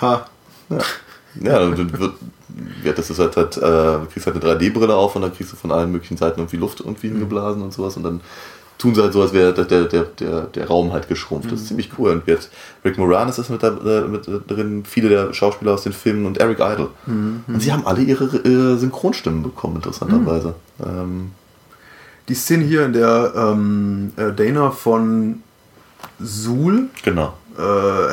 Ha. Ja, ja dann wird, wird das ist halt, halt äh, du kriegst halt eine 3D-Brille auf und dann kriegst du von allen möglichen Seiten irgendwie Luft irgendwie hingeblasen und sowas und dann tun sie halt so, als wäre der, der, der, der, Raum halt geschrumpft. Das ist ziemlich cool. Und jetzt Rick Moranis ist mit, da, äh, mit äh, drin, viele der Schauspieler aus den Filmen und Eric Idle. Und sie haben alle ihre äh, Synchronstimmen bekommen, interessanterweise. Ähm, Die Szene hier, in der ähm, äh, Dana von Suhl genau. Äh,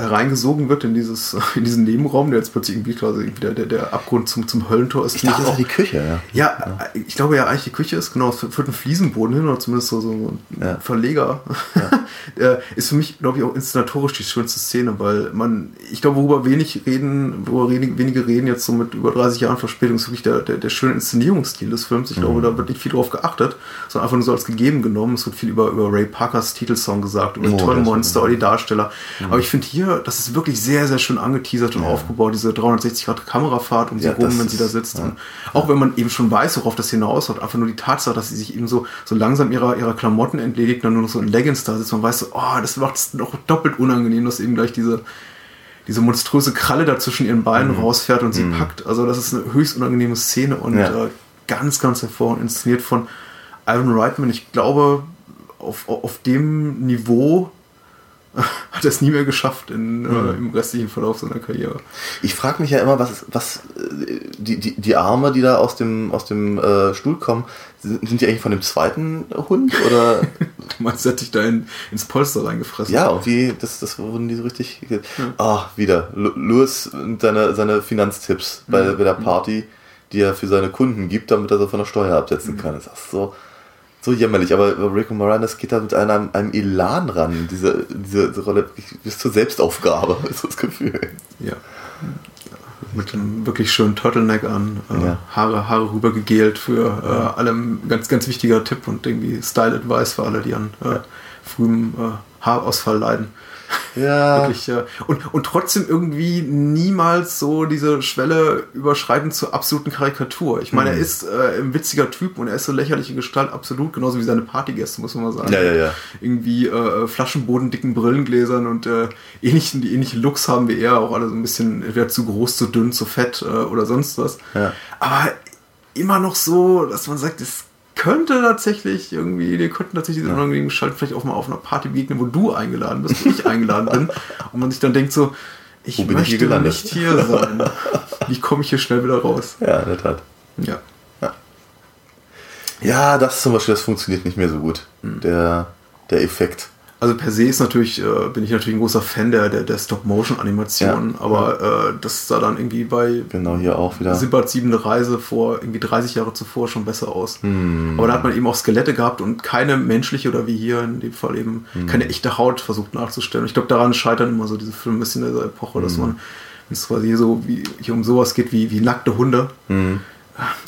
hereingesogen wird in, dieses, [LAUGHS] in diesen Nebenraum, der jetzt plötzlich irgendwie quasi irgendwie der, der, Abgrund zum, zum Höllentor ist. Ich dachte, das ist die Küche, ja. Ja, äh, ich glaube ja eigentlich die Küche ist, genau, es führt ein Fliesenboden hin oder zumindest so, so ein Ja. Verleger. äh, [LAUGHS] ist für mich, glaube ich, auch inszenatorisch die schönste Szene, weil man, ich glaube, worüber wenig reden, worüber wenig, wenige reden jetzt so mit über 30 Jahren Verspätung, ist wirklich der, der, der schöne Inszenierungsstil des Films. Ich glaube, da wird nicht viel drauf geachtet, sondern einfach nur so als gegeben genommen. Es wird viel über, über Ray Parkers Titelsong gesagt, über die Oh, tollen das- Monster oder die Darsteller. Aber ich finde hier, das ist wirklich sehr, sehr schön angeteasert und aufgebaut, diese 360 Grad Kamerafahrt um sie Ja, rum, wenn sie da sitzt. ja. Auch wenn man eben schon weiß, worauf das hinausläuft, einfach nur die Tatsache, dass sie sich eben so, so langsam ihrer, ihrer Klamotten entledigt und dann nur noch so in Leggings da sitzt. Man weiß so, oh, das macht es noch doppelt unangenehm, dass eben gleich diese, diese monströse Kralle da zwischen ihren Beinen rausfährt und sie packt. Also das ist eine höchst unangenehme Szene und Ja. äh, ganz, ganz hervorragend inszeniert von Ivan Reitman. Ich glaube, auf, auf dem Niveau [LAUGHS] hat er es nie mehr geschafft in, mhm. äh, im restlichen Verlauf seiner Karriere. Ich frage mich ja immer, was, was äh, die, die, die Arme, die da aus dem, aus dem äh, Stuhl kommen, sind, sind die eigentlich von dem zweiten Hund? Oder? [LAUGHS] du meinst, er hat dich da in, ins Polster reingefressen? Ja, und wie, das, das wurden die so richtig. Ja. Ah, wieder. Louis und seine, seine Finanztipps bei, mhm. bei der Party, die er für seine Kunden gibt, damit er sie von der Steuer absetzen mhm. kann. Das ist so so jämmerlich, aber Rico Moranis geht da mit einem, einem Elan ran, diese, diese, Rolle bis zur Selbstaufgabe, [LAUGHS] ist das Gefühl. Ja. Mit einem wirklich schönen Turtleneck an, äh, ja. Haare, Haare rübergegelt für äh, allem ganz, ganz wichtiger Tipp und irgendwie Style Advice für alle, die an äh, frühem äh, Haarausfall leiden. Ja. Wirklich, ja. Und, und trotzdem irgendwie niemals so diese Schwelle überschreiten zur absoluten Karikatur. Ich meine, mhm. er ist äh, ein witziger Typ und er ist so lächerliche Gestalt, absolut, genauso wie seine Partygäste, muss man mal sagen. Ja, ja, ja. Irgendwie äh, Flaschenboden, dicken Brillengläsern und äh, ähnlichen, die ähnliche Looks haben wie er, auch alle so ein bisschen entweder zu groß, zu dünn, zu fett äh, oder sonst was. Ja. Aber immer noch so, dass man sagt, es könnte tatsächlich irgendwie, die könnten tatsächlich ja. unangenehmen Gestalt vielleicht auch mal auf einer Party begegnen, wo du eingeladen bist, wo ich [LAUGHS] eingeladen bin. Und man sich dann denkt so, ich wo möchte ich nicht hier sein. Wie komme ich hier schnell wieder raus? Ja, in der Tat. Ja. Ja, ja das zum Beispiel, das funktioniert nicht mehr so gut. Mhm. Der, der Effekt. Also per se ist natürlich, äh, bin ich natürlich ein großer Fan der, der, der Stop-Motion-Animation, ja, aber ja. Äh, das sah dann irgendwie bei genau hier auch wieder Simbad siebende Reise vor irgendwie 30 Jahre zuvor schon besser aus. Hm. Aber da hat man eben auch Skelette gehabt und keine menschliche oder wie hier in dem Fall eben hm. keine echte Haut versucht nachzustellen. Ich glaube, daran scheitern immer so diese Filme ein bisschen in dieser Epoche, hm. dass man, wenn es quasi hier so wie hier um sowas geht wie, wie nackte Hunde, hm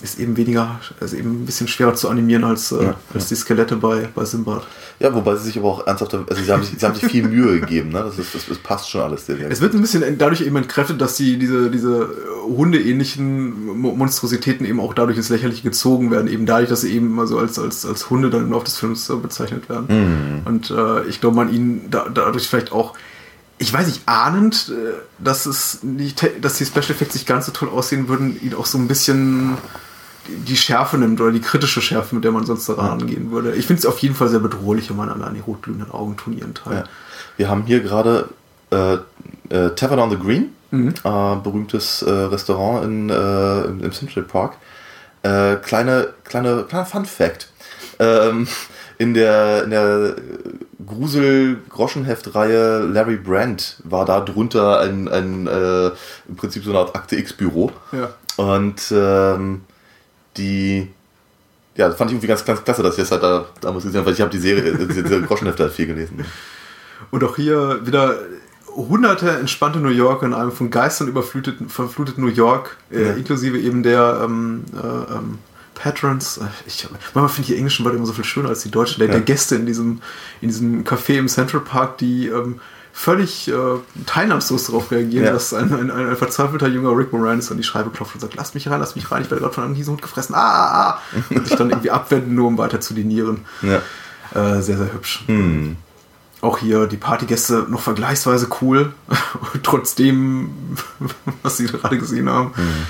ist eben weniger, ist eben ein bisschen schwerer zu animieren als, äh, ja, als die Skelette bei, bei Simbad. Ja, wobei sie sich aber auch ernsthaft, also sie haben sich, sie haben sich viel Mühe gegeben, ne? Das, ist, das, das passt schon alles. Sehr, sehr es wird ein bisschen dadurch eben entkräftet, dass die, diese, diese hundeähnlichen Monstrositäten eben auch dadurch ins Lächerliche gezogen werden, eben dadurch, dass sie eben immer so als, als, als Hunde dann im Laufe des Films bezeichnet werden. Mhm. Und äh, ich glaube, man ihnen da, dadurch vielleicht auch ich weiß nicht, ahnend, äh, dass es nicht, dass die Special Effects nicht ganz so toll aussehen würden, ihn auch so ein bisschen die Schärfe nimmt oder die kritische Schärfe, mit der man sonst daran ja. angehen würde. Ich finde es auf jeden Fall sehr bedrohlich, wenn man an die rotglühenden Augen turnieren teilt. Ja. Wir haben hier gerade äh, äh, Tavern on the Green, mhm. äh, berühmtes äh, Restaurant in, äh, im Central Park. Kleine, kleine, kleiner Fun Fact. Ähm, in der, in der Grusel-Groschenheft-Reihe Larry Brandt war da drunter ein, ein äh, im Prinzip so eine Art Akte X-Büro. Ja. Und ähm, die ja, das fand ich irgendwie ganz, ganz klasse, dass ich das halt da damals gesehen habe, weil ich habe die Serie, [LAUGHS] diese Groschenhefte halt viel gelesen. Und auch hier wieder hunderte entspannte New Yorker in einem von Geistern überfluteten verfluteten New York, äh, ja. inklusive eben der ähm, äh, ähm, Patrons. Ich, manchmal finde ich die englischen Wörter immer so viel schöner als die deutschen. Der, ja. der Gäste in diesem, in diesem Café im Central Park, die ähm, völlig äh, teilnahmslos darauf reagieren, ja. dass ein, ein, ein, verzweifelter junger Rick Moranis an die Scheibe klopft und sagt, lass mich rein, lass mich rein, ich werde gerade von einem Hiesenhund gefressen. Ah, ah, ah. [LAUGHS] Und sich dann irgendwie abwenden, nur um weiter zu dinieren. Ja. Äh, sehr, sehr hübsch. Hm. Auch hier die Partygäste noch vergleichsweise cool, [LAUGHS] trotzdem, [LAUGHS] was sie gerade gesehen haben. Hm.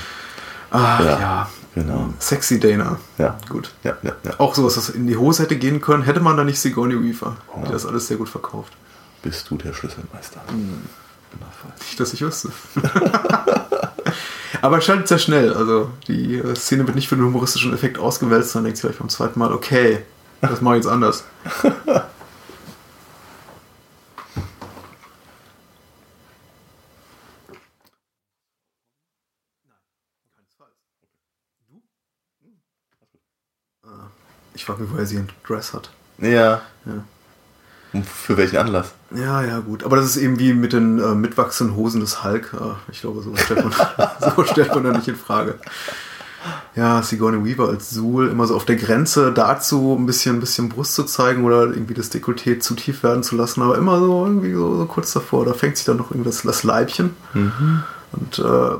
Ah, ja. ja. Genau. Sexy Dana. Ja. Gut. Ja, ja, ja. Auch sowas, das in die Hose hätte gehen können, hätte man da nicht Sigourney Weaver, oh. die das alles sehr gut verkauft. Bist du der Schlüsselmeister? Mhm. Nicht, dass ich wüsste. [LAUGHS] Aber es schaltet sehr schnell. Also die äh, Szene wird nicht für den humoristischen Effekt ausgewälzt, dann denkt sie vielleicht beim zweiten Mal, okay, das mache ich jetzt anders. [LAUGHS] Ich frage mich, woher sie einen Dress hat. Ja. ja. Und für welchen Anlass? Ja, ja, gut. Aber das ist eben wie mit den äh, mitwachsenden Hosen des Hulk. Äh, ich glaube, so stellt, man, [LAUGHS] so stellt man da nicht in Frage. Ja, Sigourney Weaver als Suhl immer so auf der Grenze dazu, ein bisschen, ein bisschen Brust zu zeigen oder irgendwie das Dekolleté zu tief werden zu lassen, aber immer so irgendwie so, so kurz davor. Da fängt sich dann noch irgendwie das, das Leibchen. Mhm. Und äh,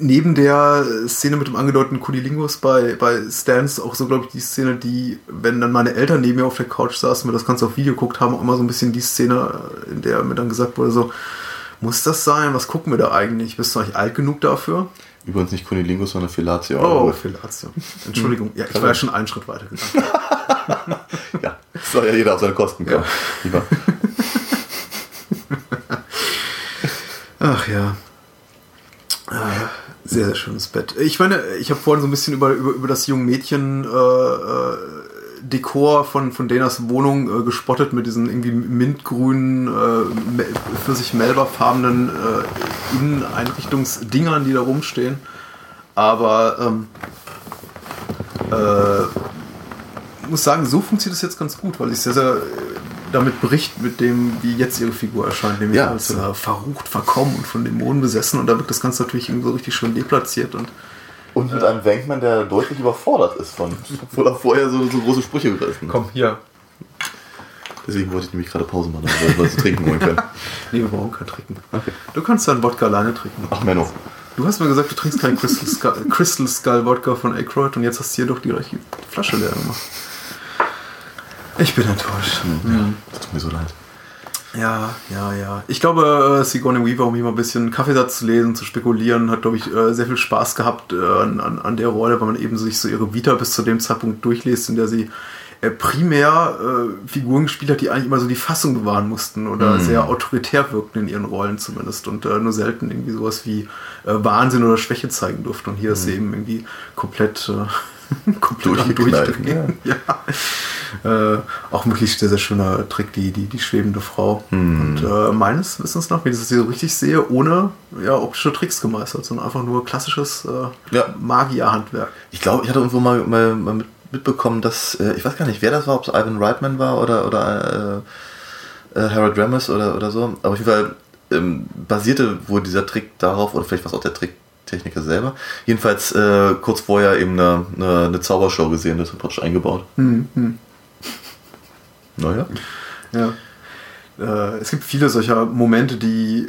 neben der Szene mit dem angedeuteten Kunilingus bei, bei Stans auch so, glaube ich, die Szene, die, wenn dann meine Eltern neben mir auf der Couch saßen, mir das Ganze auf Video geguckt haben, auch immer so ein bisschen die Szene, in der mir dann gesagt wurde, so, muss das sein? Was gucken wir da eigentlich? Bist du eigentlich alt genug dafür? Übrigens nicht Kunilingus, sondern Fellatio. Oh, Fellatio. Entschuldigung. Ja, ich war ja schon einen Schritt weiter [LAUGHS] ja, soll ja jeder auf seine Kosten kommen. Ja. [LAUGHS] Ach ja. Äh, sehr, sehr schönes Bett. Ich meine, ich habe vorhin so ein bisschen über, über, über das junge Mädchen äh, äh, Dekor von, von Danas Wohnung äh, gespottet mit diesen irgendwie mintgrünen, äh, für sich melberfarbenen äh, Inneneinrichtungsdingern, die da rumstehen. Aber ähm, äh, muss sagen, so funktioniert es jetzt ganz gut, weil ich sehr, sehr damit bricht, mit dem, wie jetzt ihre Figur erscheint, nämlich Ja. als äh, verrucht, verkommen und von Dämonen besessen. Und da wird das Ganze natürlich irgendwie so richtig schön deplatziert und Und mit einem Wankman, der deutlich überfordert ist von, [LAUGHS] obwohl er vorher so, so große Sprüche gerissen hat. komm, hier. Deswegen wollte ich nämlich gerade Pause machen, damit wir was zu trinken holen können. [LAUGHS] Nee, wir brauchen kein Trinken. Du kannst deinen Wodka alleine trinken. Ach, Menno. Du hast mir gesagt, du trinkst keinen Crystal Skull, Crystal Skull Wodka von Aykroyd und jetzt hast du hier doch die gleiche Flasche leer gemacht. Ich bin enttäuscht. Ja, das tut mir so leid. Ja, ja, ja. Ich glaube, äh, Sigourney Weaver, um hier mal ein bisschen Kaffeesatz zu lesen, zu spekulieren, hat, glaube ich, äh, sehr viel Spaß gehabt äh, an, an, an der Rolle, weil man eben sich so ihre Vita bis zu dem Zeitpunkt durchliest, in der sie primär äh, Figuren gespielt hat, die eigentlich immer so die Fassung bewahren mussten oder sehr autoritär wirkten in ihren Rollen zumindest und äh, nur selten irgendwie sowas wie äh, Wahnsinn oder Schwäche zeigen durften. Und hier ist sie eben irgendwie komplett, [LAUGHS] komplett am Durchgeknallt, Durchdrehen. [LAUGHS] Ja. Äh, auch wirklich sehr, sehr schöner Trick, die, die, die schwebende Frau. Und äh, meines Wissens nach, wenn ich das hier so richtig sehe, ohne ja, optische Tricks gemeistert, sondern einfach nur klassisches äh, Ja. Magierhandwerk. Ich glaube, ich hatte irgendwo mal, mal, mal mit, mitbekommen, dass, äh, ich weiß gar nicht, wer das war, ob es Ivan Reitman war oder, oder äh, äh, Harold Ramis oder, oder so. Aber auf jeden Fall ähm, basierte wohl dieser Trick darauf, oder vielleicht war es auch der Tricktechniker selber. Jedenfalls äh, kurz vorher eben eine, eine, eine Zaubershow gesehen, das hat praktisch eingebaut. Naja. Ja. Äh, es gibt viele solcher Momente, die äh,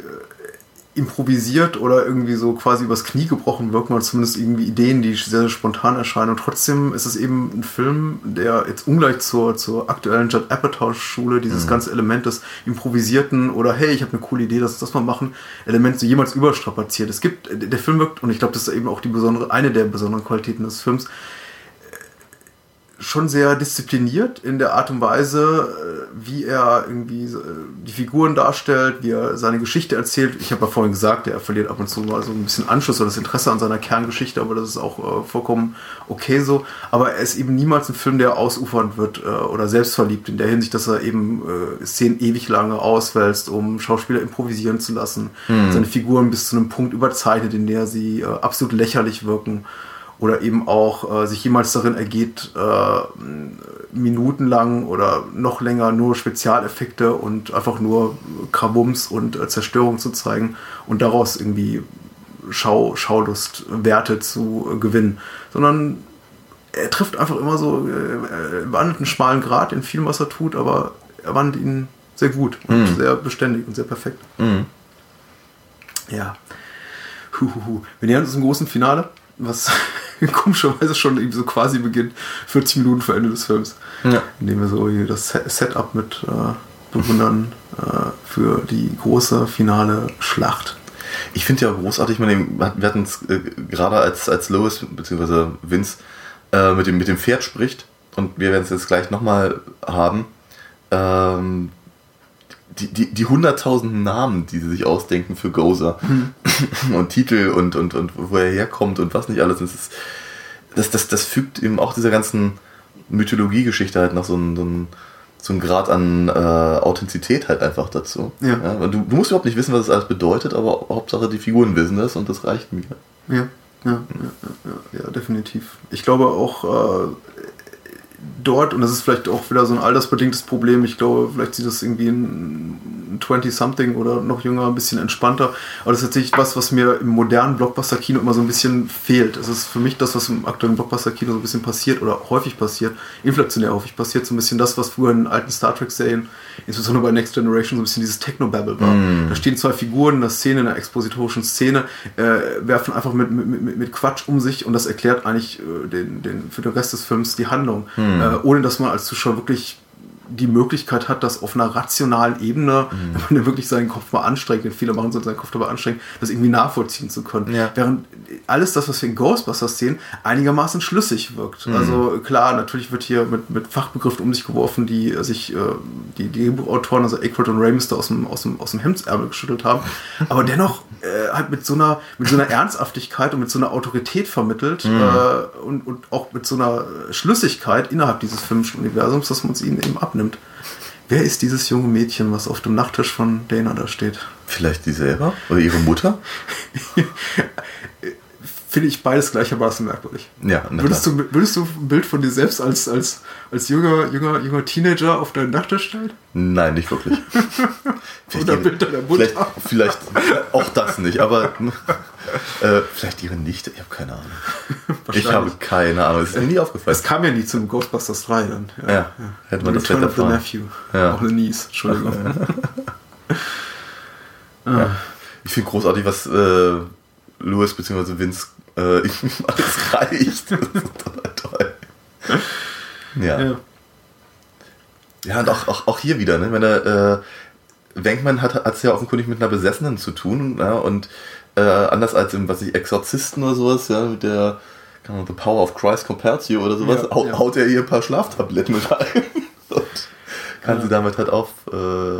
improvisiert oder irgendwie so quasi übers Knie gebrochen wirken oder zumindest irgendwie Ideen, die sehr, sehr spontan erscheinen. Und trotzdem ist es eben ein Film, der jetzt ungleich zur, zur aktuellen Judd Apatow-Schule dieses ganze Element des improvisierten oder hey, ich habe eine coole Idee, lass uns das mal machen, Element so jemals überstrapaziert. Es gibt, der Film wirkt, und ich glaube, das ist eben auch die besondere, eine der besonderen Qualitäten des Films, schon sehr diszipliniert in der Art und Weise, äh, wie er irgendwie äh, die Figuren darstellt, wie er seine Geschichte erzählt. Ich habe ja vorhin gesagt, er verliert ab und zu mal so ein bisschen Anschluss oder das Interesse an seiner Kerngeschichte, aber das ist auch äh, vollkommen okay so. Aber er ist eben niemals ein Film, der ausufernd wird äh, oder selbstverliebt in der Hinsicht, dass er eben äh, Szenen ewig lange auswälzt, um Schauspieler improvisieren zu lassen, seine Figuren bis zu einem Punkt überzeichnet, in der sie äh, absolut lächerlich wirken oder eben auch äh, sich jemals darin ergeht, äh, minutenlang oder noch länger nur Spezialeffekte und einfach nur Krabums und äh, Zerstörung zu zeigen und daraus irgendwie Schau, Schaulust, Werte zu äh, gewinnen, sondern er trifft einfach immer so, äh, er wandelt einen schmalen Grad in vielem, was er tut, aber er wandelt ihn sehr gut und sehr beständig und sehr perfekt. Ja. Huhuhu. Wir nähern uns im großen Finale, was [LAUGHS] komischerweise schon irgendwie so quasi beginnt, 40 Minuten vor Ende des Films. Ja. Indem wir so hier das Se- Setup mit äh, bewundern äh, für die große finale Schlacht. Ich finde ja großartig, man, wir hatten es äh, gerade als, als Lois bzw. Vince äh, mit, dem, mit dem Pferd spricht und wir werden es jetzt gleich nochmal haben. Ähm, die, die, die hunderttausend Namen, die sie sich ausdenken für Gozer und Titel und, und, und wo er herkommt und was nicht alles. Das, ist, das, das, das fügt eben auch dieser ganzen Mythologiegeschichte halt noch so einen, so einen, so einen Grad an äh, Authentizität halt einfach dazu. Ja. weil du, du musst überhaupt nicht wissen, was es alles bedeutet, aber Hauptsache die Figuren wissen das und das reicht mir. Ja, ja, ja, ja, ja, ja definitiv. Ich glaube auch äh, dort, und das ist vielleicht auch wieder so ein altersbedingtes Problem, ich glaube, vielleicht sieht das irgendwie ein 20-something oder noch jünger ein bisschen entspannter, aber das ist tatsächlich was, was mir im modernen Blockbuster-Kino immer so ein bisschen fehlt. Das ist für mich das, was im aktuellen Blockbuster-Kino so ein bisschen passiert oder häufig passiert, inflationär häufig passiert, so ein bisschen das, was früher in alten Star Trek-Serien, insbesondere bei Next Generation, so ein bisschen dieses Techno-Babble war. Da stehen zwei Figuren in einer Szene, in einer expositorischen Szene, äh, werfen einfach mit, mit, mit, mit Quatsch um sich und das erklärt eigentlich äh, den, den, für den Rest des Films die Handlung, äh, ohne dass man als Zuschauer wirklich die Möglichkeit hat, das auf einer rationalen Ebene, Mhm. wenn man wirklich seinen Kopf mal anstrengt, den Fehler machen soll, seinen Kopf dabei anstrengt, das irgendwie nachvollziehen zu können. Ja. Während alles das, was wir in Ghostbusters sehen, einigermaßen schlüssig wirkt. Mhm. Also klar, natürlich wird hier mit, mit Fachbegriffen um sich geworfen, die äh, sich äh, die, die Drehbuchautoren, also Aykroyd und Ramis, aus dem, aus dem, aus dem Hemdsärmel geschüttelt haben. [LAUGHS] Aber dennoch äh, halt mit so einer mit so einer Ernsthaftigkeit und mit so einer Autorität vermittelt Mhm. äh, und, und auch mit so einer Schlüssigkeit innerhalb dieses filmischen Universums, dass man es ihnen eben abnimmt. Wer ist dieses junge Mädchen, was auf dem Nachttisch von Dana da steht? Vielleicht die selber? Oder ihre Mutter? [LAUGHS] Finde ich beides gleichermaßen merkwürdig. Ja, Würdest du, würdest du ein Bild von dir selbst als, als, als junger, junger, junger Teenager auf deinen Nachttisch stellen? Nein, nicht wirklich. [LAUGHS] Oder Bild deiner Mutter? Vielleicht, vielleicht auch das nicht, aber [LAUGHS] äh, vielleicht ihre Nichte. [LAUGHS] Ich habe keine Ahnung. Ich habe keine Ahnung. Es ist mir nie aufgefallen. Es kam ja nie zum Ghostbusters 3 dann. Ja, hätte man das Return of the. Nephew. Ja. Auch eine Niece, Entschuldigung. [LAUGHS] Ich finde großartig, was äh, Louis bzw. Vince äh, [LAUGHS] ihm alles reicht. Das ist total toll. Ja. ja. Ja, und auch, auch, auch hier wieder, ne? Wenn er, äh, Wenkman hat es ja offenkundig mit einer Besessenen zu tun, ja, und äh, anders als im, was ich, Exorzisten oder sowas, ja, mit der The Power of Christ Compels You oder sowas, Ja, hau, ja. haut er ihr ein paar Schlaftabletten mit rein. [LAUGHS] und kann sie damit halt auf, äh,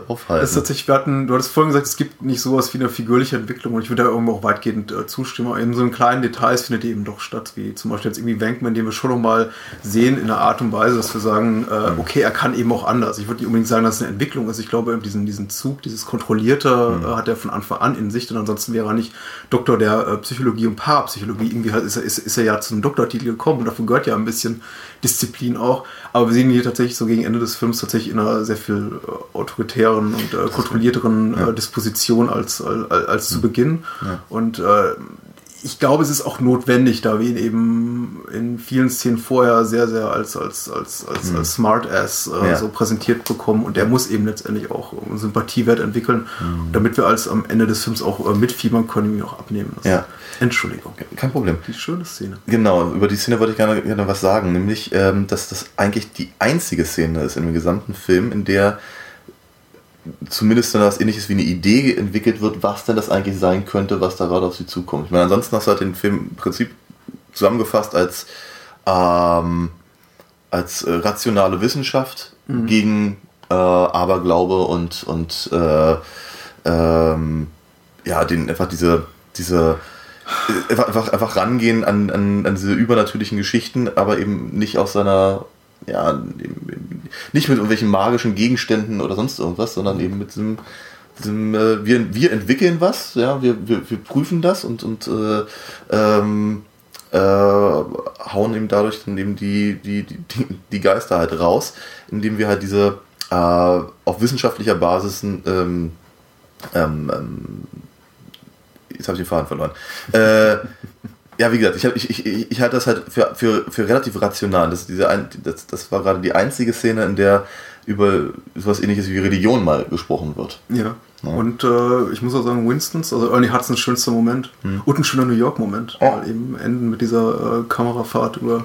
aufhalten. Ist tatsächlich, wir hatten, du hattest vorhin gesagt, es gibt nicht sowas wie eine figürliche Entwicklung und ich würde da irgendwo auch weitgehend äh, zustimmen. Aber in so einen kleinen Details findet die eben doch statt, wie zum Beispiel jetzt irgendwie Wankman, den wir schon noch mal sehen in einer Art und Weise, dass wir sagen, äh, okay, er kann eben auch anders. Ich würde nicht unbedingt sagen, dass es eine Entwicklung ist. Ich glaube, diesen, diesen Zug, dieses Kontrollierte äh, hat er von Anfang an in sich, denn ansonsten wäre er nicht Doktor der äh, Psychologie und Parapsychologie. Irgendwie halt ist er, ist, ist er ja zum Doktortitel gekommen und dafür gehört ja ein bisschen Disziplin auch. Aber wir sehen hier tatsächlich so gegen Ende des Films tatsächlich in einer sehr viel äh, autoritären und äh, kontrollierteren äh, Disposition als, als, als zu Beginn. Und äh, ich glaube, es ist auch notwendig, da wir ihn eben in vielen Szenen vorher sehr, sehr als, als, als, als, als Smartass äh, Ja. so präsentiert bekommen. Und der muss eben letztendlich auch einen Sympathiewert entwickeln, damit wir als am Ende des Films auch äh, mitfiebern können, ihn auch abnehmen. Das- Ja. Entschuldigung. Kein Problem. Die schöne Szene. Genau, über die Szene wollte ich gerne, gerne was sagen, nämlich, ähm, dass das eigentlich die einzige Szene ist in dem gesamten Film, in der zumindest dann was ähnliches wie eine Idee entwickelt wird, was denn das eigentlich sein könnte, was da gerade auf sie zukommt. Ich meine, ansonsten hast du halt den Film im Prinzip zusammengefasst als, ähm, als äh, rationale Wissenschaft gegen äh, Aberglaube und, und äh, ähm, ja, den, einfach diese, diese äh, einfach, einfach, einfach rangehen an, an, an diese übernatürlichen Geschichten, aber eben nicht aus seiner, ja, nicht mit irgendwelchen magischen Gegenständen oder sonst irgendwas, sondern eben mit diesem, diesem äh, wir, wir entwickeln was, ja, wir, wir, wir prüfen das und, und äh, ähm, äh, hauen eben dadurch dann eben die, die, die, die Geister halt raus, indem wir halt diese äh, auf wissenschaftlicher Basis ähm, ähm, ähm, jetzt habe ich den Faden verloren. Ja, wie gesagt, ich, hab, ich, ich, ich halte das halt für, für, für relativ rational. Das, diese ein, das, das war gerade die einzige Szene, in der über sowas ähnliches wie Religion mal gesprochen wird. Ja. Und äh, ich muss auch sagen, Winstons, also Ernie Hudsons schönster Moment und ein schöner New York-Moment, Ja. weil eben enden mit dieser äh, Kamerafahrt über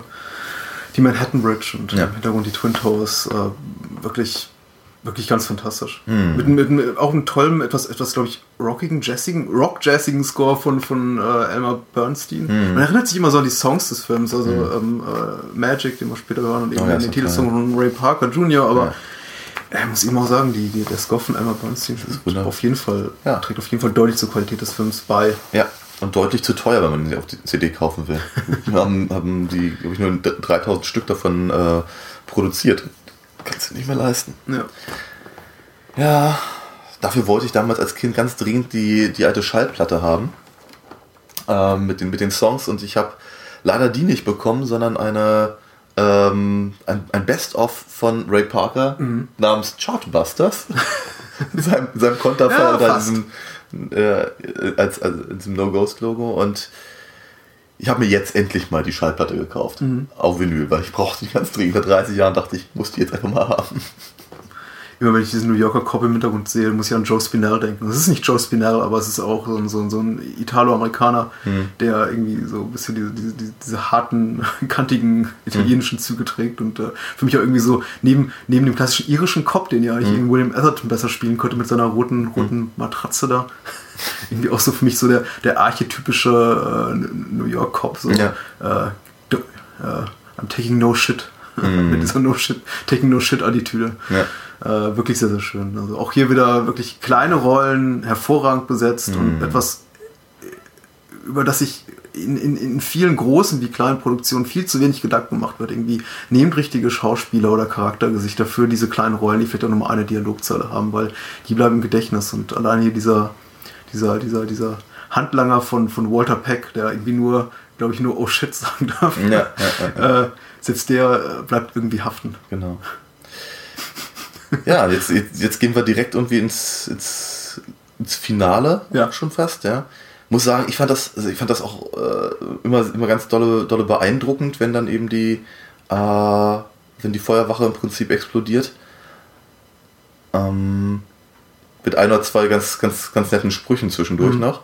die Manhattan Bridge und Ja. im Hintergrund die Twin Towers. Äh, wirklich, wirklich ganz fantastisch. Mhm. Mit, mit, mit auch einem tollen, etwas, etwas glaube ich, rockigen, jazzigen, rock-jazzigen Score von, von äh, Elmer Bernstein. Mhm. Man erinnert sich immer so an die Songs des Films, also ähm, äh, Magic, den wir später hören, und eben Oh ja, den Titelsong von Ray Parker Jr., aber Ja. er muss ihm auch sagen, die, die, der Score von Elmer Bernstein auf jeden Fall, Ja. trägt auf jeden Fall deutlich zur Qualität des Films bei. Ja, und deutlich zu teuer, wenn man sie auf die CD kaufen will. [LAUGHS] Wir haben, haben die, glaube ich, nur 3000 Stück davon äh, produziert. Kannst du nicht mehr leisten. Ja. Ja, dafür wollte ich damals als Kind ganz dringend die, die alte Schallplatte haben. Ähm, mit, den, mit den Songs und ich habe leider die nicht bekommen, sondern eine ähm, ein, ein Best-of von Ray Parker namens Chartbusters. [LAUGHS] [LAUGHS] in seinem, in seinem Konterfei Ja, oder fast. diesem, äh, als, als, in diesem No-Ghost-Logo und ich habe mir jetzt endlich mal die Schallplatte gekauft. Auf Vinyl, weil ich brauchte die ganz dringend. Vor 30 Jahren dachte ich, muss die jetzt einfach mal haben. Immer wenn ich diesen New Yorker Cop im Hintergrund sehe, muss ich an Joe Spinell denken. Es ist nicht Joe Spinell, aber es ist auch so ein, so ein, so ein Italo-Amerikaner, Hm. der irgendwie so ein bisschen diese, diese, diese, harten, [LAUGHS] kantigen italienischen Züge trägt und äh, für mich auch irgendwie so neben, neben dem klassischen irischen Cop, den ja eigentlich Hm. irgendwie William Atherton besser spielen könnte mit seiner roten, roten Matratze da. [LAUGHS] irgendwie auch so für mich so der, der archetypische äh, New York Cop. So, Ja. äh, äh, I'm taking no shit. [LAUGHS] mit dieser No Shit, Taking No Shit Attitüde. Ja. Äh, wirklich sehr, sehr schön. Also auch hier wieder wirklich kleine Rollen, hervorragend besetzt und etwas, äh, über das ich in, in, in vielen großen wie kleinen Produktionen viel zu wenig Gedanken gemacht wird. Irgendwie nehmt richtige Schauspieler oder Charaktergesichter für diese kleinen Rollen, die vielleicht auch nochmal eine Dialogzeile haben, weil die bleiben im Gedächtnis. Und allein hier dieser, dieser, dieser, dieser Handlanger von, von Walter Peck, der irgendwie nur, glaube ich, nur Oh shit sagen darf. Ja, ja, [LAUGHS] Äh, selbst der äh, bleibt irgendwie haften. Genau. Ja, jetzt, jetzt, jetzt gehen wir direkt irgendwie ins, ins, ins Finale Ja. schon fast, ja. Muss sagen, ich fand das, also ich fand das auch äh, immer, immer ganz dolle, dolle beeindruckend, wenn dann eben die, äh, wenn die Feuerwache im Prinzip explodiert. Ähm, mit ein oder zwei ganz, ganz, ganz netten Sprüchen zwischendurch Mhm. noch.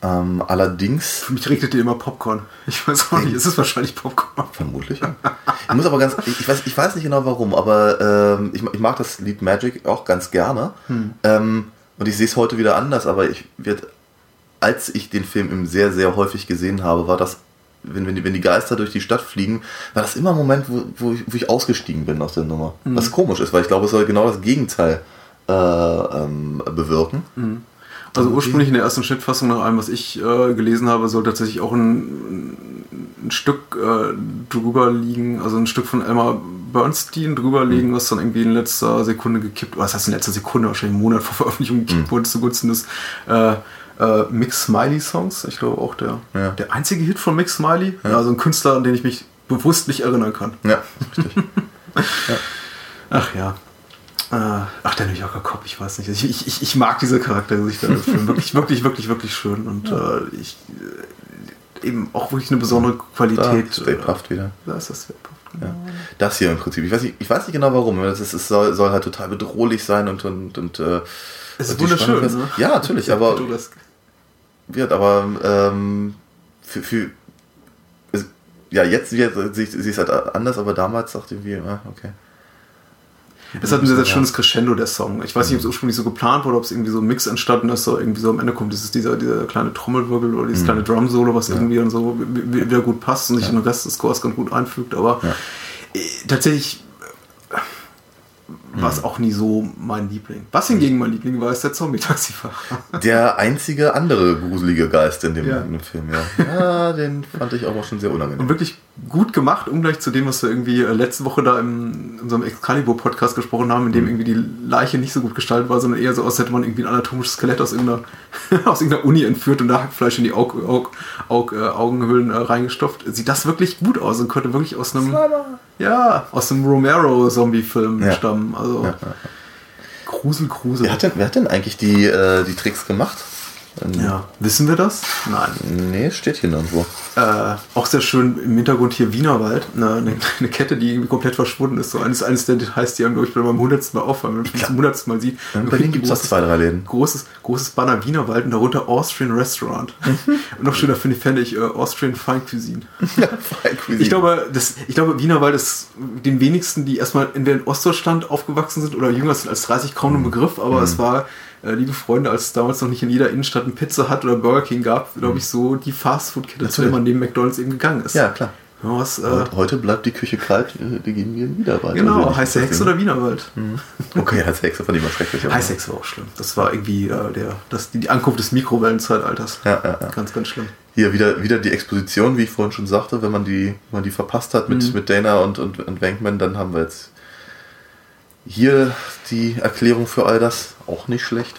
Ähm, allerdings Für mich regnet dir immer Popcorn. Ich weiß auch nicht, es ist wahrscheinlich Popcorn. Vermutlich. Ja. Ich muss aber ganz, ich weiß, ich weiß nicht genau warum, aber ähm, ich, ich mag das Lied Magic auch ganz gerne. Ähm, und ich sehe es heute wieder anders, aber ich wird, als ich den Film eben sehr, sehr häufig gesehen habe, war das, wenn, wenn, die, wenn die Geister durch die Stadt fliegen, war das immer ein Moment, wo, wo, ich, wo ich ausgestiegen bin aus der Nummer. Was komisch ist, weil ich glaube, es soll genau das Gegenteil äh, ähm, bewirken. Also ursprünglich in der ersten Schnittfassung, nach allem, was ich äh, gelesen habe, soll tatsächlich auch ein, ein Stück äh, drüber liegen, also ein Stück von Elmar Bernstein drüber liegen, was dann irgendwie in letzter Sekunde gekippt, was heißt in letzter Sekunde, wahrscheinlich einen Monat [LAUGHS] vor Veröffentlichung gekippt wurde zugunsten des äh, äh, Mix Smiley Songs. Ich glaube auch der, Ja. der einzige Hit von Mix Smiley. Ja. Also ein Künstler, an den ich mich bewusst nicht erinnern kann. Ja, richtig. [LAUGHS] Ach ja. Äh, ach, der New Yorker Cop, ich weiß nicht. Ich, ich, ich mag diese Charaktergesichter im Film. Wirklich, wirklich, wirklich, wirklich schön. Und äh, ich äh, eben auch wirklich eine besondere Da Qualität. Stay Puft wieder. Da ist das Puft. Ja. Das hier im Prinzip. Ich weiß nicht, ich weiß nicht genau warum. Das ist, es soll, soll halt total bedrohlich sein und und und. Äh, Es ist wunderschön, ne? Ja, natürlich, [LAUGHS] aber wird, aber ähm, für, für es- ja jetzt wird sie, sie ist halt anders, aber damals dachte ich, wie, ah, okay. Es hat ein sehr, sehr schönes Crescendo, der Song. Ich weiß nicht, ob es ursprünglich so geplant wurde, ob es irgendwie so ein Mix entstanden ist, so irgendwie so am Ende kommt dieses, dieser, dieser kleine Trommelwirbel oder dieses kleine Drum-Solo, was irgendwie dann so wi- wi- wieder gut passt und sich in den Rest des Scores ganz gut einfügt. Aber äh, tatsächlich war es auch nie so mein Liebling. Was hingegen mein Liebling war, ist der Zombie-Taxifahrer. [LAUGHS] Der einzige andere gruselige Geist in dem, Ja. in dem Film, ja. Ja, den fand ich auch schon sehr Und unangenehm. wirklich gut gemacht, ungleich zu dem, was wir irgendwie äh, letzte Woche da im, in unserem Excalibur-Podcast gesprochen haben, in dem irgendwie die Leiche nicht so gut gestaltet war, sondern eher so aus, als hätte man irgendwie ein anatomisches Skelett aus irgendeiner, [LAUGHS] aus irgendeiner Uni entführt und da Hackfleisch in die Aug, Aug, Aug, äh, Augenhöhlen äh, reingestopft. Sieht das wirklich gut aus und könnte wirklich aus einem, ja, aus einem Romero-Zombie-Film Ja. stammen. Also Grusel, Grusel. Wer hat denn, wer hat denn eigentlich die, äh, die Tricks gemacht? Ähm, ja, wissen wir das? Nein. Nee, steht hier nirgendwo. Äh, auch sehr schön im Hintergrund hier Wienerwald, eine, eine, eine Kette, die irgendwie komplett verschwunden ist. So eines, eines der Details, die einem, glaube ich, beim hundertsten Mal auffallen, wenn man das hundertsten Mal sieht. In Berlin gibt es auch zwei, drei Läden. Großes, großes Banner Wienerwald und darunter Austrian Restaurant. und [LAUGHS] noch schöner finde ich, fände ich äh, Austrian [LAUGHS] Fine Cuisine. Ich glaube, das, ich glaube, Wienerwald ist den wenigsten, die erstmal entweder in Ostdeutschland aufgewachsen sind oder jünger sind als 30 kaum Mhm. ein Begriff, aber es war, äh, liebe Freunde, als es damals noch nicht in jeder Innenstadt ein Pizza Hut oder Burger King gab, glaube ich, so die Fastfood-Kette, zu der man neben McDonalds eben gegangen ist. ja, klar. Was, äh, Heute- bleibt die Küche kalt, wir wir gehen wir wieder weiter. genau, heiße Hexe oder Wienerwald. Okay, heiße Hexe fand ich mal schrecklich. Heiße Hexe war auch schlimm. Das war irgendwie äh, der, das, die, die Ankunft des Mikrowellenzeitalters. Ja, ja, ja. Ganz, ganz schlimm. Hier wieder, wieder die Exposition, wie ich vorhin schon sagte, wenn man die, wenn man die verpasst hat mit, mit Dana und, und, und Wankman, dann haben wir jetzt hier die Erklärung für all das. Auch nicht schlecht.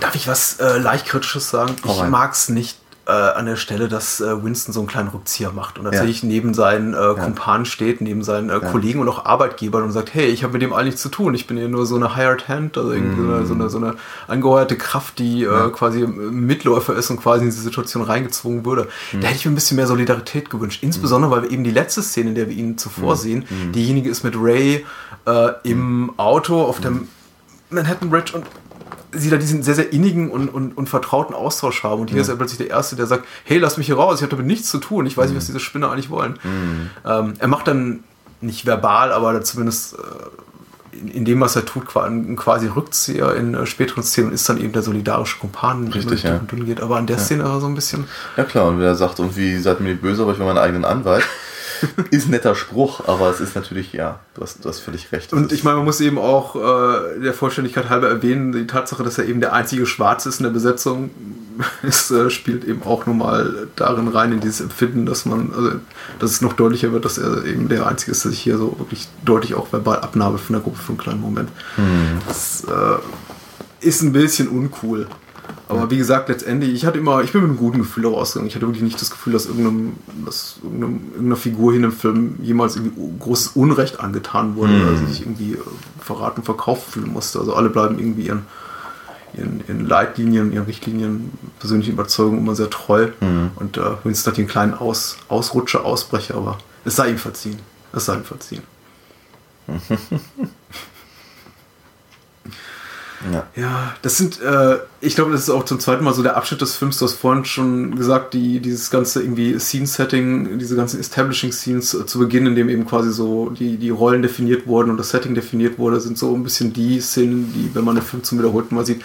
Darf ich was äh, leicht Kritisches sagen? Ich mag es nicht, äh, an der Stelle, dass äh, Winston so einen kleinen Rückzieher macht und tatsächlich ja. neben seinen äh, Kumpanen steht, neben seinen äh, Kollegen und auch Arbeitgebern und sagt, hey, ich habe mit dem eigentlich zu tun, ich bin hier nur so eine Hired Hand, also irgendwie mm. so, eine, so eine angeheuerte Kraft, die äh, quasi Mitläufer ist und quasi in diese Situation reingezwungen würde. Mm. Da hätte ich mir ein bisschen mehr Solidarität gewünscht, insbesondere, weil wir eben die letzte Szene, in der wir ihn zuvor mm. sehen, diejenige ist mit Ray äh, im Auto auf dem Manhattan Bridge und sie da diesen sehr, sehr innigen und, und, und vertrauten Austausch haben. Und hier ja. ist er plötzlich der Erste, der sagt, hey, lass mich hier raus, ich habe damit nichts zu tun, ich weiß mhm. nicht, was diese Spinner eigentlich wollen. Mhm. Ähm, er macht dann nicht verbal, aber zumindest äh, in, in, dem, was er tut, quasi Rückzieher in äh, späteren Szenen und ist dann eben der solidarische Kumpan, Richtig, ja. dünn geht. Aber an der ja. Szene so ein bisschen... Ja klar, und wer sagt, irgendwie seid mir nicht böse, aber ich will meinen eigenen Anwalt. [LAUGHS] ist ein netter Spruch, aber es ist natürlich, ja, du hast, du hast völlig recht. Und ich meine, man muss eben auch äh, der Vollständigkeit halber erwähnen, die Tatsache, dass er eben der einzige Schwarze ist in der Besetzung, [LAUGHS] ist, äh, spielt eben auch nochmal darin rein, in dieses Empfinden, dass man, also, dass es noch deutlicher wird, dass er eben der Einzige ist, der sich hier so wirklich deutlich auch verbal abnabelt von der Gruppe für einen kleinen Moment. Hm. Das äh, ist ein bisschen uncool. Aber wie gesagt, letztendlich, ich hatte immer, ich bin mit einem guten Gefühl rausgegangen. Ich hatte wirklich nicht das Gefühl, dass, irgendeinem, dass irgendeinem, irgendeiner Figur hier in dem Film jemals irgendwie großes Unrecht angetan wurde mhm. oder sich irgendwie äh, verraten, verkauft fühlen musste. Also alle bleiben irgendwie ihren, ihren, ihren Leitlinien, ihren Richtlinien, persönlichen Überzeugungen immer sehr treu. Mhm. Und äh, Winston hat einen kleinen Aus, Ausrutscher, Ausbrecher, aber es sei ihm verziehen. Es sei ihm verziehen. [LAUGHS] Ja. ja, das sind, äh, ich glaube, das ist auch zum zweiten Mal so der Abschnitt des Films. Du hast vorhin schon gesagt, die, dieses ganze irgendwie Scene-Setting, diese ganzen Establishing-Scenes äh, zu Beginn, in dem eben quasi so die, die Rollen definiert wurden und das Setting definiert wurde, sind so ein bisschen die Szenen, die, wenn man den Film zum wiederholten Mal sieht,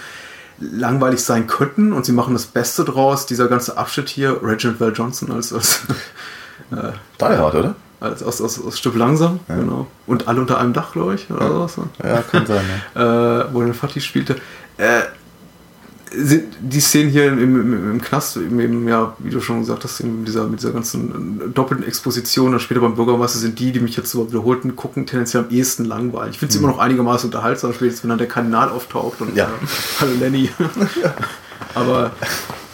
langweilig sein könnten und sie machen das Beste draus. Dieser ganze Abschnitt hier, Reginald Val Johnson als, als [LAUGHS] äh, Die Hard, oder? Als aus, aus, aus Stück langsam, ja. genau. Und alle unter einem Dach, glaube ich, oder ja. so. Ja, kann sein, ja. [LAUGHS] äh, wo dann Fatih spielte. Äh, sind die Szenen hier im, im, im Knast, eben, ja, wie du schon gesagt hast, mit dieser, mit dieser ganzen äh, doppelten Exposition, dann später beim Bürgermeister sind die, die mich jetzt so wiederholten gucken, tendenziell am ehesten langweilig. Ich finde es mhm. immer noch einigermaßen unterhaltsam, spätestens wenn dann der Kardinal auftaucht und ja. äh, Hallo Lenny. [LAUGHS] Aber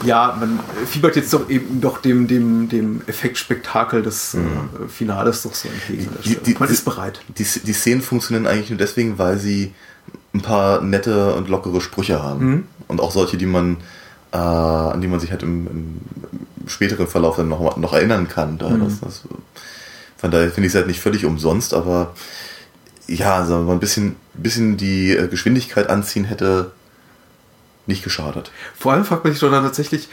ja, man fiebert jetzt doch eben doch dem, dem, dem Effektspektakel des mhm. äh, Finales doch so entgegen. Die, die, man ist bereit. Die, die Szenen funktionieren eigentlich nur deswegen, weil sie ein paar nette und lockere Sprüche haben. Mhm. Und auch solche, die man, äh, an die man sich halt im, im, späteren Verlauf dann noch, noch erinnern kann. Da, mhm. das, das, von daher finde ich es halt nicht völlig umsonst, aber ja, also ein bisschen, bisschen die äh, Geschwindigkeit anziehen hätte nicht geschadet. Vor allem fragt man sich doch dann tatsächlich,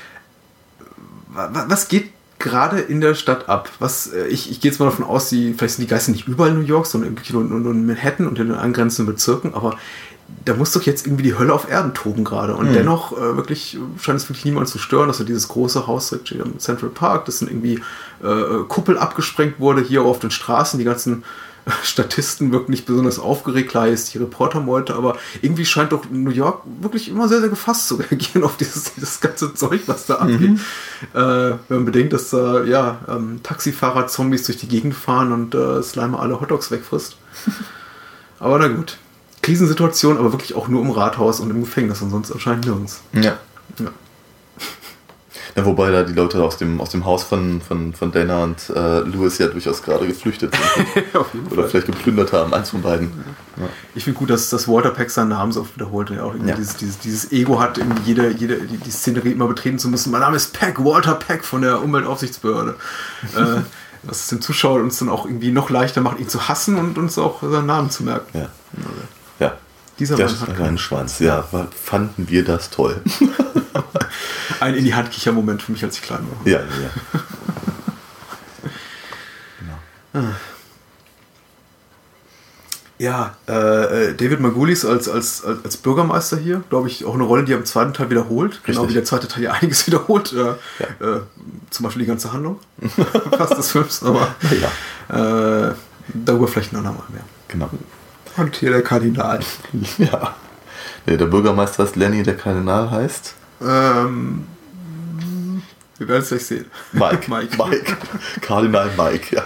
was geht gerade in der Stadt ab? Was, äh, ich, ich gehe jetzt mal davon aus, die, vielleicht sind die Geister nicht überall in New York, sondern nur, nur in Manhattan und in den angrenzenden Bezirken, aber da muss doch jetzt irgendwie die Hölle auf Erden toben gerade. Und mhm. dennoch äh, wirklich scheint es wirklich niemand zu stören, dass er dieses große Haus direkt steht am Central Park, das dann irgendwie äh, Kuppel abgesprengt wurde, hier auf den Straßen, die ganzen [LAUGHS] Statisten wirken nicht besonders aufgeregt. Klar, ist die Reportermeute, aber irgendwie scheint doch New York wirklich immer sehr, sehr gefasst zu [LAUGHS] reagieren auf dieses, dieses ganze Zeug, was da abgeht. Mhm. Äh, wenn man bedenkt, dass da ja, ähm, Taxifahrer-Zombies durch die Gegend fahren und äh, Slimer alle Hotdogs wegfrisst. [LAUGHS] aber na gut. Krisensituation, aber wirklich auch nur im Rathaus und im Gefängnis und sonst anscheinend nirgends. Ja. ja. Ja, wobei da die Leute aus dem, aus dem Haus von, von, von Dana und äh, Louis ja durchaus gerade geflüchtet sind. [LAUGHS] Oder Fall. vielleicht geplündert haben, eins von beiden. Ja. Ich finde gut, dass, dass Walter Peck seinen Namen so oft wiederholt, der auch irgendwie ja. dieses, dieses, dieses Ego hat, irgendwie jede, jede, die, die Szenerie immer betreten zu müssen. Mein Name ist Peck, Walter Peck von der Umweltaufsichtsbehörde. [LAUGHS] äh, was es dem Zuschauer uns dann auch irgendwie noch leichter macht, ihn zu hassen und uns auch seinen Namen zu merken. Ja. Dieser der Mann hat keinen Schwanz. Ja, fanden wir das toll. [LAUGHS] Ein in die Hand Moment für mich, als ich klein war. Ja, ja. genau. Ja, äh, David Margulis als, als, als Bürgermeister hier, glaube ich, auch eine Rolle, die er im zweiten Teil wiederholt. Richtig. Genau wie der zweite Teil ja einiges [LAUGHS] wiederholt. Äh, ja. äh, zum Beispiel die ganze Handlung [LAUGHS] fast des Films, aber ja. Äh, darüber vielleicht noch einmal mehr. Genau. Und hier der Kardinal. [LAUGHS] ja. Der Bürgermeister ist Lenny, der Kardinal heißt? Ähm, wir werden es gleich sehen. Mike. [LAUGHS] Mike. Mike. Kardinal Mike, ja.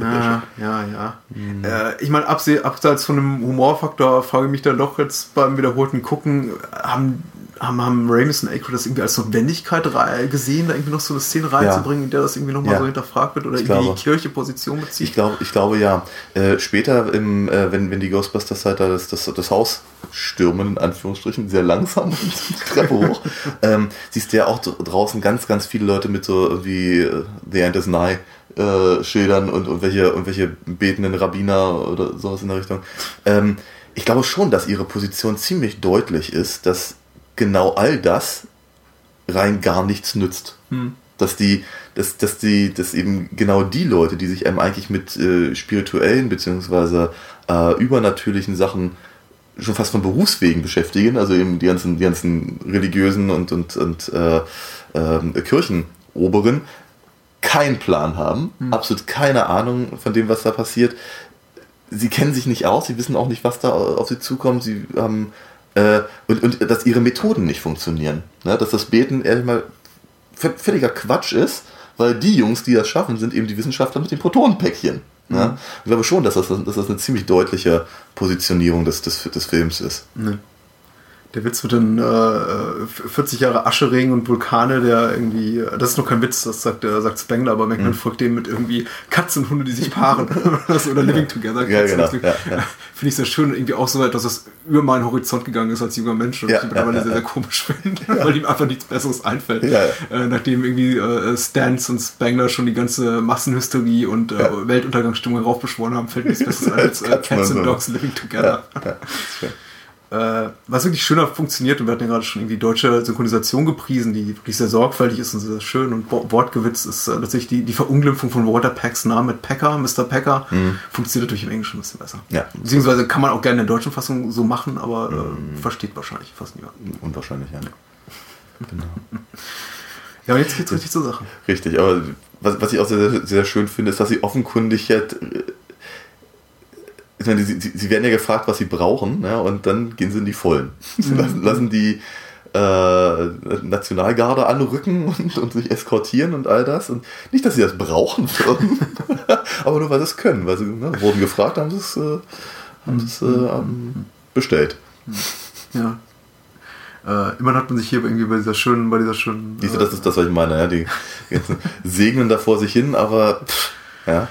Ja, ja, ja. Mhm. Äh, ich meine, abseits von dem Humorfaktor frage ich mich dann doch jetzt beim wiederholten Gucken, haben, haben, haben Ramis und Aykroyd das irgendwie als Notwendigkeit gesehen, da irgendwie noch so eine Szene reinzubringen, ja. in der das irgendwie nochmal ja. so hinterfragt wird oder ich irgendwie glaube, die Kirche Position bezieht? Ich glaube, ich glaube ja. Äh, später, im, äh, wenn, wenn die Ghostbusters halt da das, das, das Haus stürmen, in Anführungsstrichen, sehr langsam [LAUGHS] die Treppe hoch, [LAUGHS] ähm, siehst du ja auch draußen ganz, ganz viele Leute mit so wie äh, The End is Nigh äh, Schildern und, und, welche, und welche betenden Rabbiner oder sowas in der Richtung. Ähm, ich glaube schon, dass ihre Position ziemlich deutlich ist, dass genau all das rein gar nichts nützt. Hm. Dass die, dass, dass die, dass eben genau die Leute, die sich eben eigentlich mit äh, spirituellen beziehungsweise äh, übernatürlichen Sachen schon fast von Berufswegen beschäftigen, also eben die ganzen, die ganzen religiösen und, und, und äh, äh, Kirchenoberen, keinen Plan haben, hm. absolut keine Ahnung von dem, was da passiert. Sie kennen sich nicht aus, sie wissen auch nicht, was da auf sie zukommt. Sie haben äh, und, und dass ihre Methoden nicht funktionieren. Ne? Dass das Beten ehrlich mal völliger Quatsch ist, weil die Jungs, die das schaffen, sind eben die Wissenschaftler mit den Protonenpäckchen. Ne? Mhm. Ich glaube schon, dass das, dass das eine ziemlich deutliche Positionierung des, des, des Films ist. Mhm der Witz mit den äh, 40 Jahre Ascheregen und Vulkane, der irgendwie, das ist noch kein Witz, das sagt, äh, sagt Spengler, aber McMahon mhm. folgt dem mit irgendwie Katzen und Hunde, die sich paaren [LAUGHS] oder Living Together. Ja, genau. Ja, ja. Finde ich sehr schön, irgendwie auch so weit, dass das über meinen Horizont gegangen ist als junger Mensch und ja, ich mittlerweile ja, sehr, sehr komisch finde, weil ihm einfach nichts Besseres einfällt. Äh, nachdem irgendwie äh, Stans und Spengler schon die ganze Massenhysterie und äh, Weltuntergangsstimmung heraufbeschworen haben, fällt nichts Besseres [LAUGHS] ein als äh, Cats and Dogs Living Together. Äh, was wirklich schöner funktioniert, und wir hatten ja gerade schon irgendwie deutsche Synchronisation gepriesen, die wirklich sehr sorgfältig ist und sehr schön und wortgewitzt ist äh, tatsächlich die, die Verunglimpfung von Walter Packs Namen mit Packer, Mr. Packer, mhm. funktioniert natürlich im Englischen ein bisschen besser. Ja. Beziehungsweise kann man auch gerne in der deutschen Fassung so machen, aber äh, mhm. versteht wahrscheinlich fast niemand. Unwahrscheinlich, ja. Genau. [LAUGHS] ja, und jetzt geht's richtig zur Sache. Richtig, aber was, was ich auch sehr, sehr schön finde, ist, dass sie offenkundig jetzt ich meine, sie, sie werden ja gefragt, was sie brauchen, ne? und dann gehen sie in die Vollen. [LAUGHS] Mhm. lassen, lassen die äh, Nationalgarde anrücken und, und sich eskortieren und all das. Und nicht, dass sie das brauchen würden, [LAUGHS] aber nur, weil sie es können. Weil sie ne, wurden gefragt, haben sie es, äh, haben es äh, ähm, bestellt. Ja. Äh, immerhin hat man sich hier irgendwie bei dieser schönen, bei dieser schönen. Diese, das ist das, was ich meine, ja. Die [LAUGHS] segnen da vor sich hin, aber pff, ja.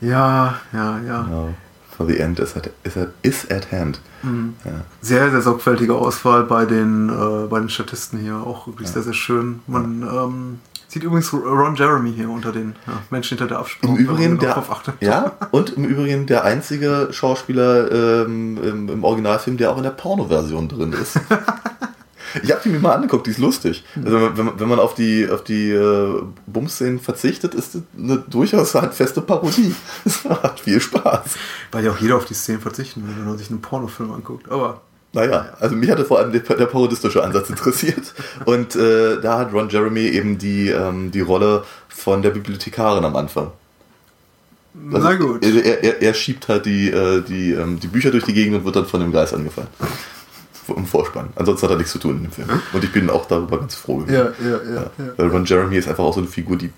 Ja, ja, ja. Genau for the end is at, is at, is at hand. Mhm. Ja. Sehr, sehr sorgfältige Auswahl bei den, äh, bei den Statisten hier. Auch wirklich ja. sehr, sehr schön. Man ähm, sieht übrigens Ron Jeremy hier unter den ja, Menschen hinter der Absprache. Im Übrigen der, ja, und im Übrigen der einzige Schauspieler ähm, im, im Originalfilm, der auch in der Porno-Version drin ist. [LAUGHS] Ich habe die mir mal angeguckt, die ist lustig. Also wenn, wenn man auf die, auf die äh, Bums-Szenen verzichtet, ist das eine durchaus handfeste Parodie. [LAUGHS] Das macht viel Spaß. Weil ja auch jeder auf die Szenen verzichten will, wenn man sich einen Pornofilm anguckt. Aber naja, also mich hatte vor allem der, der parodistische Ansatz interessiert. Und äh, da hat Ron Jeremy eben die, ähm, die Rolle von der Bibliothekarin am Anfang. Also Na gut. Er, er, er, schiebt halt die, äh, die, ähm, die Bücher durch die Gegend und wird dann von dem Geist angefallen im Vorspann. Ansonsten hat er nichts zu tun in dem Film. Und ich bin auch darüber ganz froh gewesen. Ja, ja, ja. ja. Weil Ron Jeremy ist einfach auch so eine Figur, die.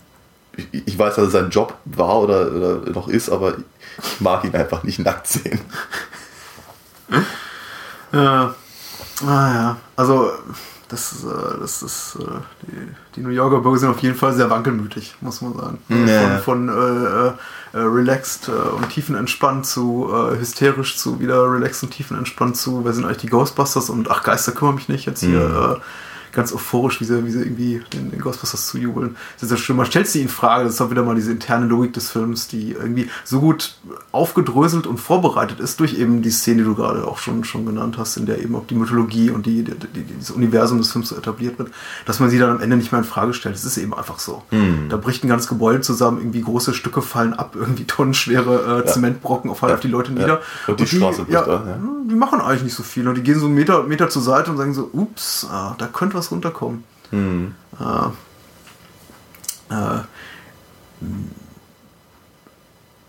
Ich, ich weiß, dass er sein Job war oder, oder noch ist, aber ich mag ihn einfach nicht nackt sehen. Ja. Ah ja. Also das, äh, das ist, äh, die, die, New Yorker Bürger sind auf jeden Fall sehr wankelmütig, muss man sagen. Ja. Von, von äh, äh, relaxed und tiefenentspannt zu äh, hysterisch zu wieder relaxed und tiefenentspannt zu, wer sind eigentlich die Ghostbusters und ach Geister kümmere mich nicht jetzt hier. Mhm. Äh, ganz euphorisch, wie sie, wie sie irgendwie den, den Ghostbusters zujubeln. Das ist ja schön. Man stellt sie in Frage. Das ist auch wieder mal diese interne Logik des Films, die irgendwie so gut aufgedröselt und vorbereitet ist durch eben die Szene, die du gerade auch schon, schon genannt hast, in der eben auch die Mythologie und die, die, die, das Universum des Films so etabliert wird, dass man sie dann am Ende nicht mehr in Frage stellt. Es ist eben einfach so. Mhm. Da bricht ein ganzes Gebäude zusammen, irgendwie große Stücke fallen ab, irgendwie tonnenschwere äh, ja. Zementbrocken fallen ja. auf die Leute nieder. Ja. Und die, und die Straße ja, da, ja. Die machen eigentlich nicht so viel. Und die gehen so einen Meter, Meter zur Seite und sagen so, ups, ah, da könnte was runterkommen. Mhm. Äh, äh,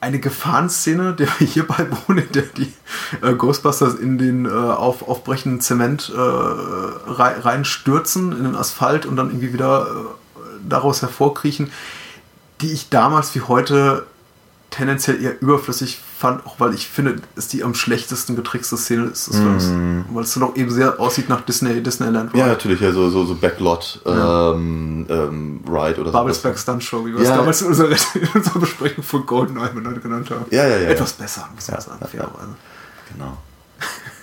eine Gefahrenszene, [LAUGHS] der wir hier beiwohnen, in der die äh, Ghostbusters in den äh, auf, aufbrechenden Zement äh, reinstürzen, in den Asphalt und dann irgendwie wieder äh, daraus hervorkriechen, die ich damals wie heute tendenziell eher überflüssig fand, auch weil ich finde, ist die am schlechtesten getrickste Szene des Films. Mhm. Weil es dann auch eben sehr aussieht nach Disney, Disneyland Ja, natürlich, ja, so, so, so Backlot Ja. ähm, ähm, Ride oder Babelsberg Stunt Show, wie wir es Ja. damals in unserer, [LAUGHS] in unserer Besprechung von Goldeneye miteinander genannt haben. Ja, ja, ja, Etwas besser, muss man sagen, fairerweise. Genau.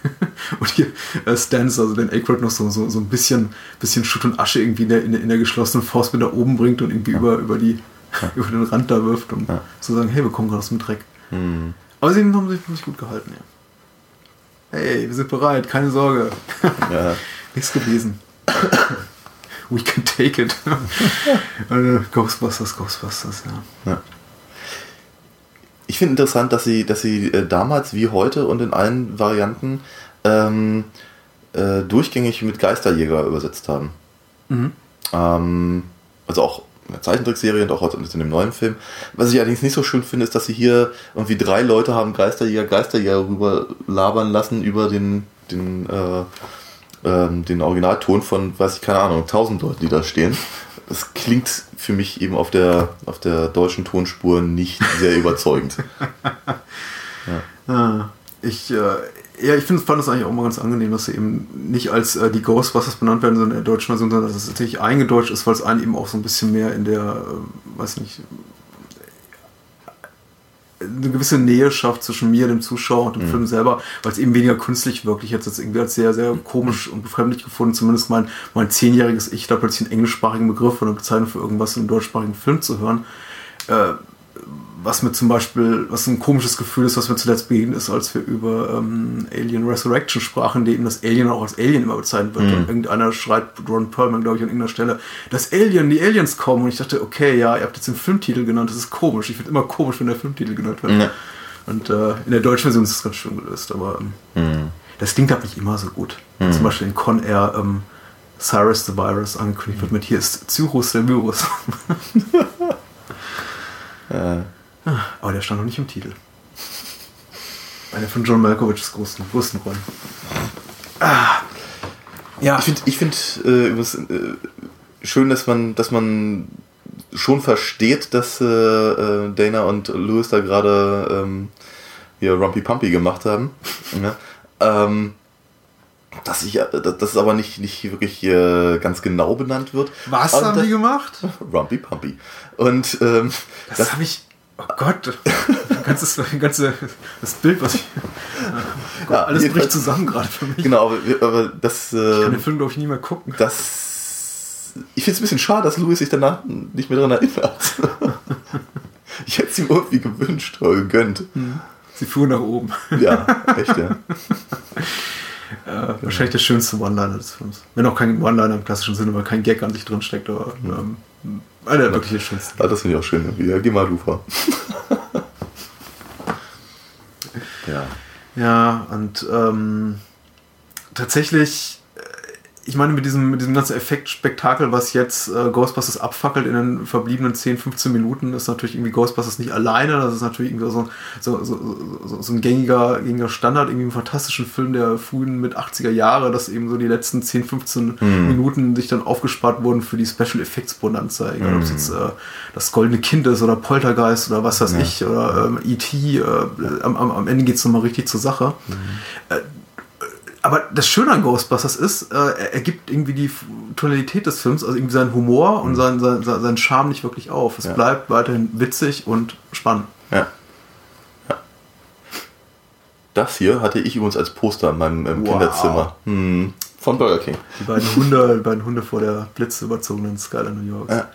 [LAUGHS] Und hier äh, Stans, also den Aykroyd noch so, so, so ein bisschen, bisschen Schutt und Asche irgendwie in der, in der, geschlossenen Faust mit nach oben bringt und irgendwie über, über, die, [LAUGHS] über den Rand da wirft, um zu sagen, hey, wir kommen gerade aus dem Dreck. Hm. Aber sie haben sich nicht gut gehalten, ja. Hey, wir sind bereit, keine Sorge. Ja. [LAUGHS] Nichts gewesen. [COUGHS] We can take it. [LAUGHS] Äh, Ghostbusters, Ghostbusters, ja. Ja. Ich finde interessant, dass sie, dass sie äh, damals wie heute und in allen Varianten ähm, äh, durchgängig mit Geisterjäger übersetzt haben. Mhm. Ähm, also auch der Zeichentrickserie und auch in dem neuen Film. Was ich allerdings nicht so schön finde, ist, dass sie hier irgendwie drei Leute haben Geisterjäger, Geisterjäger rüber labern lassen über den, den, äh, ähm, den Originalton von, weiß ich, keine Ahnung, tausend Leuten, die da stehen. Das klingt für mich eben auf der, auf der deutschen Tonspur nicht sehr überzeugend. [LAUGHS] Ah, Ich, äh, ja, ich finde, fand es eigentlich auch mal ganz angenehm, dass sie eben nicht als äh, die Ghostbusters benannt werden, sondern in der deutschen Version, sondern dass es tatsächlich eingedeutscht ist, weil es einen eben auch so ein bisschen mehr in der, äh, weiß nicht, eine gewisse Nähe schafft zwischen mir, dem Zuschauer und dem Film selber, weil es eben weniger künstlich wirklich jetzt, jetzt irgendwie als sehr, sehr komisch und befremdlich gefunden, zumindest mein, mein zehnjähriges Ich da plötzlich einen englischsprachigen Begriff oder eine Bezeichnung für irgendwas in einem deutschsprachigen Film zu hören. Äh, was mir zum Beispiel, was ein komisches Gefühl ist, was mir zuletzt begegnet ist, als wir über ähm, Alien Resurrection sprachen, in dem das Alien auch als Alien immer bezeichnet wird. Und irgendeiner schreit, Ron Perlman, glaube ich, an irgendeiner Stelle, das Alien, die Aliens kommen. Und ich dachte, okay, ja, ihr habt jetzt den Filmtitel genannt, das ist komisch. Ich finde immer komisch, wenn der Filmtitel genannt wird. Ja. Und äh, in der deutschen Version ist es ganz schön gelöst, aber ähm, das klingt halt nicht immer so gut. Zum Beispiel in Con Air ähm, Cyrus the Virus angekündigt wird mit hier ist Cyrus der Virus. [LAUGHS] Äh, Aber der stand noch nicht im Titel. Eine von John Malkovichs größten, größten Rollen. Ah. Ja, Ich finde ich find, äh, äh, schön, dass man, dass man schon versteht, dass äh, äh, Dana und Louis da gerade ähm, hier Rumpy Pumpy gemacht haben. ja. [LAUGHS] ähm, dass ich, äh, dass das aber nicht, nicht wirklich äh, ganz genau benannt wird. was Aber haben das- die gemacht? [LAUGHS] Rumpy Pumpy. Und ähm, Das, das, habe ich. Oh Gott, ganzes, ganze, das Bild, was ich. Gott, Ja, alles bricht zusammen gerade für mich. genau, aber, aber das, Ich kann den Film, glaube ich, nie mehr gucken. das. Ich finde es ein bisschen schade, dass Louis sich danach nicht mehr daran erinnert. [LAUGHS] ich hätte es ihm irgendwie gewünscht oder gegönnt. Sie fuhren nach oben. Ja, echt, ja. [LAUGHS] Äh, Wahrscheinlich der schönste One-Liner des Films. Wenn auch kein One-Liner im klassischen Sinne, weil kein Gag an sich drin steckt, aber ähm, einer der wirklich schönsten. Ah, das finde ich auch schön. irgendwie. Ja, geh mal, du vor. [LAUGHS] ja. Ja, und ähm, tatsächlich, ich meine, mit diesem, mit diesem ganzen Effektspektakel, was jetzt äh, Ghostbusters abfackelt in den verbliebenen 10, 15 Minuten, ist natürlich irgendwie Ghostbusters nicht alleine. Das ist natürlich irgendwie so, so, so, so, so ein gängiger, gängiger Standard, irgendwie im fantastischen Film der frühen mit 80er Jahre, dass eben so die letzten 10, 15 Minuten sich dann aufgespart wurden für die Special Effects Bonanza. Egal, ob es jetzt äh, das goldene Kind ist oder Poltergeist oder was weiß ich, oder ähm, E.T. Äh, am, am, Ende geht es nochmal richtig zur Sache. Äh, aber das Schöne an Ghostbusters ist, äh, er, er gibt irgendwie die Tonalität des Films, also irgendwie seinen Humor und seinen, seinen, seinen Charme nicht wirklich auf. Es Ja. bleibt weiterhin witzig und spannend. Ja. ja. Das hier hatte ich übrigens als Poster in meinem ähm, Wow. Kinderzimmer. Hm. Von Burger King. Die beiden Hunde, die beiden Hunde vor der blitzüberzogenen Skyline New York. Ja.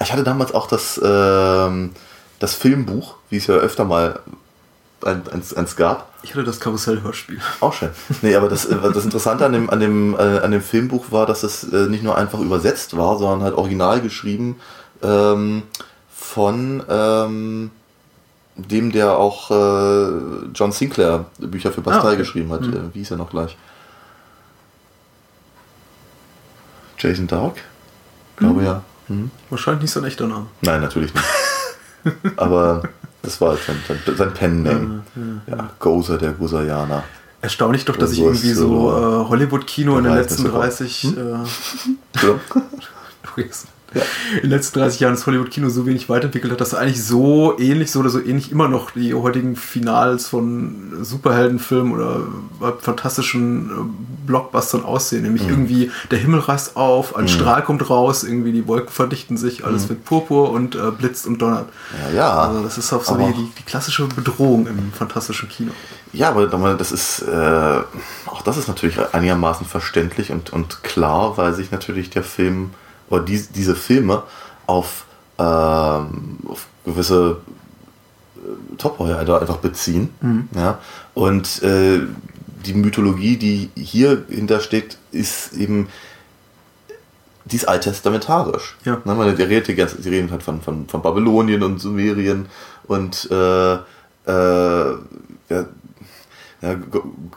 Ich hatte damals auch das, ähm, das Filmbuch, wie es ja öfter mal eins, eins gab. Ich hatte das Karussell-Hörspiel. Auch schön. Nee, aber das, äh, das Interessante an dem, an, dem, äh, an dem Filmbuch war, dass es äh, nicht nur einfach übersetzt war, sondern halt original geschrieben ähm, von ähm, dem, der auch äh, John Sinclair Bücher für Bastei Ah, okay. geschrieben hat. Äh, wie hieß er noch gleich? Jason Dark? Glaube ja. Mhm. Wahrscheinlich nicht so ein echter Name. Nein, natürlich nicht. [LAUGHS] Aber das war halt sein, sein, sein Pen-Name. Ja, Gozer, der Gusayana. Erstaunlich doch, dass ich irgendwie so äh, Hollywood-Kino in den Ja, letzten das ist 30 äh, Ja. [LAUGHS] Luis, [LAUGHS] in den letzten 30 Jahren das Hollywood-Kino so wenig weiterentwickelt hat, dass eigentlich so ähnlich, so oder so ähnlich immer noch die heutigen Finals von Superheldenfilmen oder fantastischen äh, Blockbustern aussehen. Nämlich mhm. irgendwie der Himmel reißt auf, ein mhm. Strahl kommt raus, irgendwie die Wolken verdichten sich, alles mhm. wird purpur und äh, blitzt und donnert. Ja, ja. Also das ist auch so die, die, die, klassische Bedrohung im fantastischen Kino. Ja, aber das ist, äh, auch das ist natürlich einigermaßen verständlich und, und klar, weil sich natürlich der Film oder die, diese Filme auf, ähm, auf gewisse äh, Top-Heuer einfach beziehen. Mhm. Ja? Und äh, die Mythologie, die hier hintersteckt, ist eben die ist alttestamentarisch. Ja. Ne, man, die redet, die, ganze, die reden halt von, von, von Babylonien und Sumerien und äh, äh, ja, ja,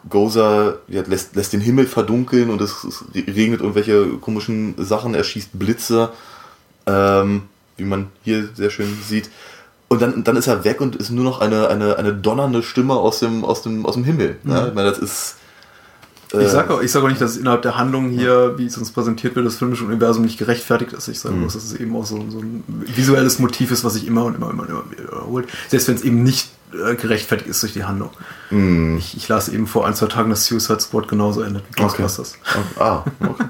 Gozer ja, lässt, lässt den Himmel verdunkeln und es, es, regnet irgendwelche komischen Sachen, er schießt Blitze, ähm, wie man hier sehr schön sieht. Und dann, dann ist er weg und ist nur noch eine, eine, eine donnernde Stimme aus dem, aus dem, aus dem Himmel. Mhm. Ja, ich meine, das ist. Äh, ich sage auch, sag auch nicht, dass es innerhalb der Handlung hier, wie es uns präsentiert wird, das filmische Universum nicht gerechtfertigt ist. Ich sage mhm. bloß, dass es eben auch so, so ein visuelles Motiv ist, was sich immer und immer, immer, immer wiederholt. Selbst wenn es eben nicht äh, gerechtfertigt ist durch die Handlung. Mm. Ich, ich, las eben vor ein, zwei Tagen, dass Suicide Squad genauso endet wie Ghostbusters. Okay. Ah, okay.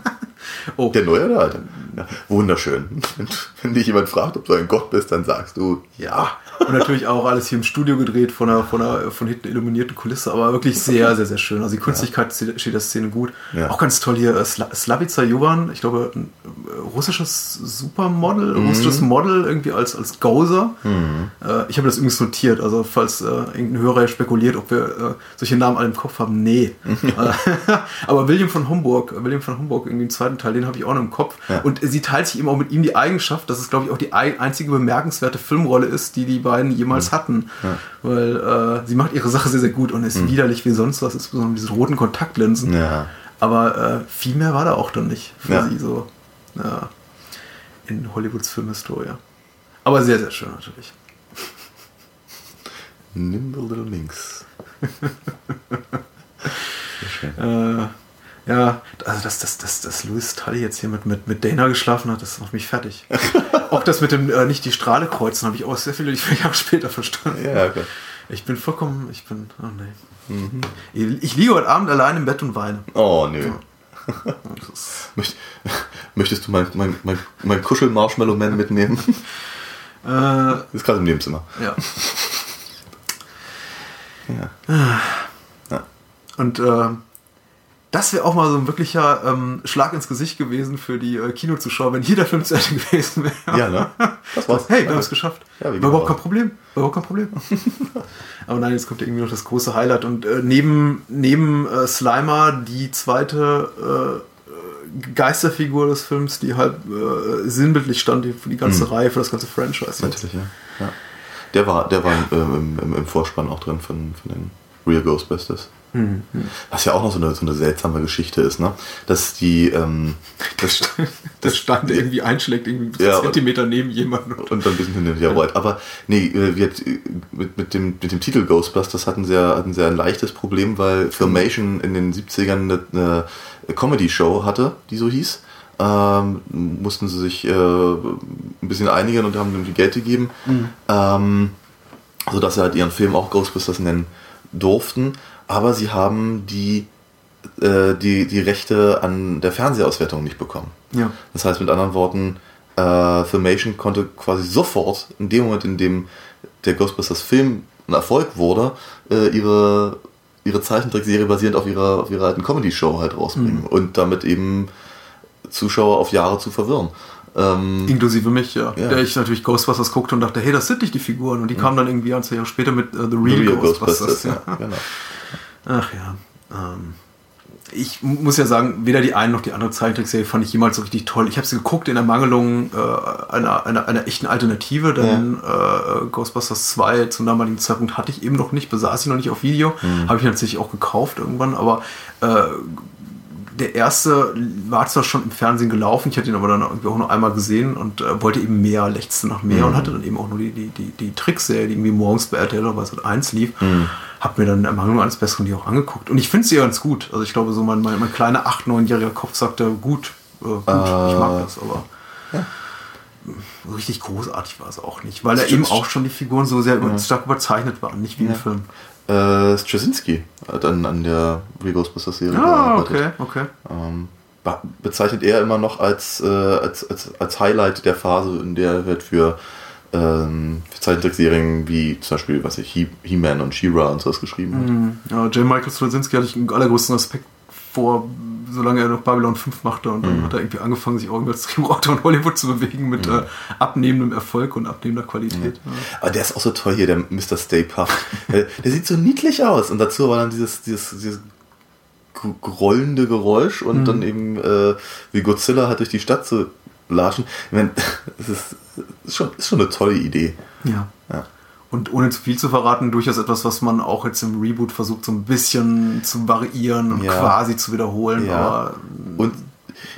Oh. Der neue oder der alte? Ja, wunderschön. [LAUGHS] Wenn, dich jemand fragt, ob du ein Gott bist, dann sagst du ja. Und natürlich auch alles hier im Studio gedreht, von einer, von einer von hinten illuminierten Kulisse, aber wirklich sehr, sehr, sehr schön. Also die Künstlichkeit ja. steht der Szene gut. Ja. Auch ganz toll hier äh, Slavica Jovan, ich glaube, ein äh, russisches Supermodel, mhm. russisches Model irgendwie als, als Gozer. Mhm. Äh, ich habe das übrigens notiert, also falls äh, irgendein Hörer spekuliert, ob wir äh, solche Namen alle im Kopf haben, nee. [LAUGHS] [LAUGHS] aber William von Homburg, William von Homburg, irgendwie im zweiten Teil, den habe ich auch noch im Kopf. Ja. Und sie teilt sich eben auch mit ihm die Eigenschaft, dass es, glaube ich, auch die einzige bemerkenswerte Filmrolle ist, die die beiden jemals hatten. Ja. Weil äh, sie macht ihre Sache sehr, sehr gut und ist mhm. widerlich wie sonst was, insbesondere diese roten Kontaktlinsen. Ja. Aber äh, viel mehr war da auch dann nicht für sie so in Hollywoods Filmhistorie. Aber sehr, sehr schön natürlich. Nimble Little Minx. [LAUGHS] sehr schön. Äh, ja, also dass, dass, dass, dass Louis Tully jetzt hier mit, mit, mit Dana geschlafen hat, das macht mich fertig. [LAUGHS] auch das mit dem äh, nicht die Strahle kreuzen, habe ich auch sehr viele Jahre später verstanden. Ja, okay. Ich bin vollkommen, ich bin, oh nee. Mhm. Ich, ich, liege heute Abend allein im Bett und weine. Oh nö. Ja. [LAUGHS] Möchtest du mein, mein, mein, mein Kuschel-Marshmallow-Man mitnehmen? [LAUGHS] Äh, ist gerade im Nebenzimmer. Ja. ja. ja. Und äh, das wäre auch mal so ein wirklicher ähm, Schlag ins Gesicht gewesen für die äh, Kinozuschauer, wenn hier der Film zu Ende [LAUGHS] gewesen wäre. Ja, ne? Das war's. Hey, wir haben es geschafft. Ja, war überhaupt kein Problem. War überhaupt kein Problem. [LAUGHS] Aber nein, jetzt kommt irgendwie noch das große Highlight. Und äh, neben, neben äh, Slimer die zweite äh, Geisterfigur des Films, die halt äh, sinnbildlich stand für die ganze mhm. Reihe, für das ganze Franchise. Natürlich, ja. ja. Der war, der war im, im, im Vorspann auch drin von, von den Real Ghostbusters. Mhm. Was ja auch noch so eine, so eine seltsame Geschichte ist, ne? Dass die. Ähm, das, [LAUGHS] das Stand irgendwie einschlägt, irgendwie ja, Zentimeter und, neben jemandem. Und dann ein bisschen hinter ja, ja. Aber nee, äh, wir, mit, mit, dem, mit dem Titel Ghostbusters hatten sie, ja, hatten sie ein leichtes Problem, weil Filmation in den 70ern eine, eine Comedy-Show hatte, die so hieß. Ähm, mussten sie sich äh, ein bisschen einigen und haben ihm Geld gegeben. Mhm. Ähm, sodass sie halt ihren Film auch Ghostbusters nennen durften aber sie haben die, äh, die, die Rechte an der Fernsehauswertung nicht bekommen. Ja. Das heißt mit anderen Worten, äh, Filmation konnte quasi sofort, in dem Moment, in dem der Ghostbusters Film ein Erfolg wurde, äh, ihre, ihre Zeichentrickserie basierend auf ihrer, auf ihrer alten Comedy-Show halt rausbringen mhm. und damit eben Zuschauer auf Jahre zu verwirren. Ähm, Inklusive mich, ja. ja. Der ich natürlich Ghostbusters guckte und dachte, hey, das sind nicht die Figuren. Und die mhm. kamen dann irgendwie ein, zwei Jahre später mit uh, The Real, The Real Ghostbusters. Ghostbusters ja. ja. genau. Ach ja. Ähm, ich muss ja sagen, weder die eine noch die andere Zeichentrickserie fand ich jemals so richtig toll. Ich habe sie geguckt in der Mangelung äh, einer, einer, einer, echten Alternative, denn ja. äh, Ghostbusters 2 zum damaligen Zeitpunkt hatte ich eben noch nicht, besaß ich noch nicht auf Video. Mhm. Habe ich natürlich auch gekauft irgendwann, aber äh, der erste war zwar schon im Fernsehen gelaufen, ich hatte ihn aber dann irgendwie auch noch einmal gesehen und äh, wollte eben mehr, lechzte nach mehr mhm. und hatte dann eben auch nur die, die, die, die Trickserie, die irgendwie morgens bei RTL oder bei Sat 1 lief. Mhm. Hab mir dann Ermangelung eines Besseren die auch angeguckt. Und ich finde sie ja ganz gut. Also ich glaube, so mein, mein, mein kleiner 8-, 9-jähriger Kopf sagte, gut, äh, gut, äh, ich mag das, aber. Ja. richtig großartig war es auch nicht, weil er eben auch schon die Figuren so sehr ja. stark überzeichnet waren, nicht wie ja. im Film. Äh, Straczynski hat an, an der Re-Ghostbusters-Serie Ah, okay, okay. Ähm, bezeichnet er immer noch als, äh, als, als, als Highlight der Phase, in der er halt für, ähm, für Zeichentrickserien wie zum Beispiel, was ich, He-Man und She-Ra und sowas geschrieben hat. Mhm. Ja, J. Michael Straczynski hatte ich einen allergrößten Respekt vor, solange er noch Babylon 5 machte und dann mhm. hat er irgendwie angefangen, sich auch als Drehbuchautor in Hollywood zu bewegen mit mhm. äh, abnehmendem Erfolg und abnehmender Qualität. Mhm. Ja. Aber der ist auch so toll hier, der Mr. Stay Puft. [LAUGHS] der, der, sieht so niedlich aus und dazu war dann dieses, dieses, dieses rollende Geräusch und mhm. dann eben äh, wie Godzilla halt durch die Stadt zu latschen. Ich meine, [LAUGHS] das ist, ist, schon, ist schon eine tolle Idee. Ja. ja. Und ohne zu viel zu verraten, durchaus etwas, was man auch jetzt im Reboot versucht, so ein bisschen zu variieren und ja. quasi zu wiederholen, ja. aber und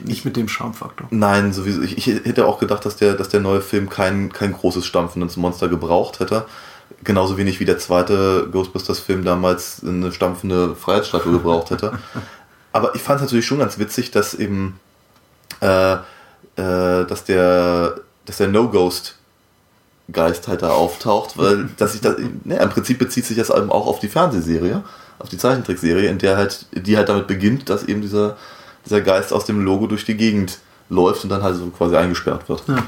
nicht mit dem Charmfaktor. Nein, sowieso. Ich, ich, hätte auch gedacht, dass der, dass der neue Film kein, kein großes stampfendes Monster gebraucht hätte. Genauso wenig wie der zweite Ghostbusters-Film damals eine stampfende Freiheitsstatue gebraucht hätte. [LAUGHS] Aber ich fand es natürlich schon ganz witzig, dass eben äh, äh, dass der, dass der No-Ghost Geist halt da auftaucht, weil dass ich da, ne, im Prinzip bezieht sich das eben auch auf die Fernsehserie, auf die Zeichentrickserie, in der halt, die halt damit beginnt, dass eben dieser, dieser Geist aus dem Logo durch die Gegend läuft und dann halt so quasi eingesperrt wird. Ja.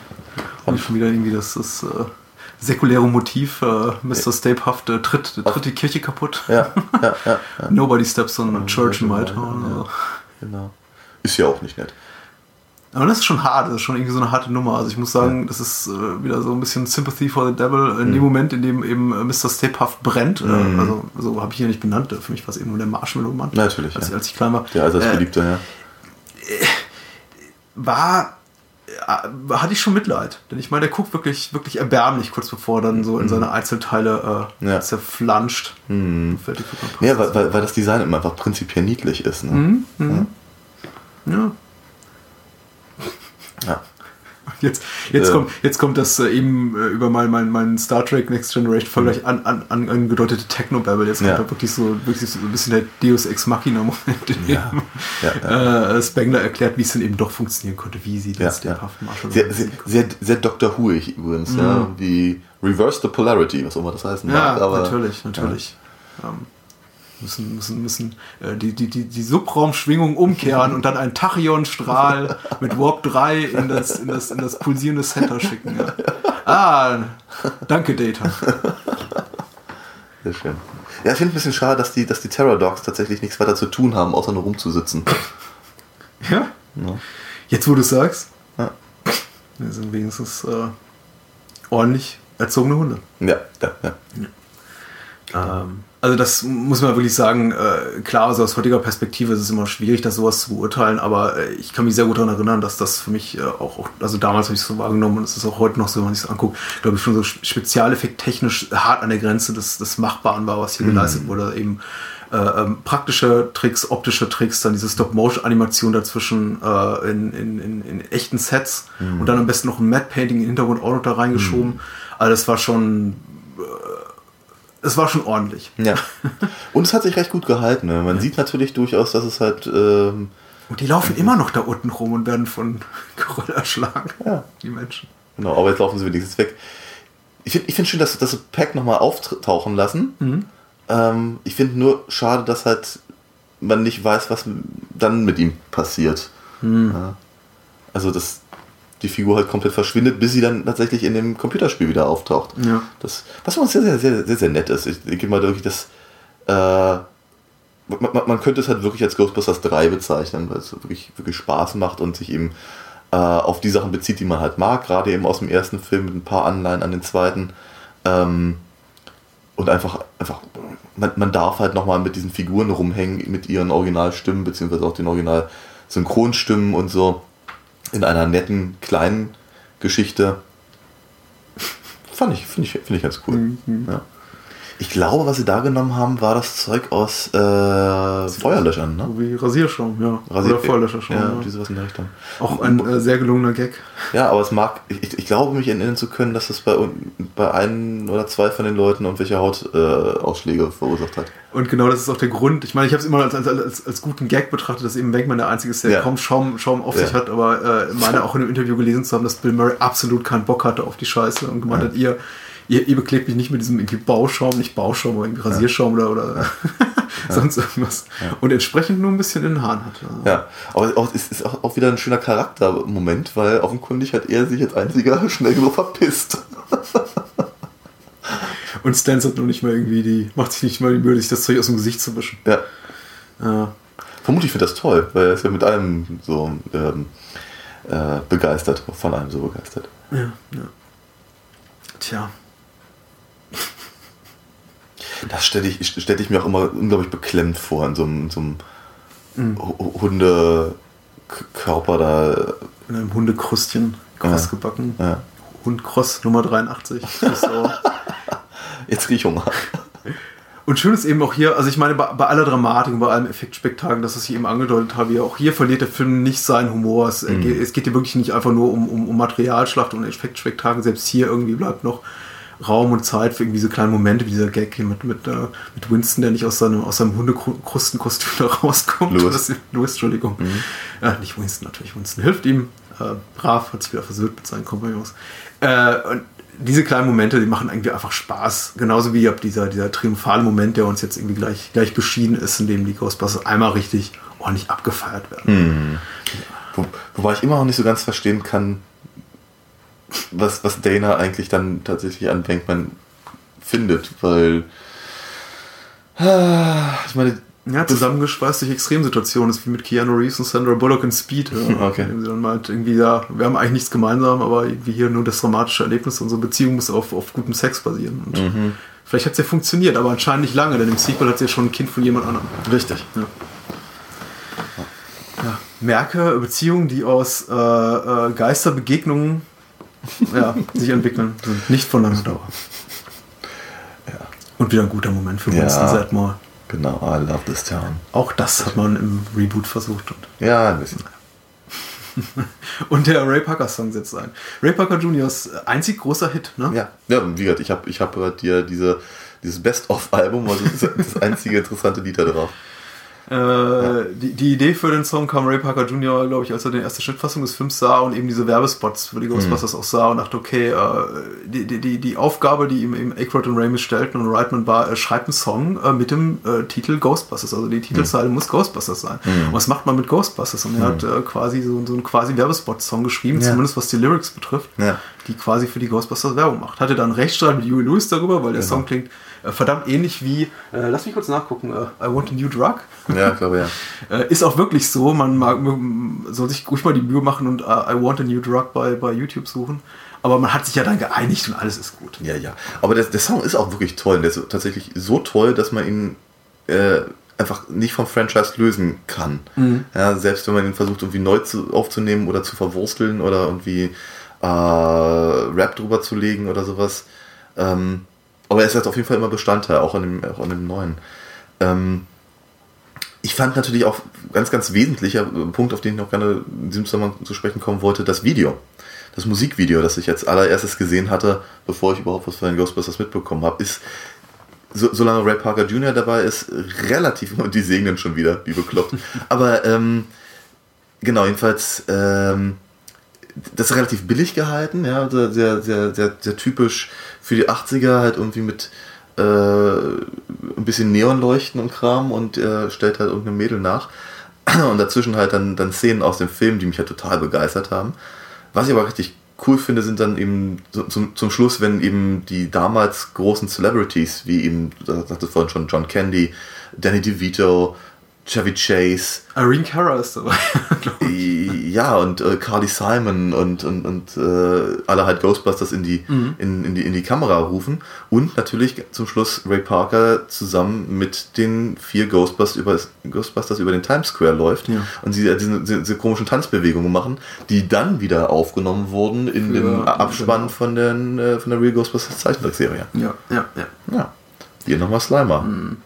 Ich schon wieder irgendwie das, das äh, säkuläre Motiv, äh, Mr. Stapehaft äh, tritt, tritt die Kirche kaputt. Ja, ja, ja, [LAUGHS] ja. Nobody steps on a church in my town. Genau. Ist ja auch nicht nett. Aber das ist schon hart, das ist schon irgendwie so eine harte Nummer. Also ich muss sagen, ja. das ist äh, wieder so ein bisschen Sympathy for the Devil in mhm. dem Moment, in dem eben äh, Mr. Stapehaft brennt. Äh, mhm. also so habe ich ihn nicht benannt. Für mich war es eben nur der Marshmallow-Mann. Natürlich. Als, ja. als ich klein war. Der Altersgeliebte, äh, ja. War äh, hatte ich schon Mitleid. Denn ich meine, der guckt wirklich, wirklich erbärmlich, kurz bevor er dann so in mhm. seine Einzelteile äh, ja. zerflanscht. Mhm. Ja, weil, weil, weil, das Design immer einfach prinzipiell niedlich ist. Ne? Mhm. mhm. Ja. ja. Ja. Jetzt, jetzt, äh, kommt, jetzt kommt das äh, eben äh, über mein, mein, mein Star Trek Next Generation Vergleich an, an, an angedeutete Technobabble. Jetzt kommt ja. da wirklich so, wirklich so ein bisschen der Deus Ex Machina Moment, in dem ja. ja, äh, Spengler erklärt, wie es denn eben doch funktionieren konnte, wie sie das ja, den Marshall sehr, sehr, sehr, sehr Dr. Whoig übrigens, mhm. ja, wie Reverse the Polarity, was auch immer das heißt. Ja, aber, natürlich, natürlich. Ähm, müssen, müssen, müssen äh, die, die, die, die Subraumschwingung umkehren und dann einen Tachyon-Strahl mit Warp 3 in das, in das, in das pulsierende Center schicken. Ja. Ah, danke, Data. Sehr schön. Ja, ich finde ein bisschen schade, dass die, dass die Terror Dogs tatsächlich nichts weiter zu tun haben, außer nur rumzusitzen. Ja? ja. Jetzt, wo du sagst. Ja. Wir sind wenigstens äh, ordentlich erzogene Hunde. Ja, ja, ja. ja. Ähm, also das muss man wirklich sagen, äh, klar, also aus heutiger Perspektive ist es immer schwierig, das sowas zu beurteilen, aber äh, ich kann mich sehr gut daran erinnern, dass das für mich äh, auch, auch, also damals habe ich es so wahrgenommen und es ist auch heute noch so, wenn man sich das anguckt, glaube ich schon so Spezialeffekt technisch hart an der Grenze des, des Machbaren war, was hier mhm. geleistet wurde, eben äh, ähm, praktische Tricks, optische Tricks, dann diese Stop-Motion-Animation dazwischen äh, in, in, in, in, echten Sets mhm. und dann am besten noch ein Matte-Painting im Hintergrund auch noch da reingeschoben. Mhm. Also das war schon es war schon ordentlich. Ja. Und es hat sich recht gut gehalten. Ne? Man sieht natürlich durchaus, dass es halt. Ähm, und die laufen immer noch da unten rum und werden von [LAUGHS] Geröll erschlagen. Ja. Die Menschen. Genau, aber jetzt laufen sie wenigstens weg. Ich finde ich find schön, dass, dass sie Pack nochmal auftauchen lassen. Mhm. Ähm, ich finde nur schade, dass halt man nicht weiß, was dann mit ihm passiert. Mhm. Ja. Also das, die Figur halt komplett verschwindet, bis sie dann tatsächlich in dem Computerspiel wieder auftaucht. Ja. Das, was uns sehr, sehr, sehr, sehr, sehr nett ist. Ich denke mal wirklich, dass äh, man, man, könnte es halt wirklich als Ghostbusters 3 bezeichnen, weil es wirklich, wirklich Spaß macht und sich eben äh, auf die Sachen bezieht, die man halt mag, gerade eben aus dem ersten Film mit ein paar Anleihen an den zweiten. Ähm, und einfach, einfach man, man darf halt nochmal mit diesen Figuren rumhängen, mit ihren Originalstimmen, beziehungsweise auch den Original-Synchronstimmen und so in einer netten kleinen Geschichte. Fand ich, finde ich, finde ich ganz cool. Mhm. Ja. Ich glaube, was sie da genommen haben, war das Zeug aus äh, Feuerlöschern, ne? So wie Rasierschaum, ja. Rasier- Oder Feuerlöscherschaum. Ja, Ja, irgendwie sowas in der Richtung. Auch ein äh, sehr gelungener Gag. Ja, aber es mag, ich, ich- glaube mich erinnern zu können, dass das bei, bei einem oder zwei von den Leuten irgendwelche Hautausschläge äh, Ausschläge verursacht hat. Und genau das ist auch der Grund. Ich meine, ich habe es immer als, als, als, als guten Gag betrachtet, dass eben Venkman der Einzige ist, der Ja. kaum Schaum, Schaum auf Ja. sich hat, aber äh, meine auch in einem Interview gelesen zu haben, dass Bill Murray absolut keinen Bock hatte auf die Scheiße und gemeint Ja. hat, ihr, ihr, ihr beklebt mich nicht mit diesem irgendwie Bauschaum, nicht Bauschaum, aber irgendwie Rasierschaum oder, oder [LAUGHS] sonst irgendwas. Und entsprechend nur ein bisschen in den Haaren hat. Ja, aber auch, es ist auch, auch wieder ein schöner Charaktermoment, weil offenkundig hat er sich als einziger [LAUGHS] schnell genug verpisst. [LAUGHS] Und Stans hat nur nicht mal irgendwie die, macht sich nicht mal die Mühe, sich das Zeug aus dem Gesicht zu wischen. Ja. Ja. Vermutlich findet das toll, weil er ist ja mit allem so ähm, äh, begeistert, von allem so begeistert. Ja, ja. Tja. Das stelle ich, stell ich mir auch immer unglaublich beklemmt vor, in so einem, so einem Hu- Hundekörper da. In einem Hundekrustchen, kross Ja. gebacken. Ja. Hundkross Nummer 83. Das ist so. [LAUGHS] Jetzt krieg ich Hunger. Und schön ist eben auch hier, also ich meine, bei, bei aller Dramatik, und bei allem Effektspektakel, das was ich eben angedeutet habe, ja, auch hier verliert der Film nicht seinen Humor. Es, Mhm. geht, es geht hier wirklich nicht einfach nur um, um, um Materialschlacht und Effektspektakel. Selbst hier irgendwie bleibt noch Raum und Zeit für irgendwie diese kleinen Momente, wie dieser Gag hier mit, mit, äh, mit Winston, der nicht aus seinem, aus seinem Hundekrustenkostüm [LAUGHS] da rauskommt. Louis. Louis, Entschuldigung. Äh, nicht Winston natürlich. Winston hilft ihm. Äh, brav, hat sich wieder versöhnt mit seinen Kompagnons. Äh, und diese kleinen Momente, die machen irgendwie einfach Spaß. Genauso wie dieser, dieser triumphale Moment, der uns jetzt irgendwie gleich, gleich beschieden ist, in dem die Ghostbusters einmal richtig ordentlich abgefeiert werden. Wo, wobei ich immer noch nicht so ganz verstehen kann, was, was Dana eigentlich dann tatsächlich an Bankman findet, weil. Ah, Ich meine, Ja, zusammengeschweißt durch Extremsituationen, ist wie mit Keanu Reeves und Sandra Bullock in Speed. Ja. [LAUGHS] Okay. Indem sie dann meint, irgendwie, ja, wir haben eigentlich nichts gemeinsam, aber irgendwie hier nur das dramatische Erlebnis, unsere Beziehung muss auf, auf gutem Sex basieren. Und Mhm. Vielleicht hat es ja funktioniert, aber anscheinend nicht lange, denn im Sequel hat sie ja schon ein Kind von jemand anderem. richtig. Ja. Ja. Merke Beziehungen, die aus äh, äh, Geisterbegegnungen ja, sich entwickeln, sind nicht von langer Dauer. Und wieder ein guter Moment für Ja. Winston Sedmore. Genau, I love this town. Auch das hat man im Reboot versucht. Ja, ein bisschen. [LAUGHS] und der Ray Parker Song setzt ein. Ray Parker Jr.'s einzig großer Hit, ne? Ja, ja wie gesagt, ich habe ich hab äh, dir diese, dieses Best-of-Album, also das, das einzige interessante Lied da drauf. Äh, die, die Idee für den Song kam Ray Parker Jr., glaube ich, als er die erste Schnittfassung des Films sah und eben diese Werbespots für die Ghostbusters auch sah und dachte, okay, äh, die, die, die, Aufgabe, die ihm eben Aykroyd und Ramis stellten und Reitman war, er schreibt einen Song äh, mit dem äh, Titel Ghostbusters, also die Titelzeile muss Ghostbusters sein. Und was macht man mit Ghostbusters? Und er hat äh, quasi so, so einen quasi Werbespot-Song geschrieben, Ja. zumindest was die Lyrics betrifft, Ja. die quasi für die Ghostbusters Werbung macht. Hatte dann Rechtsstreit mit Huey Lewis darüber, weil der Genau. Song klingt äh, verdammt ähnlich wie, äh, lass mich kurz nachgucken, äh, I Want a New Drug. Ja, glaube ja. [LAUGHS] Äh, ist auch wirklich so. Man mag, soll sich ruhig mal die Mühe machen und äh, I Want a New Drug bei, bei YouTube suchen. Aber man hat sich ja dann geeinigt und alles ist gut. Ja, ja. Aber der, der Song ist auch wirklich toll. Der ist tatsächlich so toll, dass man ihn äh, einfach nicht vom Franchise lösen kann. Ja, selbst wenn man ihn versucht, irgendwie neu zu, aufzunehmen oder zu verwursteln oder irgendwie äh, Rap drüber zu legen oder sowas. Ähm, aber er ist jetzt auf jeden Fall immer Bestandteil, auch an dem, auch an dem neuen. Ähm, ich fand natürlich auch ganz, ganz wesentlicher Punkt, auf den ich noch gerne in diesem Zusammenhang zu sprechen kommen wollte, das Video. Das Musikvideo, das ich jetzt allererstes gesehen hatte, bevor ich überhaupt was von den Ghostbusters mitbekommen habe, ist, so, solange Ray Parker Jr. dabei ist, relativ, und die segnen schon wieder, wie bekloppt. [LAUGHS] Aber ähm, genau, jedenfalls, ähm, das ist relativ billig gehalten, ja, sehr, sehr, sehr, sehr typisch für die 80er, halt irgendwie mit äh, ein bisschen Neonleuchten und Kram und äh, stellt halt irgendeine Mädel nach. [CLEARS THROAT] Und dazwischen halt dann, dann Szenen aus dem Film, die mich halt total begeistert haben. Was ich aber richtig cool finde, sind dann eben zum, zum Schluss, wenn eben die damals großen Celebrities, wie eben, da sagte vorhin schon John Candy, Danny DeVito, Chevy Chase, Irene Cara ist dabei. [LAUGHS] ja, und äh, Carly Simon und, und, und äh, alle halt Ghostbusters in die, in, in, die, in die Kamera rufen. Und natürlich zum Schluss Ray Parker zusammen mit den vier Ghostbusters über, Ghostbusters über den Times Square läuft Ja. und sie äh, diese, diese, komischen Tanzbewegungen machen, die dann wieder aufgenommen wurden in Für- dem Abspann genau. von, den, äh, von der Real Ghostbusters Zeichentrickserie. ja, ja, ja. Ja. Hier nochmal Slimer. Mhm.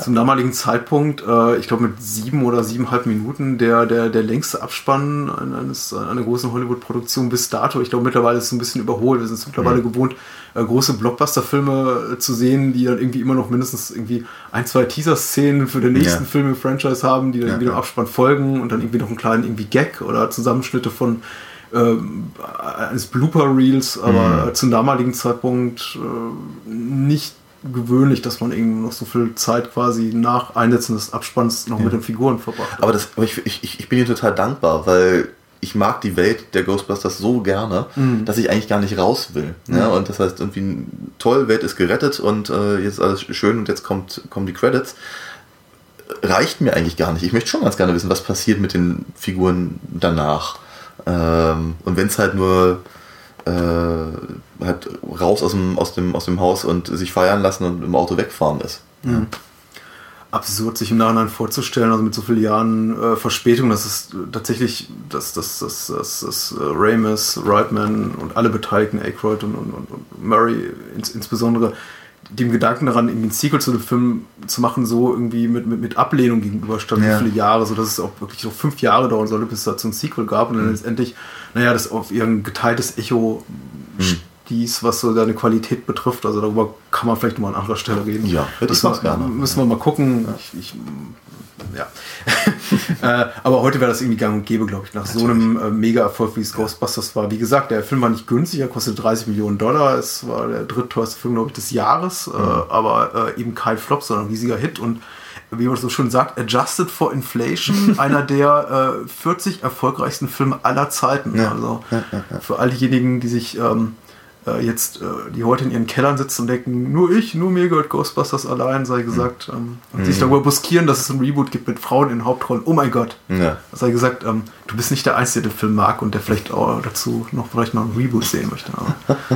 Zum damaligen Zeitpunkt, äh, ich glaube mit sieben oder siebeneinhalb Minuten, der, der, der längste Abspann eines, einer großen Hollywood-Produktion bis dato. Ich glaube mittlerweile ist es ein bisschen überholt. Wir sind es mittlerweile mhm. gewohnt, äh, große Blockbuster-Filme äh, zu sehen, die dann irgendwie immer noch mindestens irgendwie ein, zwei Teaser-Szenen für den nächsten ja. Film im Franchise haben, die dann ja, irgendwie ja. dem Abspann folgen und dann irgendwie noch einen kleinen irgendwie Gag oder Zusammenschnitte von äh, eines Blooper-Reels, aber mhm. zum damaligen Zeitpunkt äh, nicht gewöhnlich, dass man eben noch so viel Zeit quasi nach Einsetzen des Abspanns noch ja. mit den Figuren verbracht hat. Aber, das, aber ich, ich, ich bin hier total dankbar, weil ich mag die Welt der Ghostbusters so gerne, mhm. dass ich eigentlich gar nicht raus will. Mhm. Ja, und das heißt, irgendwie toll, Welt ist gerettet und äh, jetzt alles schön und jetzt kommt, kommen die Credits. Reicht mir eigentlich gar nicht. Ich möchte schon ganz gerne wissen, was passiert mit den Figuren danach. Ähm, und wenn es halt nur äh, halt raus aus dem, aus, dem, aus dem Haus und sich feiern lassen und im Auto wegfahren ist. Mhm. Absurd, sich im Nachhinein vorzustellen, also mit so vielen Jahren äh, Verspätung, dass es tatsächlich, dass, dass, dass, dass, dass äh, Ramis, Reitman und alle Beteiligten, Aykroyd und, und, und Murray ins, insbesondere, dem Gedanken daran, irgendwie ein Sequel zu dem Film zu machen, so irgendwie mit, mit, mit Ablehnung gegenüberstand, ja. wie viele Jahre, so dass es auch wirklich so fünf Jahre dauern sollte, bis es dazu ein Sequel gab und dann mhm. letztendlich, naja, das auf ihren geteiltes Echo mhm. Stieß, was so seine Qualität betrifft. Also darüber kann man vielleicht mal an anderer Stelle reden. Ja, hätte ich mal, gerne. Müssen wir mal gucken. Ja. Ich, ich ja. [LAUGHS] äh, aber heute wäre das irgendwie gang und gäbe, glaube ich, nach Natürlich. so einem äh, Mega-Erfolg, wie es Ghostbusters war. Wie gesagt, der Film war nicht günstig, er kostete 30 Millionen Dollar. Es war der drittteuerste Film, glaube ich, des Jahres. Äh, mhm. Äh, aber eben kein Flop, sondern ein riesiger Hit. Und wie man so schon sagt, adjusted for inflation, [LAUGHS] einer der 40 äh, erfolgreichsten Filme aller Zeiten. Ja. Also für all diejenigen, die sich ähm, äh, jetzt, äh, die heute in ihren Kellern sitzen und denken, nur ich, nur mir gehört Ghostbusters allein, sei gesagt, ähm, und mhm. sich darüber buskieren, dass es ein Reboot gibt mit Frauen in Hauptrollen. Oh mein Gott. Ja. Sei gesagt, ähm, du bist nicht der Einzige, der den Film mag und der vielleicht auch dazu noch vielleicht mal ein Reboot sehen möchte.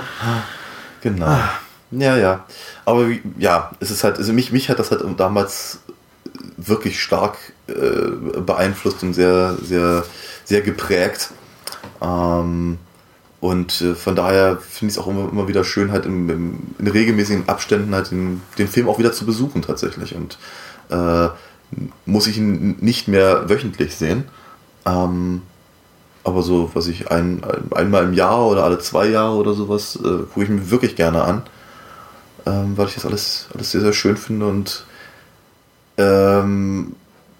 [LAUGHS] genau. Ah. Ja, ja. Aber ja, es ist halt, also mich, mich hat das halt damals wirklich stark äh, beeinflusst und sehr, sehr, sehr geprägt. Ähm, und äh, von daher finde ich es auch immer, immer wieder schön, halt im, im, in regelmäßigen Abständen halt den, den Film auch wieder zu besuchen tatsächlich. Und äh, muss ich ihn nicht mehr wöchentlich sehen. Ähm, aber so, was ich ein, ein, einmal im Jahr oder alle zwei Jahre oder sowas, äh, gucke ich mir wirklich gerne an. Ähm, weil ich das alles, alles sehr, sehr schön finde und ähm,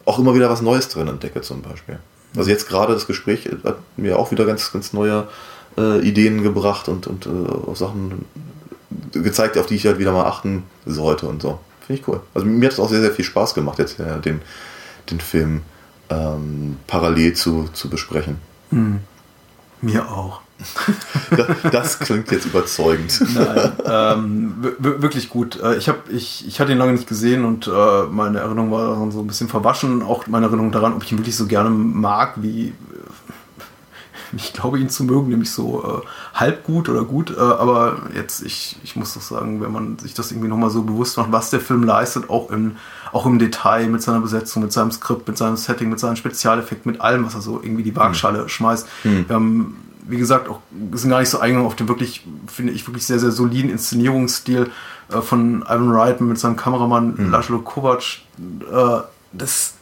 auch immer wieder was Neues drin entdecke zum Beispiel. Also jetzt gerade das Gespräch hat mir auch wieder ganz, ganz neue äh, Ideen gebracht und, und äh, auch Sachen gezeigt, auf die ich halt wieder mal achten sollte und so. Finde ich cool. Also mir hat es auch sehr, sehr viel Spaß gemacht, jetzt äh, den, den Film ähm, parallel zu, zu besprechen. Mhm. Mir auch. [LAUGHS] das, das, klingt jetzt überzeugend. Nein, ähm, wirklich gut. Äh, ich, hab, ich, ich hatte ihn lange nicht gesehen und äh, meine Erinnerung war so ein bisschen verwaschen. Auch meine Erinnerung daran, ob ich ihn wirklich so gerne mag, wie [LAUGHS] ich glaube ihn zu mögen, nämlich so äh, halb gut oder gut, äh, aber jetzt, ich, ich muss doch sagen, wenn man sich das irgendwie nochmal so bewusst macht, was der Film leistet, auch im, auch im Detail, mit seiner Besetzung, mit seinem Skript, mit seinem Setting, mit seinen Spezialeffekten, mit allem, was er so irgendwie die Waagschale mhm. schmeißt. Mhm. Wir haben, wie gesagt, auch sind gar nicht so eingegangen auf den wirklich, finde ich, wirklich sehr, sehr soliden Inszenierungsstil äh, von Ivan Reitman mit seinem Kameramann mhm. Laszlo Kovac. Äh, das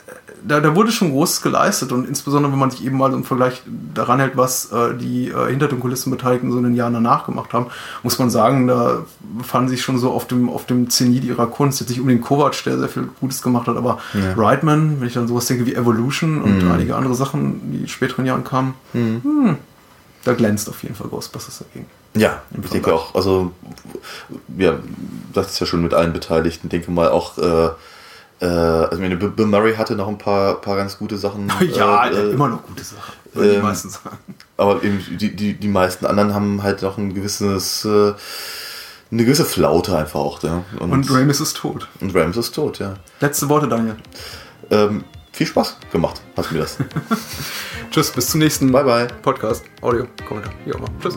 da, da wurde schon Großes geleistet und insbesondere wenn man sich eben mal im Vergleich daran hält, was äh, die äh, hinter den Kulissen Beteiligten so in den Jahren danach gemacht haben, muss man sagen, da befanden sich schon so auf dem, auf dem Zenit ihrer Kunst. Jetzt nicht unbedingt Kovac, der sehr viel Gutes gemacht hat, aber ja. Reitman, wenn ich dann sowas denke wie Evolution und mhm. einige andere Sachen, die späteren Jahren kamen, mhm. hm, da glänzt auf jeden Fall Ghostbusters dagegen. Ja, ich denke auch, also, ja, das ist ja schon mit allen Beteiligten, denke mal auch, äh, äh, also meine, Bill Murray hatte noch ein paar, paar ganz gute Sachen. [LAUGHS] ja, äh, immer noch gute Sachen, würde äh, die meisten sagen. Aber eben die, die, die meisten anderen haben halt noch ein gewisses, äh, eine gewisse Flaute einfach auch. Ja. Und, und Ramis ist tot. Und Ramis ist tot, ja. Letzte Worte, Daniel. Ähm, viel Spaß gemacht, hast mir das. [LAUGHS] Tschüss, bis zum nächsten bye bye. Podcast, Audio, Kommentar, wie auch immer. Tschüss.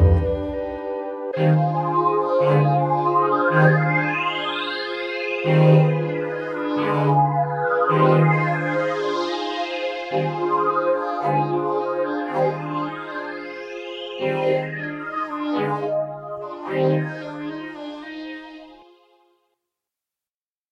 Thank you.